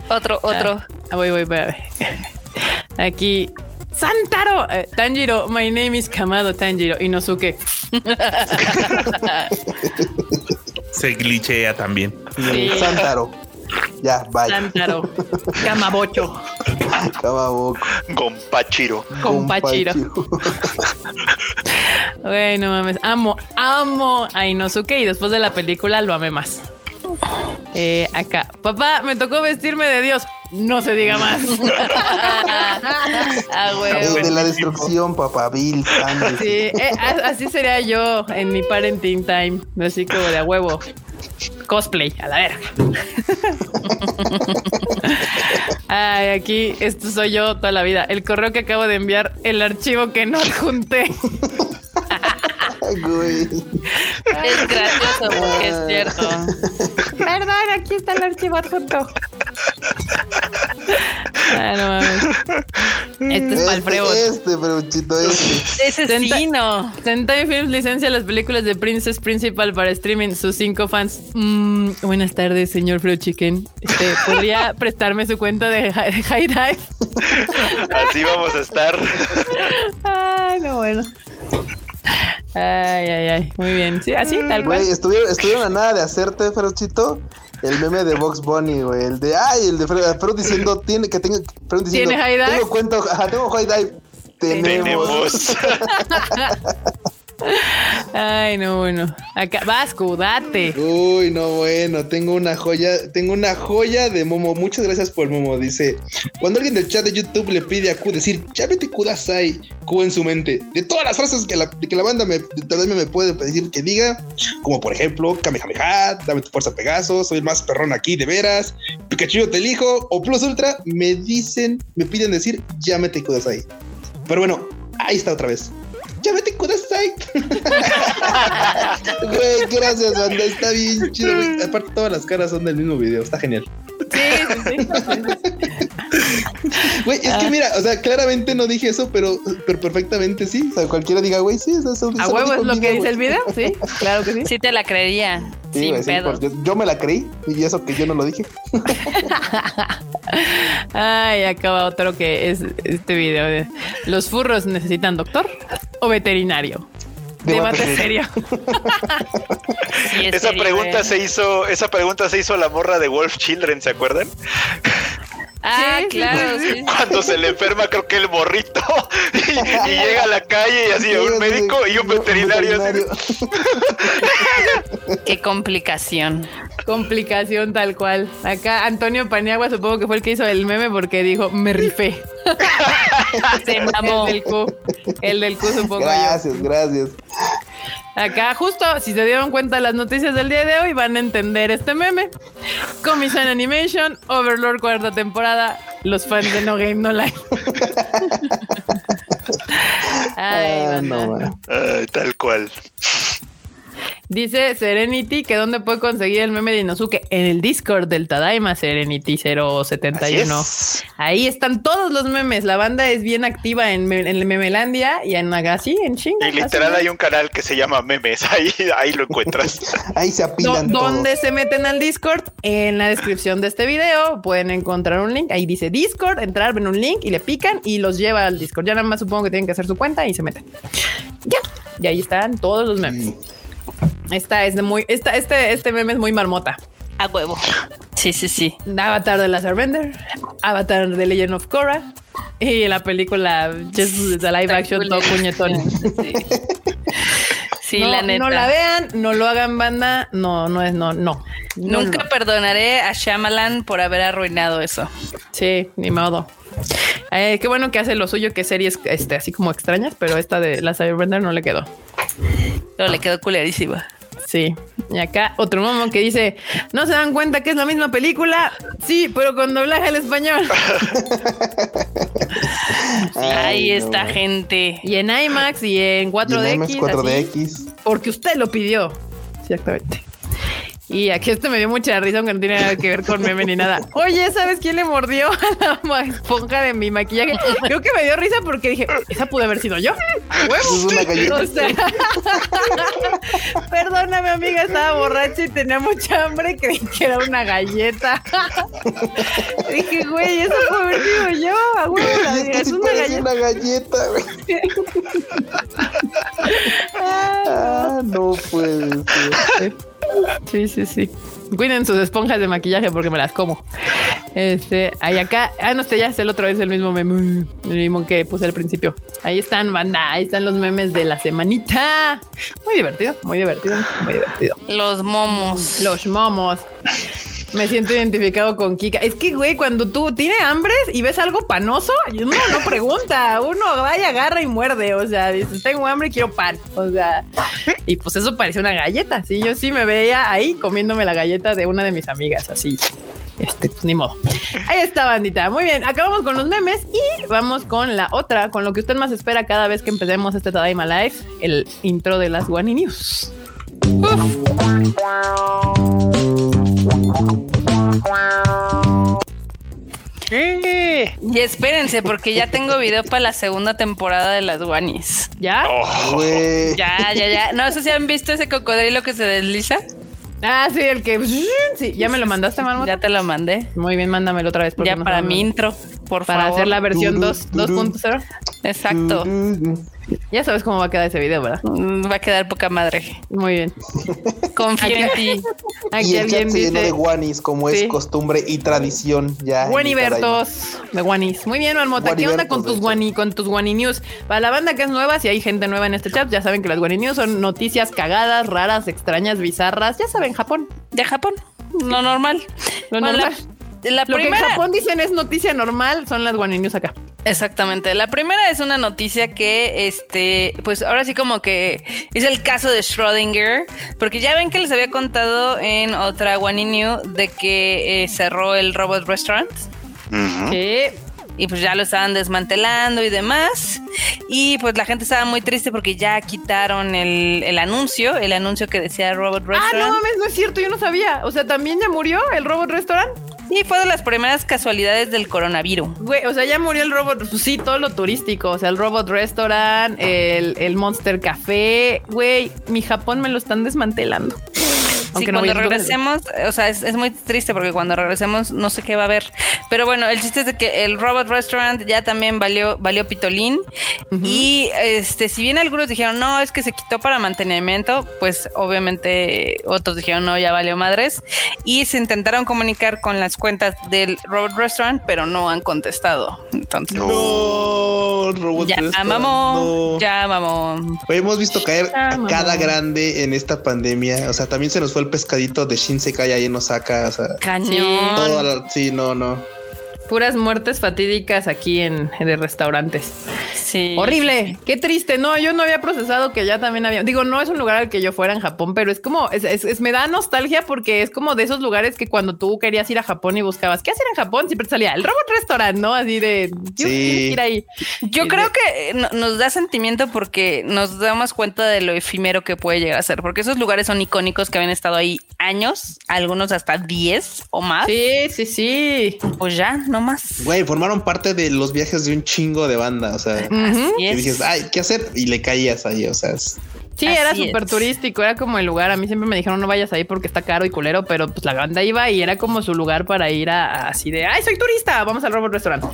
S4: Otro, otro.
S1: Ah, voy, voy, voy a ver. Aquí. Santaro, Eh, Tanjiro, my name is Kamado Tanjiro, Inosuke.
S5: Se glitchea también.
S1: Sí.
S2: Santaro. Ya, bye.
S1: Santaro, Kamabocho.
S3: Gompachiro.
S1: Compachiro. Güey, no mames, amo, amo a Inosuke y después de la película lo amé más. Eh, acá, papá, me tocó vestirme de Dios. No se diga más.
S4: Ah, güey.
S6: El de la destrucción, papá, Bill. Sanders.
S1: Sí, eh, así sería yo en mi parenting time. Así como de a huevo. Cosplay, a la verga. Ay, aquí, esto soy yo toda la vida. El correo que acabo de enviar, el archivo que no adjunté.
S6: Güey.
S4: Es gracioso porque es cierto.
S1: Perdón, aquí está el archivo adjunto. Ah, no mames. Este es
S6: Este,
S1: Alfredo.
S6: este, peruchito, este.
S4: Ese
S1: Senta-
S4: sí, no.
S1: Sentai Films licencia las películas de Princess Principal para streaming. Sus cinco fans. Mm, buenas tardes, señor Fro Chicken. Este, ¿Podría prestarme su cuenta de de High Dive?
S3: Así vamos a estar.
S1: Ay, no, bueno. Ay, ay, ay. Muy bien. Sí, así, tal cual.
S6: Güey, estuvieron, estuvieron a nada de hacerte, Ferochito, el meme de Box Bunny, güey. El de, ay, el de Fred, Fred diciendo, tiene que tenga, Fred diciendo,
S1: ¿Tiene high dive?
S6: Tengo cuenta, ajá, tengo high dive. Tenemos.
S3: Tenemos.
S1: Ay, no, bueno. Acá, Vasco, date.
S2: Uy, no, bueno, tengo una joya, tengo una joya de Momo. Muchas gracias por Momo. Dice, cuando alguien del chat de YouTube le pide a Q decir, ya vete Kudasai, Q en su mente, de todas las frases que la, que la banda me, todavía me puede pedir que diga, como por ejemplo, Kamehameha, dame tu fuerza Pegaso, soy el más perrón aquí, de veras, Pikachu te elijo, o Plus Ultra, me dicen, me piden decir, ya vete Kudasai. Pero bueno, ahí está otra vez. Güey, gracias, banda. Está bien chido. güey. Aparte, todas las caras son del mismo video. Está genial.
S1: Sí, sí, sí.
S2: Güey, es
S1: Ah.
S2: que mira, o sea, claramente no dije eso, pero, pero perfectamente sí.
S6: O sea, cualquiera diga, güey, sí, eso, eso,
S1: A huevo es lo que dice el video, sí, claro que sí.
S4: Sí te la creería.
S6: Sí,
S4: sin
S6: güey, sí,
S4: pedo.
S6: por- yo, yo me la creí y eso que yo no lo dije.
S1: Ay, acaba otro que es este video de los furros necesitan doctor o veterinario.
S6: Debate
S1: Debate serio.
S4: Sí, es
S3: Esa
S4: serio,
S3: pregunta
S4: güey.
S3: se hizo, esa pregunta se hizo la morra de Wolf Children, ¿se acuerdan?
S4: Ah,
S1: Sí,
S4: claro, sí.
S3: Cuando se le enferma, creo que el morrito y, y llega a la calle y así
S6: Sí,
S3: un médico y un veterinario. así.
S4: Qué complicación.
S1: Complicación tal cual. Acá Antonio Paniagua supongo que fue el que hizo el meme porque dijo, me rifé.
S4: Se mamó.
S1: El del Q. El del Q supongo yo.
S6: Gracias, gracias.
S1: Acá justo, si se dieron cuenta las noticias del día de hoy, van a entender este meme. Comic-Con Animation, Overlord cuarta temporada, los fans de No Game No Life. Ay,
S6: Ah, no.
S3: Ay, tal cual.
S1: Dice Serenity que dónde puede conseguir el meme de Inosuke en el Discord del Tadaima Serenity
S3: Así
S1: 071.
S3: es.
S1: Ahí están todos los memes. La banda es bien activa en, en Memelandia y en Agassi, en chinga.
S3: Y literal hay un canal que se llama Memes, ahí, ahí lo encuentras.
S6: Ahí se apilan.
S1: ¿Dónde se meten al Discord? En la descripción de este video pueden encontrar un link. Ahí dice Discord, entrar, ven un link y le pican y los lleva al Discord. Ya nada más supongo que tienen que hacer su cuenta y se meten. Ya. Y ahí están todos los memes. Esta es de muy, esta, este, este meme es muy marmota.
S4: A huevo. Sí, sí, sí.
S1: Avatar de la Airbender, Avatar de Legend of Korra y la película Just the live action todo puñetón.
S4: Sí, Sí,
S1: no,
S4: la neta.
S1: no la vean, no lo hagan banda, no, no es, no, no. No,
S4: Nunca
S1: no.
S4: perdonaré a Shyamalan por haber arruinado eso.
S1: Sí, ni modo. Eh, qué bueno que hace lo suyo, que series este, así como extrañas, pero esta de la Cyberbender no le quedó.
S4: Pero le quedó culerísima.
S1: Sí. Y acá otro momo que dice, ¿no se dan cuenta que es la misma película? Sí, pero con doblaje al español.
S4: Ahí
S6: no,
S4: está gente.
S1: Y en IMAX y en
S6: Y
S1: 4DX.
S6: en IMAX
S1: así,
S6: 4DX.
S1: porque usted lo pidió. Exactamente. Y aquí este me dio mucha risa, aunque no tiene nada que ver con meme ni nada. Oye, ¿sabes quién le mordió a la esponja de mi maquillaje? Creo que me dio risa porque dije, esa pudo haber sido yo. ¡A huevo!
S6: Es una galleta.
S1: O sea, perdóname, amiga, estaba borracha y tenía mucha hambre. Creí que era una galleta. Dije, güey, eso pudo haber sido yo. A huevo, la
S6: Y
S1: amiga,
S6: esto
S1: es una galleta.
S6: una galleta, güey. Ah, no puede ser.
S1: Sí, sí, sí. Cuiden sus esponjas de maquillaje porque me las como. Este, ahí acá, ah, no sé, ya es el otro vez el mismo meme, el mismo que puse al principio. Ahí están, banda, ahí están los memes de la semanita. Muy divertido, muy divertido, muy divertido.
S4: Los momos.
S1: Los momos. Me siento identificado con Kika. Es que, güey, cuando tú tienes hambre y ves algo panoso, uno no pregunta. Uno vaya, agarra y muerde. O sea, dices, tengo hambre y quiero pan. O sea, y pues eso parece una galleta. Sí, yo sí me veía ahí comiéndome la galleta de una de mis amigas, así. Este, pues ni modo. Ahí está, bandita. Muy bien, acabamos con los memes y vamos con la otra, con lo que usted más espera cada vez que empecemos este Tadaima Live, el intro de las Guani News.
S4: Y espérense, porque ya tengo video para la segunda temporada de las Guanis.
S1: ¿Ya?
S6: Güey.
S4: Ya, ya, ya. No sé si han visto ese cocodrilo que se desliza.
S1: Ah, sí, el que. Sí, ya me lo mandaste, Marmota.
S4: Ya te lo mandé.
S1: Muy bien, mándamelo otra vez.
S4: Ya
S1: no
S4: para mi intro, por
S1: Para
S4: favor.
S1: hacer la versión 2 2.0.
S4: Exacto.
S1: Ya sabes cómo va a quedar ese video, ¿verdad?
S4: Mm, Va a quedar poca madre.
S1: Muy bien.
S4: Confío en ti.
S1: Aquí
S6: Y el chat se llenó de guanis, como
S1: Sí.
S6: es costumbre y tradición ya.
S1: Guanibertos de Guanis. Muy bien, Marmota. ¿Qué onda con tus. Guani, con tus Guani News? Para la banda que es nueva, si hay gente nueva en este chat, ya saben que las Guani News son noticias cagadas, raras, extrañas, bizarras. Ya saben, Japón.
S4: De Japón. Lo normal.
S1: Lo
S4: Bueno,
S1: normal.
S4: La,
S1: Lo que en
S4: primera.
S1: Japón dicen es noticia normal, son las Guani News acá.
S4: Exactamente. La primera es una noticia que, este, pues ahora sí como que es el caso de Schrödinger, porque ya ven que les había contado en otra One in New de que eh, cerró el Robot Restaurant.
S1: Sí.
S4: Y pues ya lo estaban desmantelando y demás. Y pues la gente estaba muy triste porque ya quitaron el, el anuncio, el anuncio que decía Robot
S1: Ah,
S4: Restaurant.
S1: no mames, no es cierto, yo no sabía. O sea, también ya murió el robot restaurant.
S4: Y fue de las primeras casualidades del coronavirus.
S1: Güey, o sea, ya murió el robot, pues sí, todo lo turístico, o sea, el robot restaurant, el, el Monster Café, güey, mi Japón me lo están desmantelando.
S4: Sí,
S1: no
S4: cuando regresemos, o sea, es, es muy triste porque cuando regresemos no sé qué va a haber. Pero bueno, el chiste es de que el Robot Restaurant ya también valió, valió pitolín. Y este, si bien algunos dijeron, no, es que se quitó para mantenimiento, pues obviamente otros dijeron, no, ya valió madres. Y se intentaron comunicar con las cuentas del Robot Restaurant, pero no han contestado. Entonces,
S6: No, robot
S4: ya
S6: restaurant,
S4: mamó,
S6: no.
S4: ya mamó.
S6: Oye, hemos visto caer
S1: Ah,
S6: a cada grande en esta pandemia. O sea, también se nos fue el pescadito de Shinsekai ahí en Osaka. O sea,
S4: Cañón.
S6: todo sí, no, no.
S1: Puras muertes fatídicas aquí en, en de restaurantes.
S4: Sí.
S1: Horrible, qué triste. No, yo no había procesado que ya también había. Digo, no es un lugar al que yo fuera en Japón, pero es como, es, es- es- me da nostalgia porque es como de esos lugares que cuando tú querías ir a Japón y buscabas qué hacer en Japón, siempre salía el robot restaurant, ¿no? Así de quiero
S6: Sí.
S1: ir ahí.
S4: Yo
S1: Y
S4: creo
S1: de-
S4: que no- nos da sentimiento porque nos damos cuenta de lo efímero que puede llegar a ser, porque esos lugares son icónicos que habían estado ahí años, algunos hasta 10 o más.
S1: Sí, sí, sí.
S4: Pues ya, no más.
S6: Güey, formaron parte de los viajes de un chingo de banda. O sea.
S4: Así
S6: y
S4: es.
S6: dices, ay, ¿qué hacer? Y le caías ahí. O sea, es-
S1: Sí, era súper turístico, era como el lugar. A mí siempre me dijeron no vayas ahí porque está caro y culero, pero pues la banda iba y era como su lugar para ir a, a así de ay, soy turista, vamos al Robot Restaurant.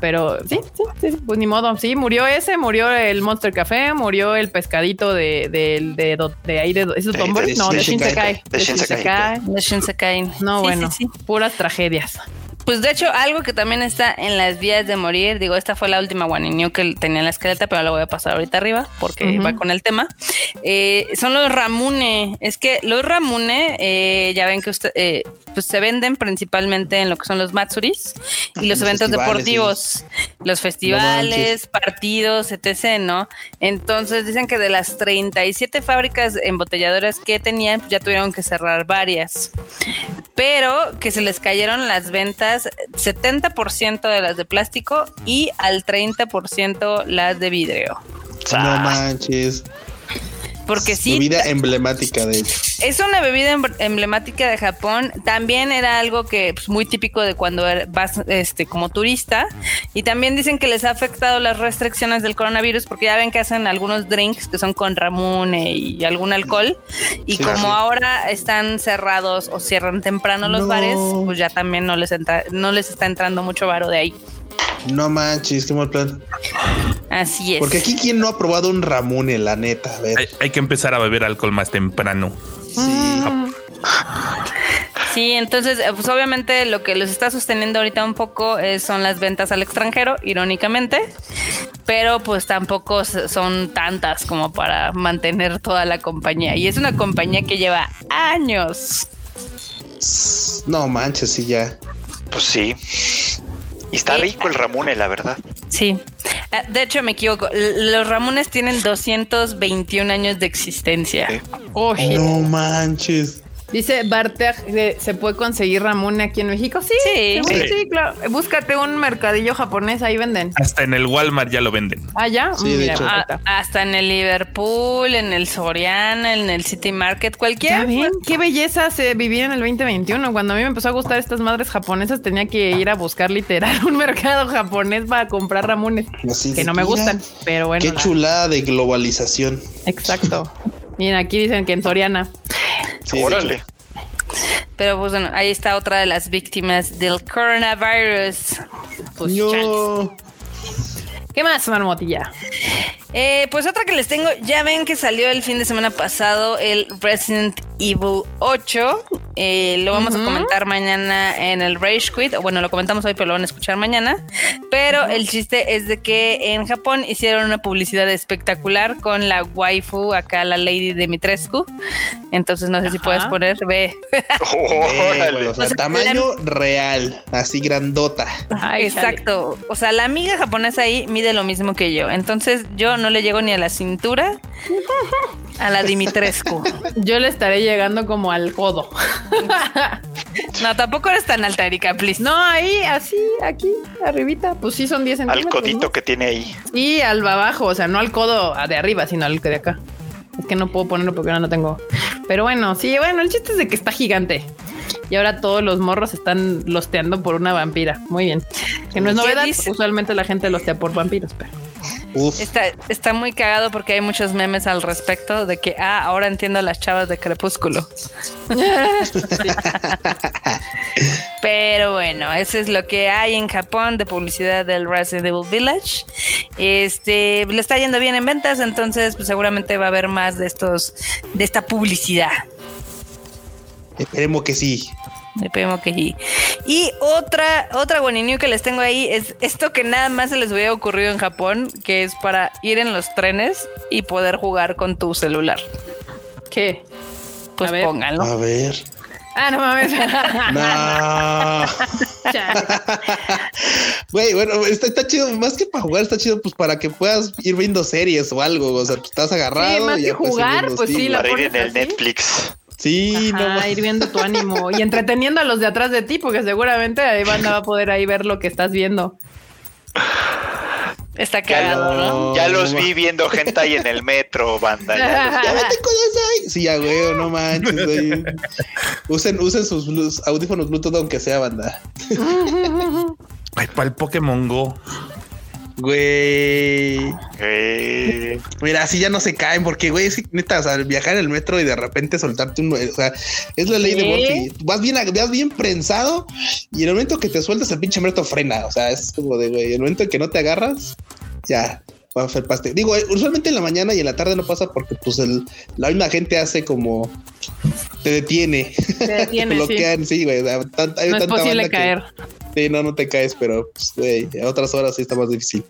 S1: Pero sí, sí, sí, pues ni modo. Sí, murió ese, murió el Monster Café, murió el pescadito de, de, de, de, de ahí de ¿es
S3: De-
S1: Tombori?
S3: de
S1: No, de
S3: Shinsekai.
S1: Shinsekai.
S3: De Shinsekai.
S1: Shinsekai.
S4: De Shinsekai.
S1: No,
S4: Sí,
S1: bueno,
S4: sí, sí.
S1: puras tragedias.
S4: Pues de hecho, algo que también está en las vías de morir, digo, esta fue la última One New que tenía en la escaleta, pero la voy a pasar ahorita arriba porque va con el tema. Eh, son los Ramune. Es que los Ramune, eh, ya ven que usted, eh, pues se venden principalmente en lo que son los Matsuris y los
S6: Los
S4: eventos deportivos, los festivales, partidos, etc. ¿no? Entonces dicen que de las 37 fábricas embotelladoras que tenían, pues ya tuvieron que cerrar varias pero que se les cayeron las ventas 70% de las de plástico y al 30% las de vidrio.
S6: no manches.
S4: Porque sí,
S6: Bebida emblemática de hecho.
S4: es una bebida em- emblemática de Japón. También era algo que pues, muy típico de cuando er- vas este, como turista. Y también dicen que les ha afectado las restricciones del coronavirus porque ya ven que hacen algunos drinks que son con ramune y algún alcohol. Y
S6: Sí,
S4: como
S6: sí.
S4: ahora están cerrados o cierran temprano los
S6: No.
S4: bares, pues ya también no les, entra, no les está entrando mucho varo de ahí.
S6: No manches, qué mal plan.
S4: Así es.
S6: Porque aquí, ¿quién no ha probado un Ramune, la neta? A ver.
S5: Hay, hay que empezar a beber alcohol más temprano.
S6: Sí.
S4: Sí, Sí, entonces, eh, pues obviamente lo que los está sosteniendo ahorita un poco eh, son las ventas al extranjero, irónicamente, pero pues tampoco son tantas como para mantener toda la compañía. Y es una compañía que lleva años.
S2: No manches, sí, ya.
S3: Pues sí. Y está
S4: Sí.
S3: rico el Ramune, la verdad.
S4: Sí. Ah, De hecho, me equivoco. Los Ramones tienen 221 años de existencia.
S1: Oh.
S2: No manches.
S1: Dice Bartek, que ¿se puede conseguir Ramune aquí en México? Sí,
S4: Sí.
S5: Sí.
S1: sí, claro. Búscate un mercadillo japonés, ahí venden.
S5: Hasta en el Walmart ya lo venden.
S1: Ah, ya.
S2: Sí, de hecho.
S4: Ah, hasta en el Liverpool, en el Soriana, en el City Market,
S1: Ya
S4: cualquier.
S1: ven, qué belleza se vivía en el 2021. Cuando a mí me empezó a gustar estas madres japonesas, tenía que ir a buscar literal un mercado japonés para comprar ramones.
S2: Así
S1: Que no me
S2: mira,
S1: gustan, pero bueno.
S2: Qué
S1: la-
S2: chulada de globalización.
S1: Exacto. Miren, aquí dicen que en Soriana.
S2: Sí,
S3: Órale.
S4: Pero pues bueno, ahí está otra de las víctimas del coronavirus.
S1: Pues.
S2: No.
S1: ¿Qué más, marmotilla?
S4: Eh, pues otra que les tengo, ya ven que salió el fin de semana pasado el Resident Evil 8. Eh, lo vamos a comentar mañana en el Rage Quit. O bueno, lo comentamos hoy, pero lo van a escuchar mañana. Pero el chiste es de que en Japón hicieron una publicidad espectacular con la waifu, acá la Lady Dimitrescu. Entonces no sé si puedes poner, ve.
S3: Órale.
S2: o sea,
S4: O sea,
S2: tamaño real, así grandota.
S1: Ay, chale.
S4: Exacto. O sea, la amiga japonesa ahí mide lo mismo que yo. Entonces yo no le llego ni a la cintura a la Dimitrescu.
S1: Yo le estaré llegando como al codo.
S4: No, tampoco eres tan alta, Erika, please.
S1: No, ahí, así, aquí, arribita. Pues sí, son 10
S3: Al
S1: centímetros.
S3: codito
S1: ¿no?
S3: que tiene ahí.
S1: Y al abajo, o sea, no al codo de arriba, sino al que de acá. Es que no puedo ponerlo porque ahora no tengo. Pero bueno, sí, bueno, el chiste es de que está gigante. Y ahora todos los morros están losteando por una vampira. Muy bien. Que no es
S4: ¿Qué
S1: novedad.
S4: dice?
S1: Usualmente la gente lostea por vampiros, pero.
S2: Uf.
S4: Está, está muy cagado porque hay muchos memes al respecto de que, ah, ahora entiendo a las chavas de Crepúsculo. Pero bueno, eso es lo que hay en Japón de publicidad del Resident Evil Village. Este le está yendo bien en ventas, entonces pues, seguramente va a haber más de estos, de esta publicidad.
S2: Esperemos que sí.
S4: Esperemos que sí. Y otra, otra guaninio que les tengo ahí es esto que nada más se les hubiera ocurrido en Japón, que es para ir en los trenes y poder jugar con tu celular.
S1: ¿Qué?
S4: Pues
S1: A
S4: pónganlo.
S2: A ver.
S1: Ah, no mames.
S2: No. Güey, bueno, está, está chido, más que para jugar, está chido pues para que puedas ir viendo series o algo, o sea, pues, estás agarrado.
S1: Sí, más
S2: y
S1: que jugar, pues sí, la
S3: Para ir
S1: pones
S3: en el
S1: así.
S3: Netflix.
S2: Sí, no
S1: Ajá,
S2: mames.
S1: ir viendo tu ánimo y entreteniendo a los de atrás de ti, porque seguramente ahí banda va a poder ahí ver lo que estás viendo.
S4: Está cagado, ¿no?
S3: Ya los
S2: no
S3: vi viendo gente ahí en el metro, banda. ya los-
S2: Ya vete con esa ahí. Sí, ya, güey, no manches. güey. Usen, usen sus audífonos Bluetooth aunque sea banda.
S5: Ay, para el Pokémon Go.
S2: Güey.
S3: Eh,
S2: Mira, así ya no se caen, porque, güey, es que, neta, o sea, viajar en el metro y de repente soltarte un. O sea, es la ley de. Murphy. Vas bien, vas bien prensado y en el momento que te sueltas, el pinche metro frena. O sea, es como de, güey, el momento en que no te agarras, ya. Va a felpaste. Digo, eh, usualmente en la mañana y en la tarde no pasa porque, pues, el, la misma gente hace como. Te detiene.
S1: Te
S2: Te
S1: detiene, sí.
S2: bloquean, sí, güey. o sea, tan- hay
S1: No es
S2: tanta
S1: posible
S2: que-
S1: caer.
S2: sí, no, no te caes, pero, pues, güey, a otras horas sí está más difícil.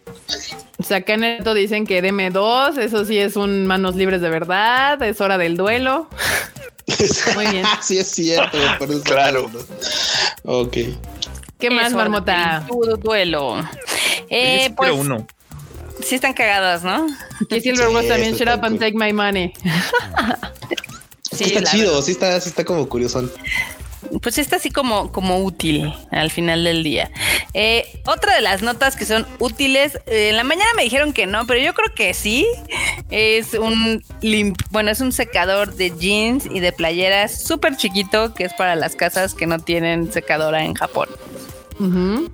S1: O sea, acá en esto dicen que DM2, eso sí es un manos libres de verdad, es hora del duelo. Muy bien.
S2: sí, es cierto.
S3: Claro.
S2: Ok.
S1: ¿Qué más, marmota?
S4: el du- duelo. Eh, pues
S5: uno.
S4: Sí están cagadas, ¿no?
S1: Y Silverwood
S2: Sí,
S1: también,
S2: está
S1: shut up and
S2: cool.
S1: take my money.
S2: Sí, está chido, sí está, sí está como curioso.
S4: Pues está así como, como útil al final del día. Eh, otra de las notas que son útiles, eh, en la mañana me dijeron que no, pero yo creo que sí. Es un lim- bueno, es un secador de jeans y de playeras súper chiquito que es para las casas que no tienen secadora en Japón.
S1: Ujú.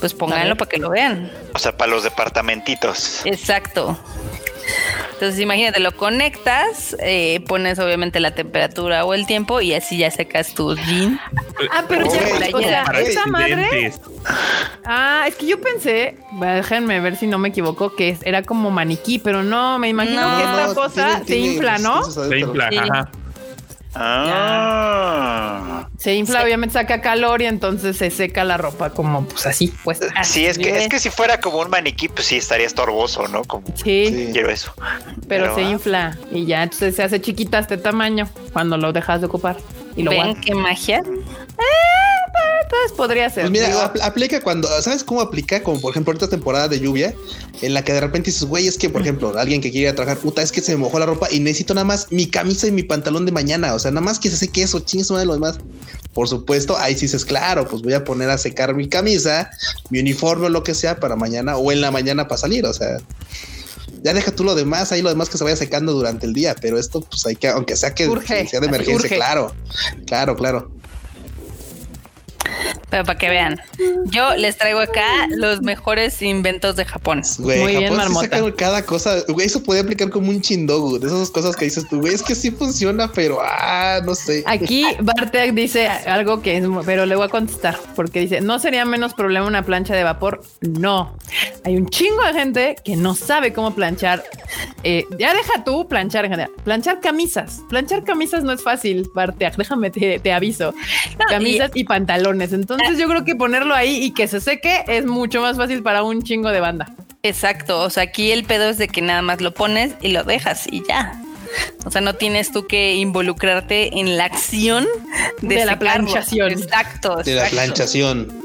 S4: Pues pónganlo para que lo vean.
S3: o sea, para los departamentitos.
S4: Exacto. Entonces imagínate, lo conectas, eh, pones obviamente la temperatura o el tiempo y así ya secas tus jeans.
S1: Ah, pero
S2: Güey,
S1: ya, o sea,
S5: Para
S1: esa madre. Ah, es que yo pensé, bueno, déjenme ver si no me equivoco, que era como maniquí, pero no, me imagino
S4: No,
S1: que esta
S4: no,
S1: cosa se infla, ¿no?
S5: Se infla,
S4: Sí.
S5: ajá.
S3: Ah.
S1: Se infla, obviamente saca calor y entonces se seca la ropa como pues así, pues.
S3: Sí, es que, es que si fuera como un maniquí, pues sí estaría estorboso, ¿no? Como
S1: Sí,
S2: Sí.
S3: quiero eso.
S1: pero, se
S3: ah,
S1: infla y ya entonces se hace chiquita este tamaño cuando lo dejas de ocupar y lo
S4: ¿Ven
S1: guardas.
S4: qué magia?
S1: Entonces podría ser.
S2: Pues mira,
S1: digo,
S2: aplica cuando, ¿sabes cómo aplica? Como por ejemplo, ahorita temporada de lluvia, en la que de repente dices, güey, es que por ejemplo, alguien que quiere ir a trabajar, puta, es que se me mojó la ropa y necesito nada más mi camisa y mi pantalón de mañana. O sea, nada más que se seque eso, chingues de lo demás. Por supuesto, ahí sí dices, claro, pues voy a poner a secar mi camisa, mi uniforme o lo que sea para mañana o en la mañana para salir. O sea, ya deja tú lo demás, ahí lo demás que se vaya secando durante el día, pero esto, pues hay que, aunque sea que
S1: Urge,
S2: sea de emergencia,
S1: urge.
S2: claro, claro, claro.
S4: Pero para que vean, yo les traigo acá los mejores inventos de Japón.
S1: Muy bien,
S2: Japón
S1: marmota.
S2: saca cada cosa. Güey, eso puede aplicar como un chindogu. De esas cosas que dices tú, güey, es que sí funciona, pero ah, no sé.
S1: Aquí Bartek dice algo que es, pero le voy a contestar porque dice, ¿no sería menos problema una plancha de vapor? No. Hay un chingo de gente que no sabe cómo planchar. Eh, ya deja tú planchar en general. Planchar camisas. Planchar camisas no es fácil, Bartek. Déjame, te, te aviso. Camisas y pantalones. Entonces yo creo que ponerlo ahí y que se seque es mucho más fácil para un chingo de banda.
S4: Exacto, o sea, aquí el pedo es de que nada más lo pones y lo dejas y ya. O sea, no tienes tú que involucrarte en la acción de,
S1: De la planchación.
S4: Exacto,
S2: De la
S4: exacto.
S2: planchación.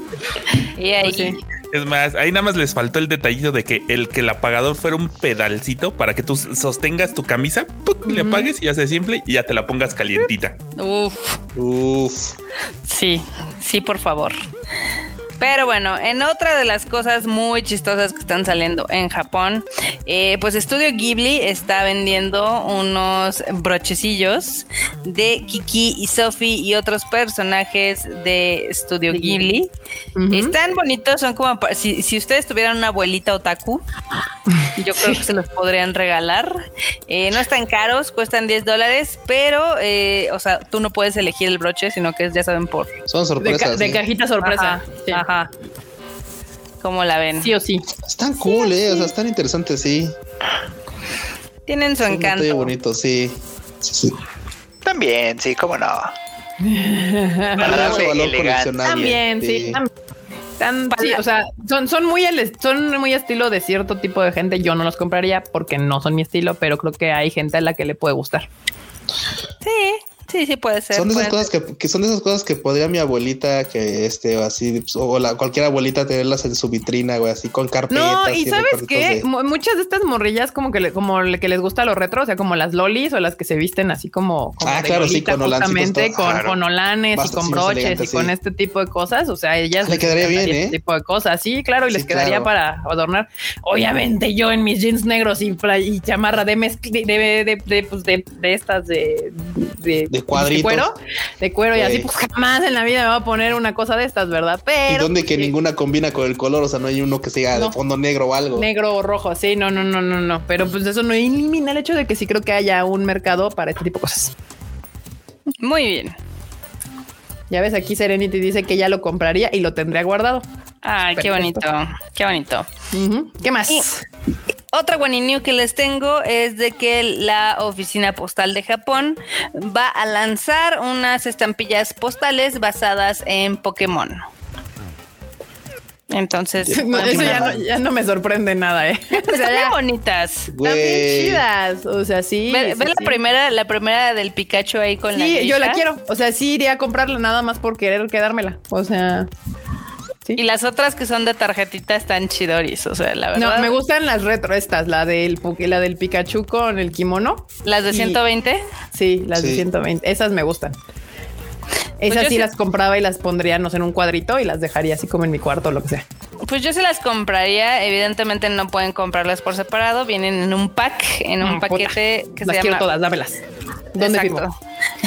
S4: Y ahí,
S1: Pues sí.
S5: Es más, ahí nada más les faltó el detallito de que el que el apagador fuera un pedalcito para que tú sostengas tu camisa, ¡puc! le apagues y ya se simple y ya te la pongas calientita.
S4: Uf,
S2: Uf.
S4: sí, sí, por favor. Pero bueno, en otra de las cosas muy chistosas que están saliendo en Japón, eh, pues Estudio Ghibli está vendiendo unos brochecillos de Kiki y Sophie y otros personajes de Estudio
S1: Ghibli.
S4: Están bonitos, son como si, si ustedes tuvieran una abuelita otaku, yo creo que se los podrían regalar. Eh, no están caros, cuestan 10 dólares, pero, eh, o sea, tú no puedes elegir el broche, sino que es, ya saben, por
S2: Son
S1: De, ca-
S2: sorpresas.
S1: de
S2: ¿eh?
S1: cajita sorpresa.
S4: Ajá,
S1: Sí.
S4: ajá. ¿Cómo la ven?
S1: Sí o sí.
S2: Están cool, eh. O sea, están interesantes, sí.
S4: Tienen su
S2: Son
S4: encanto.
S2: muy bonitos, sí. Sí, sí.
S3: También, sí, cómo no.
S2: Valor.
S1: También, sí. tam- tan- sí, o sea, son, son muy el, son muy estilo de cierto tipo de gente. Yo no los compraría porque no son mi estilo, pero creo que hay gente a la que le puede gustar.
S4: Sí, sí, sí puede ser.
S2: Son de esas cosas que, que son de esas cosas que podría mi abuelita que este o así o la, cualquier abuelita tenerlas en su vitrina, güey, así con carpetas.
S1: No, y sabes
S2: recuerditos
S1: qué,
S2: de-
S1: Mu- muchas de estas morrillas como que le, como le- que les gusta lo retro, o sea, como las lolis o las que se visten así como, como
S2: Ah,
S1: de
S2: claro, sí, con
S1: justamente con,
S3: Claro.
S1: con olanes y
S2: Basta,
S1: con
S2: sí, más
S1: broches
S2: elegante,
S1: y con
S2: sí.
S1: este tipo de cosas, o sea, ellas
S2: Le
S1: les
S2: quedaría bien,
S1: encantaría
S2: ¿eh?
S1: este tipo de cosas, sí, claro, y les
S2: Sí,
S1: quedaría
S2: claro.
S1: para adornar. Obviamente yo en mis jeans negros y, y chamarra de mezcli, de, de, de, de, pues, de- de estas de, de,
S2: De cuadritos.
S1: cuero, de cuero y así, pues jamás en la vida me voy a poner una cosa de estas, ¿verdad?
S2: y
S1: Pero
S2: donde que
S1: sí.
S2: ninguna combina con el color, o sea, no hay uno que sea
S1: No.
S2: de fondo negro o algo.
S1: Negro o rojo, sí, no, no, no, no, no. Pero pues eso no elimina el hecho de que sí creo que haya un mercado para este tipo de cosas.
S4: Muy bien.
S1: Ya ves, aquí Serenity dice que ya lo compraría y lo tendría guardado.
S4: Ay, qué bonito, qué bonito.
S1: ¿Qué más?
S4: Y- Otra New que les tengo es de que la oficina postal de Japón va a lanzar unas estampillas postales basadas en Pokémon. Entonces,
S1: No, eso ya no, ya no me sorprende nada, ¿eh? O sea,
S4: están bien
S1: ya
S4: bonitas.
S1: están bien
S2: Güey.
S1: chidas. O sea, sí.
S4: Ve,
S1: sí,
S4: ve la primera, la primera del Pikachu ahí con la.
S1: Sí, yo la quiero. O sea, sí iría a comprarla nada más por querer quedármela. O sea,
S4: Y las otras que son de tarjetita están chidoris. O sea, la verdad.
S1: no, me gustan las retro estas, la del, la del Pikachu con el kimono.
S4: Las de
S1: Y-
S4: 120.
S1: Sí, las de
S2: Sí.
S1: 120. Esas me gustan. Esas
S4: yo
S1: sí
S4: sí-
S1: las compraba y las pondría, no sé, en un cuadrito y las dejaría así como en mi cuarto o lo que sea.
S4: Pues yo se las compraría. Evidentemente no pueden comprarlas por separado. Vienen en un pack, en un
S1: Mm, puta.
S4: paquete que
S1: las
S4: se
S1: quiero
S4: llama.
S1: todas, dámelas. ¿Dónde
S4: Exacto.
S1: firmo?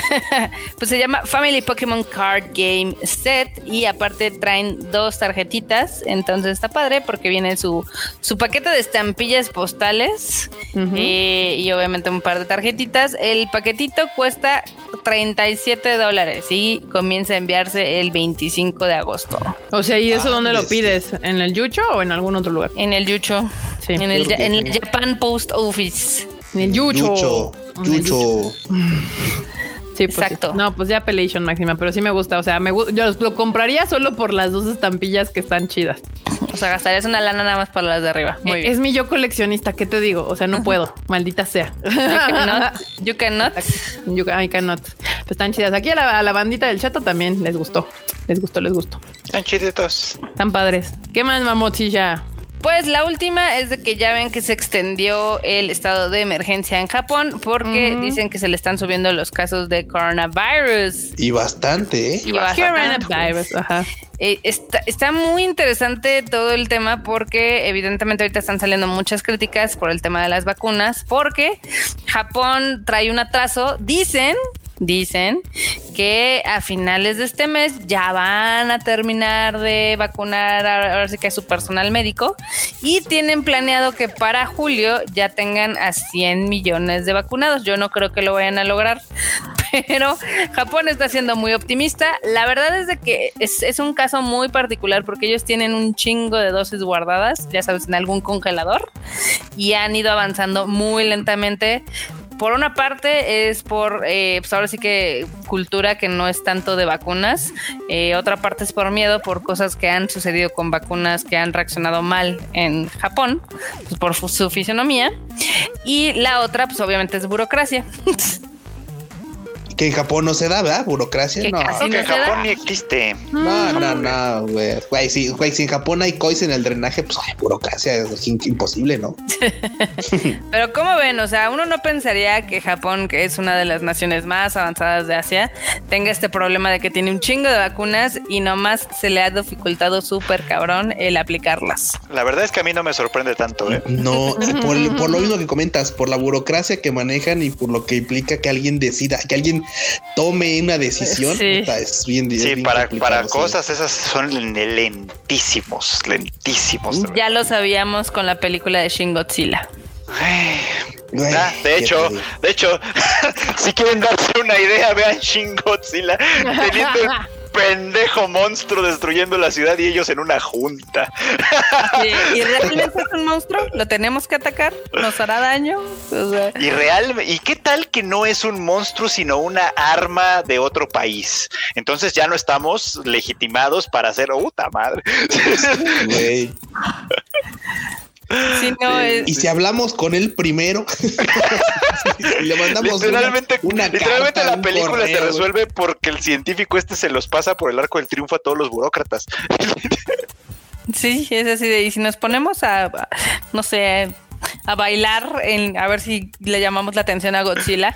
S4: pues se llama Family Pokémon Card Game Set y aparte traen dos tarjetitas, entonces está padre porque viene su, su paquete de estampillas postales eh, y obviamente un par de tarjetitas. El paquetito cuesta 37 dólares y comienza a enviarse el 25 de agosto
S1: O sea, ¿y eso
S2: Ah,
S1: dónde lo pides? ¿En el Yucho o en algún otro lugar?
S4: en el Yucho,
S1: Sí.
S4: en, el, en el. Japan Post Office.
S1: En el Yucho.
S2: Yucho, Yucho.
S1: Sí, pues sí.
S4: Exacto.
S1: No, pues ya Pelation máxima, pero sí me gusta. O sea, me gu- yo lo compraría solo por las dos estampillas que están chidas.
S4: O sea, gastarías una lana nada más para las de arriba. Muy
S1: Eh,
S4: bien.
S1: Es mi yo coleccionista, ¿qué te digo? O sea, no puedo, maldita sea.
S4: You cannot. You cannot.
S1: You I cannot. Pues están chidas. Aquí a la, a la bandita del chato también les gustó. Les gustó, les gustó.
S3: Están chiditos.
S1: Están padres. ¿Qué más, mamotilla?
S4: Pues la última es de que ya ven que se extendió el estado de emergencia en Japón porque dicen que se le están subiendo los casos de coronavirus.
S6: Y bastante, ¿eh?
S4: Y bastante.
S1: Coronavirus, ajá.
S4: Eh, está, está muy interesante todo el tema porque evidentemente ahorita están saliendo muchas críticas por el tema de las vacunas porque Japón trae un atraso, dicen, dicen que a finales de este mes ya van a terminar de vacunar que a su personal médico y tienen planeado que para julio ya tengan a 100 millones de vacunados. Yo no creo que lo vayan a lograr, pero Japón está siendo muy optimista. La verdad es de que es, es un caso muy particular porque ellos tienen un chingo de dosis guardadas, ya sabes, en algún congelador y han ido avanzando muy lentamente. Por una parte es por, eh, pues ahora sí que cultura que no es tanto de vacunas. Eh, otra parte es por miedo, por cosas que han sucedido con vacunas que han reaccionado mal en Japón, pues por su fisionomía. Y la otra, pues obviamente es burocracia.
S6: Que en Japón no se da, ¿verdad? Burocracia,
S4: Que
S6: no.
S4: casi
S3: Creo que
S4: no
S3: en
S4: da.
S3: Japón ni existe.
S6: No, no, no, güey. Güey, si, güey, si en Japón hay cois en el drenaje, pues ay, burocracia es in- imposible, ¿no?
S4: Pero como ven, o sea, uno no pensaría que Japón, que es una de las naciones más avanzadas de Asia, tenga este problema de que tiene un chingo de vacunas y nomás se le ha dificultado súper cabrón el aplicarlas.
S3: La verdad es que a mí no me sorprende tanto, ¿eh?
S6: No, por, por lo mismo que comentas, por la burocracia que manejan y por lo que implica que alguien decida, que alguien tome una decisión,
S4: Sí.
S6: puta, es bien es
S3: Sí,
S6: bien
S3: para, para
S6: sí.
S3: cosas esas son lentísimos, lentísimos.
S4: Ya lo sabíamos con la película de Shin Godzilla.
S3: Ay,
S6: Güey,
S3: ah, de hecho, de hecho, si quieren darse una idea, vean Shin Godzilla teniendo el pendejo monstruo destruyendo la ciudad y ellos en una junta.
S4: ¿Y realmente es un monstruo? ¿Lo tenemos que atacar? ¿Nos hará daño? O sea,
S3: Y real, ¿y qué tal que no es un monstruo sino una arma de otro país? Entonces ya no estamos legitimados para hacer, oh, puta madre.
S4: si no es...
S6: Y si hablamos con él primero, y le mandamos
S3: literalmente,
S6: una, una
S3: literalmente
S6: carta,
S3: la
S6: un
S3: película se resuelve porque el científico este se los pasa por el arco del triunfo a todos los burócratas.
S4: Sí, es así de, y si nos ponemos a, no sé, a bailar, en, a ver si le llamamos la atención a Godzilla.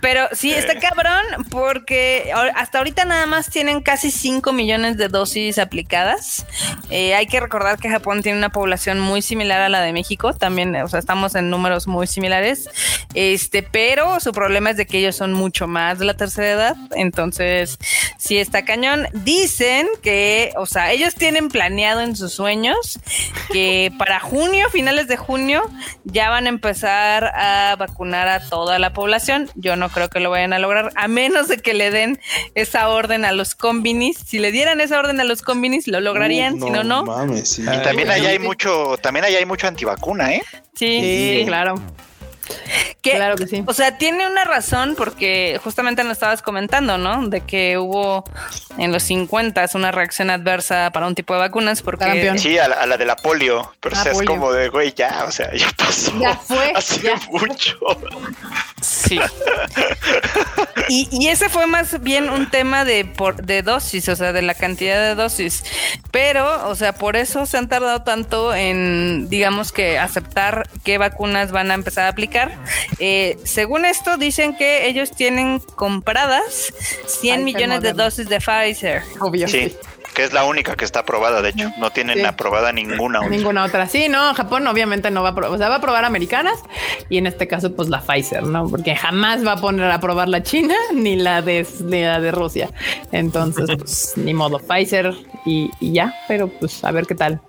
S4: Pero sí, está cabrón porque hasta ahorita nada más tienen casi 5 millones de dosis aplicadas. Eh, hay que recordar que Japón tiene una población muy similar a la de México, también, o sea, estamos en números muy similares. Este, pero su problema es de que ellos son mucho más de la tercera edad, entonces sí está cañón. Dicen que, o sea, ellos tienen planeado en sus sueños que para junio, finales de junio, ya van a empezar a vacunar a toda la población. Yo no creo que lo vayan a lograr, a menos de que le den esa orden a los combinis. Si le dieran esa orden a los combinis, lo lograrían,
S6: Uh,
S4: si no, no.
S6: Mames, sí.
S3: Y también allá hay mucho, también allá hay mucho antivacuna, ¿eh?
S4: Sí,
S1: Sí,
S4: sí.
S1: claro.
S4: Que,
S1: Claro que sí.
S4: O sea, tiene una razón porque justamente nos estabas comentando, ¿no? De que hubo en los 50 una reacción adversa para un tipo de vacunas porque
S1: Sarampión.
S3: Sí, a la, a la de la polio, pero
S1: Ah,
S3: o sea, es como de, güey, ya, o sea, ya pasó.
S1: Ya fue,
S3: Hace
S1: ya.
S3: mucho.
S4: Sí. Y, y ese fue más bien un tema de, por, de dosis, o sea, de la cantidad de dosis. Pero, o sea, por eso se han tardado tanto en, digamos que, aceptar qué vacunas van a empezar a aplicar. Eh, según esto, dicen que ellos tienen compradas 100
S1: Pfizer
S4: millones de dosis de Pfizer.
S1: Obvio.
S3: Sí, que es la única que está aprobada, de hecho. No tienen
S1: Sí.
S3: aprobada ninguna. otra.
S1: Ninguna otra. Sí, no, Japón obviamente no va a probar, o sea, va a probar americanas y en este caso, pues la Pfizer, ¿no? Porque jamás va a poner a probar la China ni la de, ni la de Rusia. Entonces, pues ni modo, Pfizer y, y ya, pero pues a ver qué tal.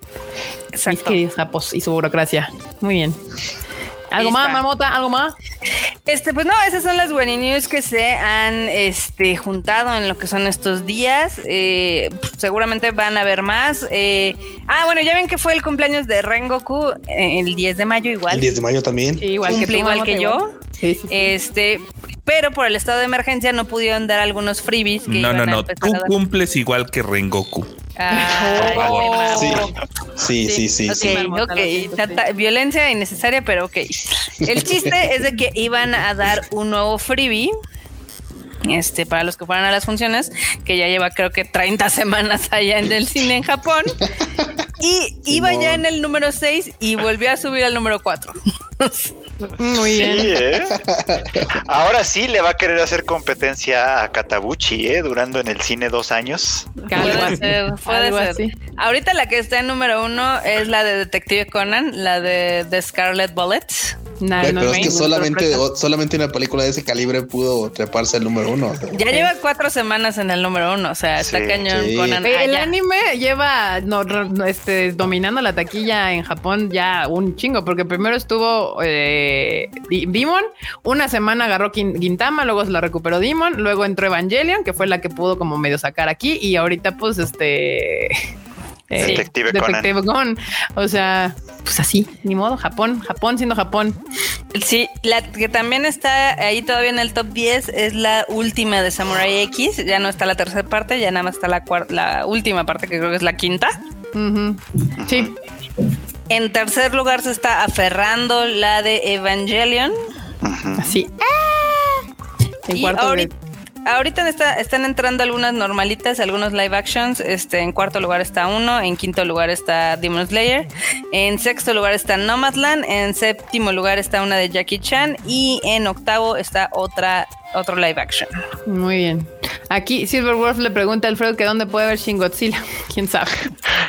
S1: Mis
S4: Exacto.
S1: queridos japos y su burocracia. Muy bien. ¿Algo más, mamota? ¿Algo más?
S4: Este, pues no, esas son las Winnie News que se han este, juntado en lo que son estos días. Eh, pues, seguramente van a haber más. Eh, ah, bueno, ya ven que fue el cumpleaños de Rengoku eh, el 10 de mayo igual.
S6: El 10 de mayo también.
S1: Sí, igual que
S4: Cumple
S1: tú,
S4: igual
S1: mamota,
S4: que yo.
S1: Sí, sí, sí.
S4: Este, pero por el estado de emergencia no pudieron dar algunos freebies. Que
S5: No, no, no. Tú cumples igual que Rengoku.
S4: Ah,
S5: Por favor.
S6: Sí, sí, sí, sí.
S4: Ok,
S6: sí.
S1: Marmota,
S4: ok.
S1: lo siento,
S4: Tata- violencia innecesaria, pero ok. El chiste es de que iban a dar un nuevo freebie. Este, para los que fueran a las funciones, que ya lleva creo que 30 semanas allá en el cine en Japón. Y iba ya en el número 6 y volvió a subir al número 4.
S1: Muy
S3: Sí,
S1: bien.
S3: ¿eh? Ahora sí le va a querer hacer competencia a Katabuchi, ¿eh? Durando en el cine dos años.
S4: Puede ser, puede
S1: Algo
S4: ser.
S1: así.
S4: Ahorita la que está en número uno es la de Detective Conan, la de, de Scarlet Bullet.
S1: Nah,
S6: Güey,
S1: no,
S6: pero es que solamente, solamente una película de ese calibre pudo treparse al número uno.
S4: Ya lleva cuatro semanas en el número uno, o sea, está
S3: Sí,
S4: cañón
S6: sí.
S4: Conan.
S1: Eh, El anime lleva no, no, este, dominando la taquilla en Japón ya un chingo, porque primero estuvo eh, Demon, una semana agarró Gintama, luego se la recuperó Demon, luego entró Evangelion, que fue la que pudo como medio sacar aquí, y ahorita pues este... eh,
S3: Detective Conan.
S1: Detective Conan. O sea, pues así, ni modo, Japón, Japón siendo Japón.
S4: Sí, la que también está ahí todavía en el top 10 es la última de Samurai X. Ya no está la tercera parte, ya nada más está la, la última parte, que creo que es la quinta.
S1: Sí,
S4: En tercer lugar se está aferrando la de Evangelion.
S1: así. En
S4: Y
S1: cuarto
S4: ahorita, ahorita está- están entrando algunas normalitas, algunos live actions. Este, en cuarto lugar está uno, en quinto lugar está Demon Slayer, en sexto lugar está Nomadland, en séptimo lugar está una de Jackie Chan y en octavo está otra otro live action.
S1: Muy bien. Aquí Silverwolf le pregunta a Alfredo que dónde puede ver Shin Godzilla. ¿Quién sabe?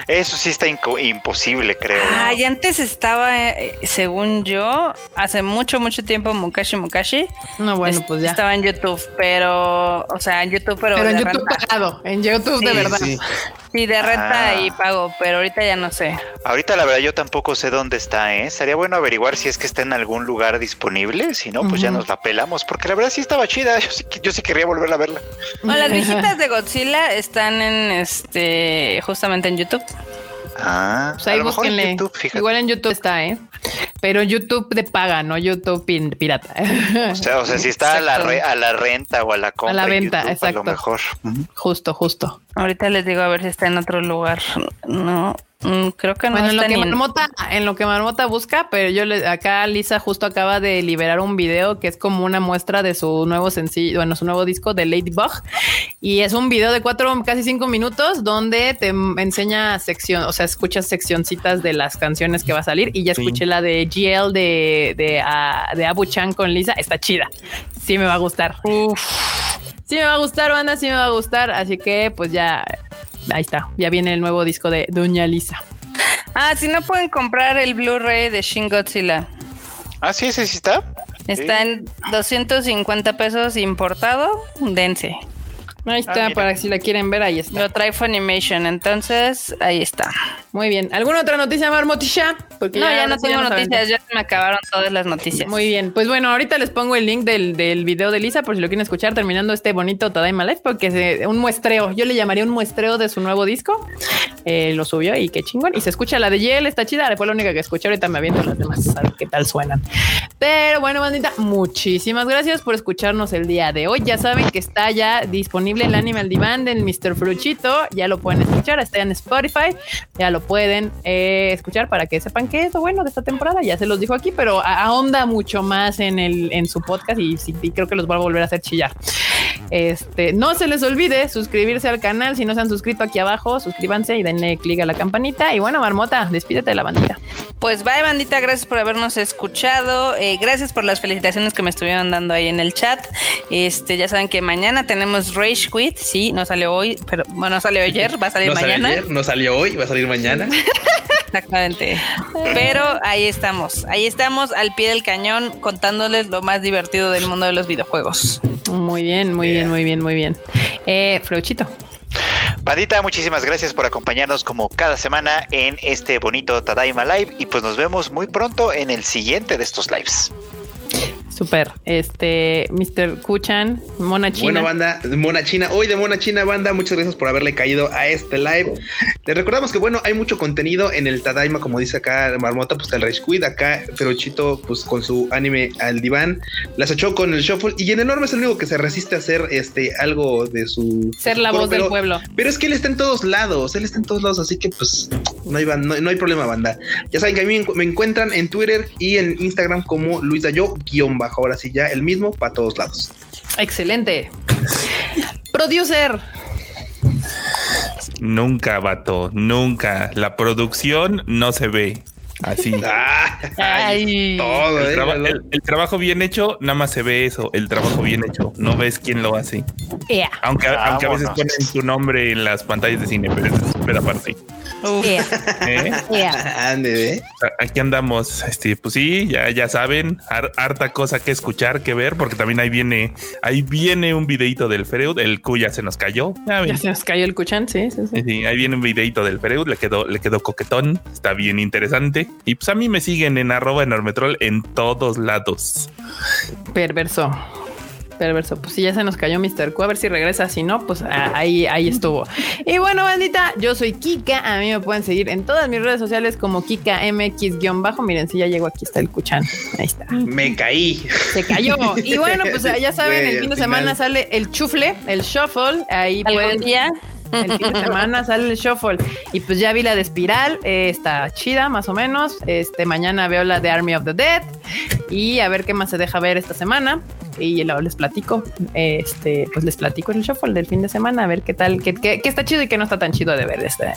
S3: Eso sí está imposible, creo.
S4: Ah, y antes estaba, eh, según yo, hace mucho, mucho tiempo, Mukashi Mukashi.
S1: No, bueno,
S4: Es-
S1: pues ya.
S4: Estaba en YouTube, pero, o sea, en YouTube, pero,
S1: Pero en YouTube
S4: renta.
S1: pagado, en YouTube de verdad.
S6: Sí.
S4: Sí, de renta
S3: Ah.
S4: y pago, pero ahorita ya no sé.
S3: Ahorita la verdad yo tampoco sé dónde está, ¿eh? Sería bueno averiguar si es que está en algún lugar disponible. Si no, pues ya
S1: Ujú.
S3: nos la pelamos. Porque la verdad sí estaba chida. Yo sí, yo sí querría volver a verla.
S4: No, las viejitas de Godzilla están en este justamente en YouTube.
S3: Ah,
S1: Pues ahí
S3: a lo mejor en
S1: búsquenle.
S3: YouTube, fíjate.
S1: Igual en YouTube está, ¿eh? Pero YouTube de paga, no YouTube pirata.
S3: O sea, o sea, si está a la, re- a la renta o a la compra.
S1: la
S3: en
S1: venta,
S3: YouTube,
S1: exacto.
S3: A lo mejor.
S1: Justo, justo.
S4: Ahorita les digo a ver si está en otro lugar. No, mm, creo que no
S1: bueno, en lo que Marmota, en lo que Marmota busca, pero yo le, acá Lisa justo acaba de liberar un video que es como una muestra de su nuevo sencillo, bueno, su nuevo disco de Ladybug. Y es un video de cuatro, casi cinco minutos, donde te enseña sección, o sea, escuchas seccioncitas de las canciones que va a salir. Y ya
S5: Sí.
S1: escuché la de GL de, de, ah, de Abu Chan con Lisa. Está chida. Sí me va a gustar. Sí me va a gustar, banda, sí me va a gustar. Así que pues ya, ahí está. Ya viene el nuevo disco de Doña Lisa.
S4: Ah, si no pueden comprar el Blu-ray de Shin Godzilla.
S3: Ah, sí, ese sí está.
S4: Está
S3: Sí.
S4: en 250 pesos importado, dense.
S1: Ahí está,
S3: mira.
S1: para si la quieren ver, ahí está.
S4: Lo trae Funimation, entonces ahí está.
S1: Muy bien. ¿Alguna otra noticia, Marmotisha? Porque
S4: No, ya, no tengo noticias, ya se me acabaron todas las noticias.
S1: Muy bien. Pues bueno, ahorita les pongo el link del, del video de Lisa por si lo quieren escuchar terminando este bonito Tadaima Life, porque es un muestreo. Yo le llamaría un muestreo de su nuevo disco. Eh, lo subió y qué chingón. Y se escucha la de Yel, está chida. Fue la única que escuché. Ahorita me aviento las demás a ver qué tal suenan. Pero bueno, bandita, muchísimas gracias por escucharnos el día de hoy. Ya saben que está ya disponible el Animal Divan del Mr. Fruchito. Ya lo pueden escuchar, está en Spotify. Ya lo pueden eh, escuchar para que sepan qué es lo bueno de esta temporada. Ya se los dijo aquí, pero ahonda mucho más en el en su podcast y, y creo que los va a volver a hacer chillar. Este, no se les olvide suscribirse al canal. Si no se han suscrito aquí abajo, suscríbanse y denle clic a la campanita. Y bueno, Marmota, despídete de la bandita.
S4: Pues bye bandita, gracias por habernos escuchado, eh, gracias por las felicitaciones que me estuvieron dando ahí en el chat. Este, ya saben que mañana tenemos Rage Quit, sí, no salió hoy, pero bueno, no salió ayer, va a salir
S2: No salió
S4: mañana.
S2: ayer, no salió hoy, va a salir mañana.
S4: Exactamente. Pero ahí estamos, ahí estamos al pie del cañón contándoles lo más divertido del mundo de los videojuegos.
S1: Muy bien, muy bien, muy bien, muy bien. Eh, Freuchito.
S3: Bandita, muchísimas gracias por acompañarnos como cada semana en este bonito Tadaima Live y pues nos vemos muy pronto en el siguiente de estos lives.
S1: Super. Este, Mr. Kuchan, Mona China.
S2: Bueno, banda, Mona China. Hoy de Mona China, banda, muchas gracias por haberle caído a este live. Les recordamos que, bueno, hay mucho contenido en el Tadaima, como dice acá Marmota, pues el Rage Quit, acá Ferochito, pues con su anime al diván, las echó con el Shuffle, y en Enorme es el único que se resiste a hacer este algo de su.
S1: Ser la voz del pueblo.
S2: Pero es que él está en todos lados, él está en todos lados, así que pues no hay, no, no hay problema, banda. Ya saben que a mí me encuentran en Twitter y en Instagram como Luis Dayo, guion bajo. Ahora sí, ya el mismo para todos lados.
S1: Excelente. Producer.
S5: Nunca, vato, nunca. La producción no se ve así.
S2: Ah,
S4: Ay.
S2: todo,
S5: El,
S2: eh,
S5: el- el trabajo bien hecho, nada más se ve eso, el trabajo bien hecho. No ves quién lo hace. Aunque, aunque a veces
S3: Vámonos.
S5: ponen tu nombre en las pantallas de cine, pero, pero aparte.
S1: Ea,
S5: ¿eh?
S2: Ande, ¿eh?
S5: Aquí andamos, este, pues sí, ya, ya saben, har- harta cosa que escuchar, que ver, porque también ahí viene, ahí viene un videito del Freud, el cuya se nos cayó. Ya
S1: se nos cayó el Kuchan, sí, sí, sí.
S5: Sí, ahí viene un videito del Freud, le quedó, le quedó coquetón, está bien interesante. Y pues a mí me siguen en arroba enormetrol en todos lados.
S1: Perverso. Perverso. Pues si ya se nos cayó Mr. Q, a ver si regresa. Si no, pues ah, ahí, ahí estuvo. Y bueno, bandita, yo soy Kika. A mí me pueden seguir en todas mis redes sociales como Kika MX-bajo. Miren, si ya llegó aquí está el Kuchan. Ahí está.
S2: Me caí.
S1: Se cayó. Y bueno, pues ya saben,
S2: Güey,
S1: el fin de semana sale el chufle, el shuffle. Ahí
S4: ¿Algún
S1: pueden
S4: día?
S1: El fin de semana sale el shuffle. Y pues ya vi la de espiral eh, está chida más o menos. Este mañana veo la de Army of the Dead. Y a ver qué más se deja ver esta semana. Y luego les platico este pues les platico el shuffle del fin de semana a ver qué tal qué, qué- qué está chido y qué no está tan chido de ver este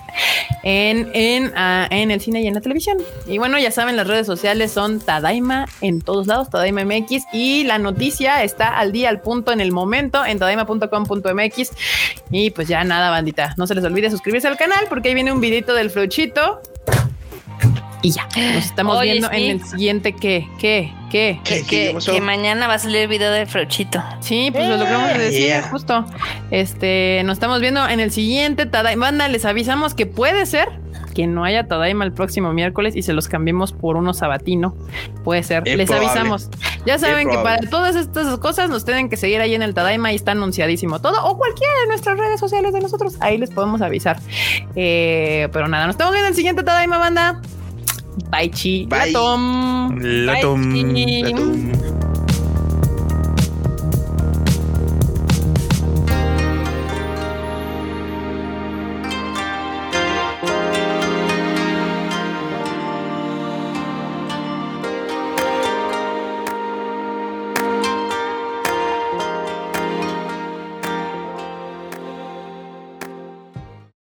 S1: en en, ah, en el cine y en la televisión. Y bueno ya saben las redes sociales son Tadaima en todos lados Tadaima MX y la noticia está al día al punto en el momento en tadaima.com.mx y pues ya nada, bandita. No se les olvide suscribirse al canal porque ahí viene un videito del flochito. Y ya, nos estamos
S4: Oye,
S1: viendo
S4: sí.
S1: en el siguiente que, que, que.
S2: ¿Qué- qué
S4: Que,
S2: pasó?
S4: que mañana va a salir el video del Frochito.
S1: Sí, pues lo logramos de decir
S2: Yeah.
S1: justo. Este, nos estamos viendo en el siguiente Tadaima. Banda, les avisamos que puede ser que no haya Tadaima el próximo miércoles y se los cambiemos por uno sabatino. Puede ser.
S2: Es
S1: les
S2: probable.
S1: avisamos. Ya saben que
S2: probable.
S1: para todas estas cosas nos tienen que seguir ahí en el Tadaima y está anunciadísimo todo o cualquiera de nuestras redes sociales de nosotros. Ahí les podemos avisar. Eh, pero nada, nos estamos viendo en el siguiente Tadaima, banda. Bye, chi.
S2: Bye.
S1: Latom.
S4: Bye.
S2: Latum.